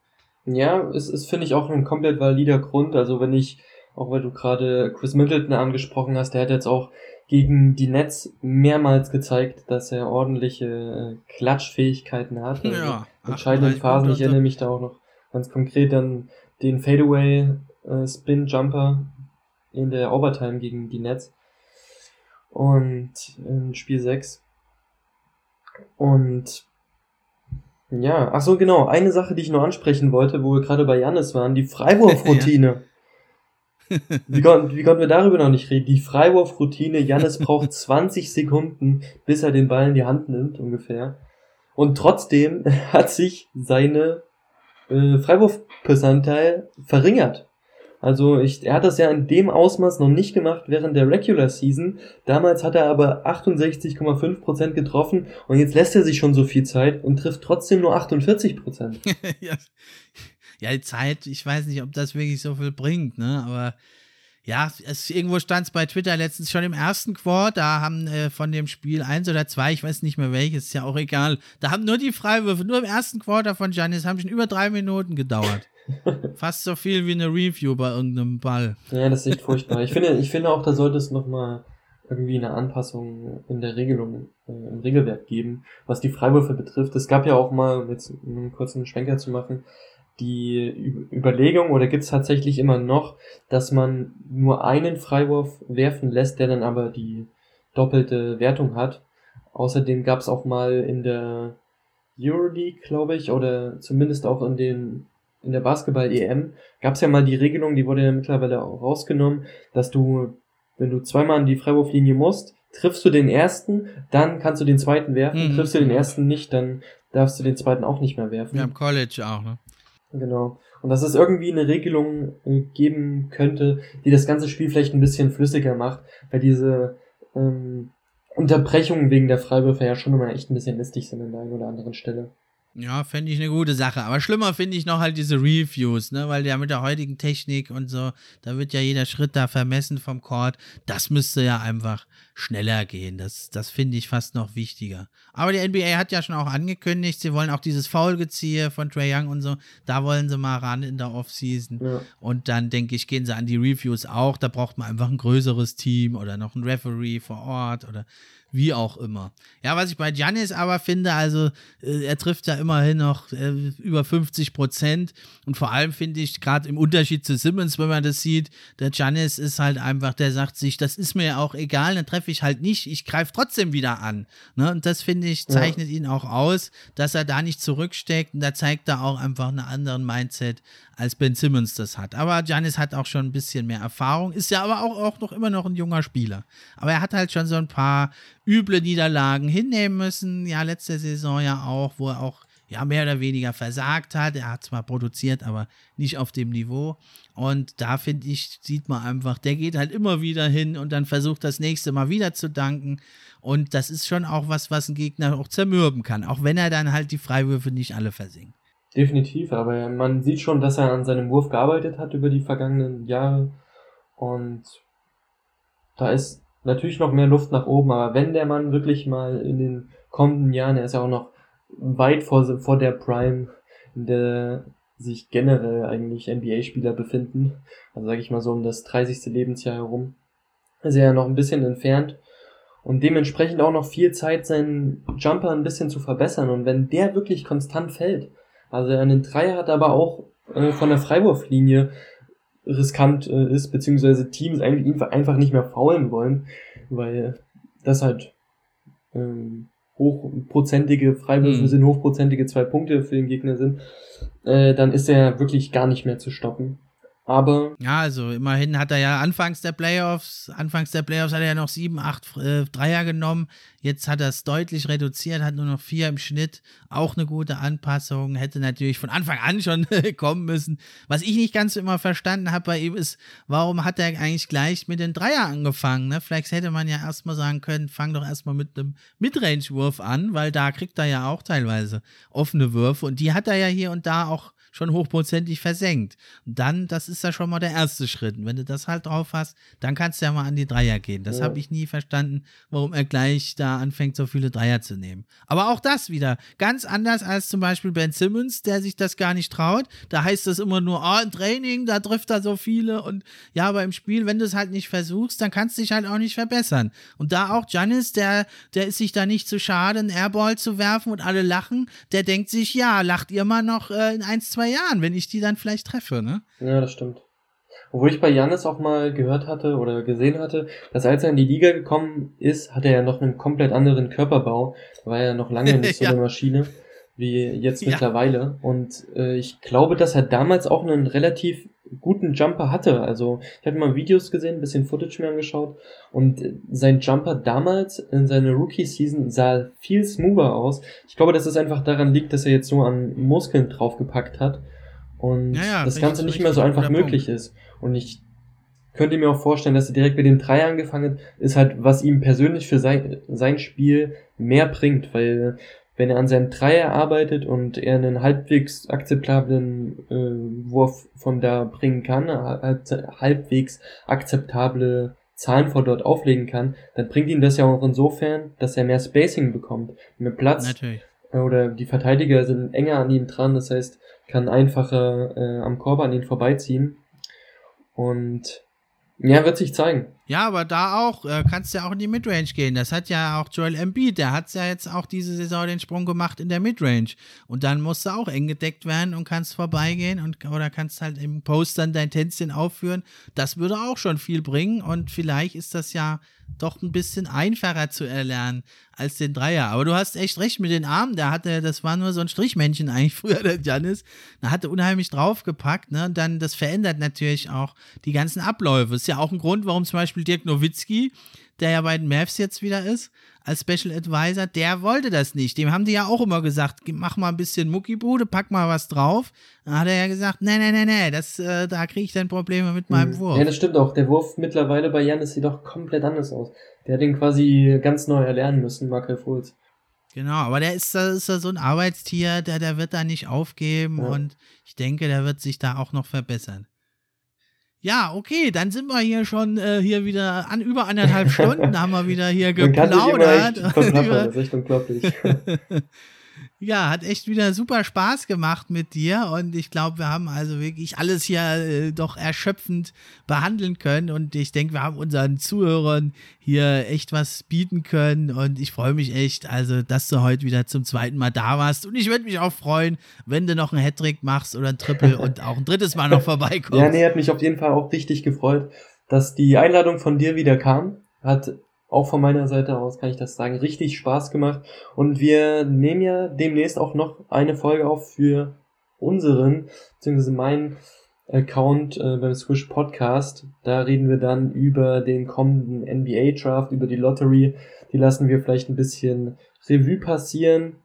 Ja, es ist, finde ich, auch ein komplett valider Grund. Also wenn ich, auch weil du gerade Chris Middleton angesprochen hast, der hat jetzt auch gegen die Nets mehrmals gezeigt, dass er ordentliche äh, Klatschfähigkeiten hat. Also ja, entscheidenden Phasen. Ich erinnere mich da auch noch ganz konkret an den Fadeaway äh, Spin Jumper in der Overtime gegen die Nets. Und in Spiel 6. Und ja, ach so genau, eine Sache, die ich nur ansprechen wollte, wo wir gerade bei Janis waren, die Freiwurfroutine. ja. Wie, kon wie konnten wir darüber noch nicht reden? Die Freiwurfroutine, Jannis braucht 20 Sekunden, bis er den Ball in die Hand nimmt, ungefähr. Und trotzdem hat sich seine äh, Freiwurfpercentage verringert. Also ich, er hat das ja in dem Ausmaß noch nicht gemacht während der Regular Season. Damals hat er aber 68,5% getroffen und jetzt lässt er sich schon so viel Zeit und trifft trotzdem nur 48%. ja ja, Zeit, ich weiß nicht, ob das wirklich so viel bringt, ne? Aber ja, es, irgendwo stand es bei Twitter letztens schon im ersten Quart, da haben äh, von dem Spiel eins oder zwei, ich weiß nicht mehr welches, ist ja auch egal, da haben nur die Freiwürfe, nur im ersten Quarter von Giannis, haben schon über drei Minuten gedauert. Fast so viel wie eine Review bei irgendeinem Ball. Ja, das ist echt furchtbar. Ich finde, ich finde auch, da sollte es nochmal irgendwie eine Anpassung in der Regelung, äh, im Regelwerk geben, was die Freiwürfe betrifft. Es gab ja auch mal, jetzt einen kurzen Schwenker zu machen, die Überlegung oder gibt es tatsächlich immer noch, dass man nur einen Freiwurf werfen lässt, der dann aber die doppelte Wertung hat. Außerdem gab es auch mal in der Euroleague, glaube ich, oder zumindest auch in den in der Basketball-EM gab es ja mal die Regelung, die wurde ja mittlerweile auch rausgenommen, dass du, wenn du zweimal an die Freiwurflinie musst, triffst du den ersten, dann kannst du den zweiten werfen. Mhm. Triffst du den ersten nicht, dann darfst du den zweiten auch nicht mehr werfen. Ja, im College auch, ne? Genau. Und dass es irgendwie eine Regelung äh, geben könnte, die das ganze Spiel vielleicht ein bisschen flüssiger macht, weil diese ähm, Unterbrechungen wegen der Freiwürfe ja schon immer echt ein bisschen listig sind an der einen oder anderen Stelle. Ja, fände ich eine gute Sache. Aber schlimmer finde ich noch halt diese Reviews, ne? Weil ja mit der heutigen Technik und so, da wird ja jeder Schritt da vermessen vom Court. Das müsste ja einfach schneller gehen. Das, das finde ich fast noch wichtiger. Aber die NBA hat ja schon auch angekündigt, sie wollen auch dieses Foulgeziehe von Trey Young und so, da wollen sie mal ran in der Offseason. Ja. Und dann denke ich, gehen sie an die Reviews auch. Da braucht man einfach ein größeres Team oder noch ein Referee vor Ort oder wie auch immer. Ja, was ich bei Giannis aber finde, also äh, er trifft ja immerhin noch äh, über 50 Prozent und vor allem finde ich gerade im Unterschied zu Simmons, wenn man das sieht, der Giannis ist halt einfach, der sagt sich, das ist mir ja auch egal, dann treffe ich halt nicht, ich greife trotzdem wieder an. Ne? Und das finde ich, zeichnet ja. ihn auch aus, dass er da nicht zurücksteckt und da zeigt er auch einfach einen anderen Mindset, als Ben Simmons das hat. Aber Giannis hat auch schon ein bisschen mehr Erfahrung, ist ja aber auch, auch noch immer noch ein junger Spieler. Aber er hat halt schon so ein paar üble Niederlagen hinnehmen müssen. Ja, letzte Saison ja auch, wo er auch ja mehr oder weniger versagt hat. Er hat zwar produziert, aber nicht auf dem Niveau. Und da finde ich, sieht man einfach, der geht halt immer wieder hin und dann versucht das nächste Mal wieder zu danken. Und das ist schon auch was, was ein Gegner auch zermürben kann, auch wenn er dann halt die Freiwürfe nicht alle versinkt. Definitiv, aber man sieht schon, dass er an seinem Wurf gearbeitet hat über die vergangenen Jahre. Und da ist natürlich noch mehr Luft nach oben, aber wenn der Mann wirklich mal in den kommenden Jahren, er ist ja auch noch weit vor, vor der Prime, in der sich generell eigentlich NBA-Spieler befinden, also sage ich mal so um das 30. Lebensjahr herum, ist er ja noch ein bisschen entfernt und dementsprechend auch noch viel Zeit, seinen Jumper ein bisschen zu verbessern. Und wenn der wirklich konstant fällt, also er einen Dreier hat, aber auch äh, von der Freiwurflinie riskant äh, ist, beziehungsweise Teams eigentlich einfach nicht mehr faulen wollen, weil das halt ähm, hochprozentige Freiwürfe mhm. sind, hochprozentige zwei Punkte für den Gegner sind, äh, dann ist er wirklich gar nicht mehr zu stoppen. Aber. Ja, also immerhin hat er ja anfangs der Playoffs, anfangs der Playoffs hat er ja noch sieben, acht äh, Dreier genommen. Jetzt hat er es deutlich reduziert, hat nur noch vier im Schnitt. Auch eine gute Anpassung. Hätte natürlich von Anfang an schon kommen müssen. Was ich nicht ganz immer verstanden habe bei ihm ist, warum hat er eigentlich gleich mit den Dreier angefangen? Ne? Vielleicht hätte man ja erstmal sagen können, fang doch erstmal mit einem Midrange-Wurf an, weil da kriegt er ja auch teilweise offene Würfe. Und die hat er ja hier und da auch schon hochprozentig versenkt. Und dann, das ist ja schon mal der erste Schritt. Und wenn du das halt drauf hast, dann kannst du ja mal an die Dreier gehen. Das ja. habe ich nie verstanden, warum er gleich da anfängt, so viele Dreier zu nehmen. Aber auch das wieder ganz anders als zum Beispiel Ben Simmons, der sich das gar nicht traut. Da heißt es immer nur, oh, im Training, da trifft er so viele. Und ja, aber im Spiel, wenn du es halt nicht versuchst, dann kannst du dich halt auch nicht verbessern. Und da auch Janis, der, der ist sich da nicht zu schade, einen Airball zu werfen und alle lachen. Der denkt sich, ja, lacht ihr mal noch äh, in 1, 2 zwei Jahren, wenn ich die dann vielleicht treffe, ne? Ja, das stimmt. Obwohl ich bei Janis auch mal gehört hatte oder gesehen hatte, dass als er in die Liga gekommen ist, hat er ja noch einen komplett anderen Körperbau. War ja noch lange nicht so ja. eine Maschine wie jetzt ja. mittlerweile. Und äh, ich glaube, dass er damals auch einen relativ guten Jumper hatte. Also ich hatte mal Videos gesehen, ein bisschen Footage mir angeschaut und sein Jumper damals in seiner Rookie-Season sah viel smoother aus. Ich glaube, dass es einfach daran liegt, dass er jetzt so an Muskeln draufgepackt hat und ja, ja, das Ganze nicht mehr so einfach möglich Punkt. ist. Und ich könnte mir auch vorstellen, dass er direkt mit dem Dreier angefangen hat, ist halt, was ihm persönlich für sein, sein Spiel mehr bringt, weil wenn er an seinem Dreier arbeitet und er einen halbwegs akzeptablen äh, Wurf von da bringen kann, halbwegs akzeptable Zahlen von dort auflegen kann, dann bringt ihn das ja auch insofern, dass er mehr Spacing bekommt, mehr Platz. Natürlich. Oder die Verteidiger sind enger an ihm dran, das heißt, kann einfacher äh, am Korb an ihn vorbeiziehen. Und ja, wird sich zeigen. Ja, aber da auch, äh, kannst du ja auch in die Midrange gehen. Das hat ja auch Joel Embiid, der hat ja jetzt auch diese Saison den Sprung gemacht in der Midrange. Und dann musst du auch eng gedeckt werden und kannst vorbeigehen und oder kannst halt im Post dann dein Tänzchen aufführen. Das würde auch schon viel bringen und vielleicht ist das ja doch ein bisschen einfacher zu erlernen als den Dreier. Aber du hast echt recht mit den Armen. Der hatte, das war nur so ein Strichmännchen eigentlich früher, der Janis. Da hatte unheimlich draufgepackt, ne? Und dann, das verändert natürlich auch die ganzen Abläufe. Ist ja auch ein Grund, warum zum Beispiel Dirk Nowitzki, der ja bei den Mavs jetzt wieder ist, als Special Advisor, der wollte das nicht. Dem haben die ja auch immer gesagt, mach mal ein bisschen Muckibude, pack mal was drauf. Dann hat er ja gesagt, nee, nee, nee, nee, das, äh, da kriege ich dann Probleme mit meinem mhm. Wurf. Ja, das stimmt auch. Der Wurf mittlerweile bei Janis sieht doch komplett anders aus. Der hat den quasi ganz neu erlernen müssen, Markel Fultz. Genau, aber der ist, ist so ein Arbeitstier, der, der wird da nicht aufgeben ja. und ich denke, der wird sich da auch noch verbessern. Ja, okay, dann sind wir hier schon äh, hier wieder an über anderthalb Stunden, haben wir wieder hier geplaudert. das ist echt unglaublich. Ja, hat echt wieder super Spaß gemacht mit dir und ich glaube, wir haben also wirklich alles hier äh, doch erschöpfend behandeln können und ich denke, wir haben unseren Zuhörern hier echt was bieten können und ich freue mich echt, also, dass du heute wieder zum zweiten Mal da warst und ich würde mich auch freuen, wenn du noch einen Hattrick machst oder ein Triple und auch ein drittes Mal noch vorbeikommst. Ja, nee, hat mich auf jeden Fall auch richtig gefreut, dass die Einladung von dir wieder kam. Hat auch von meiner Seite aus kann ich das sagen, richtig Spaß gemacht. Und wir nehmen ja demnächst auch noch eine Folge auf für unseren, beziehungsweise meinen Account äh, beim Swish Podcast. Da reden wir dann über den kommenden NBA Draft, über die Lottery. Die lassen wir vielleicht ein bisschen Revue passieren.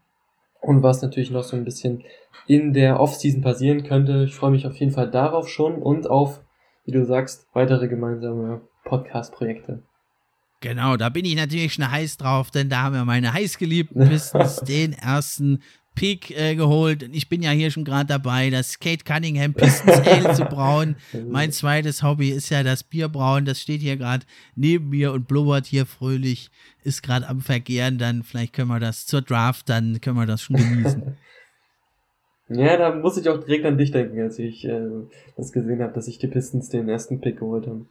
und was natürlich noch so ein bisschen in der Offseason passieren könnte. Ich freue mich auf jeden Fall darauf schon und auf, wie du sagst, weitere gemeinsame Podcast-Projekte. Genau, da bin ich natürlich schon heiß drauf, denn da haben wir meine heißgeliebten Pistons den ersten Pick äh, geholt. Und ich bin ja hier schon gerade dabei, das Kate Cunningham Pistons Ale zu brauen. Mein zweites Hobby ist ja das Bierbrauen. Das steht hier gerade neben mir und blubbert hier fröhlich, ist gerade am Vergehren. Dann vielleicht können wir das zur Draft, dann können wir das schon genießen. Ja, da muss ich auch direkt an dich denken, als ich äh, das gesehen habe, dass sich die Pistons den ersten Pick geholt haben.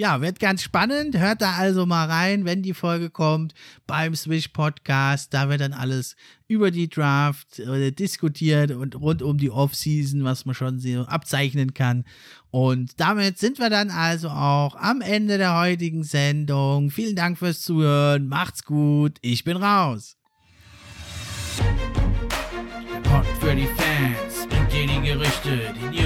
Ja, wird ganz spannend. Hört da also mal rein, wenn die Folge kommt beim Swish Podcast. Da wird dann alles über die Draft äh, diskutiert und rund um die Offseason, was man schon so abzeichnen kann. Und damit sind wir dann also auch am Ende der heutigen Sendung. Vielen Dank fürs Zuhören. Macht's gut. Ich bin raus. Pod für die Fans die Gerüchte, die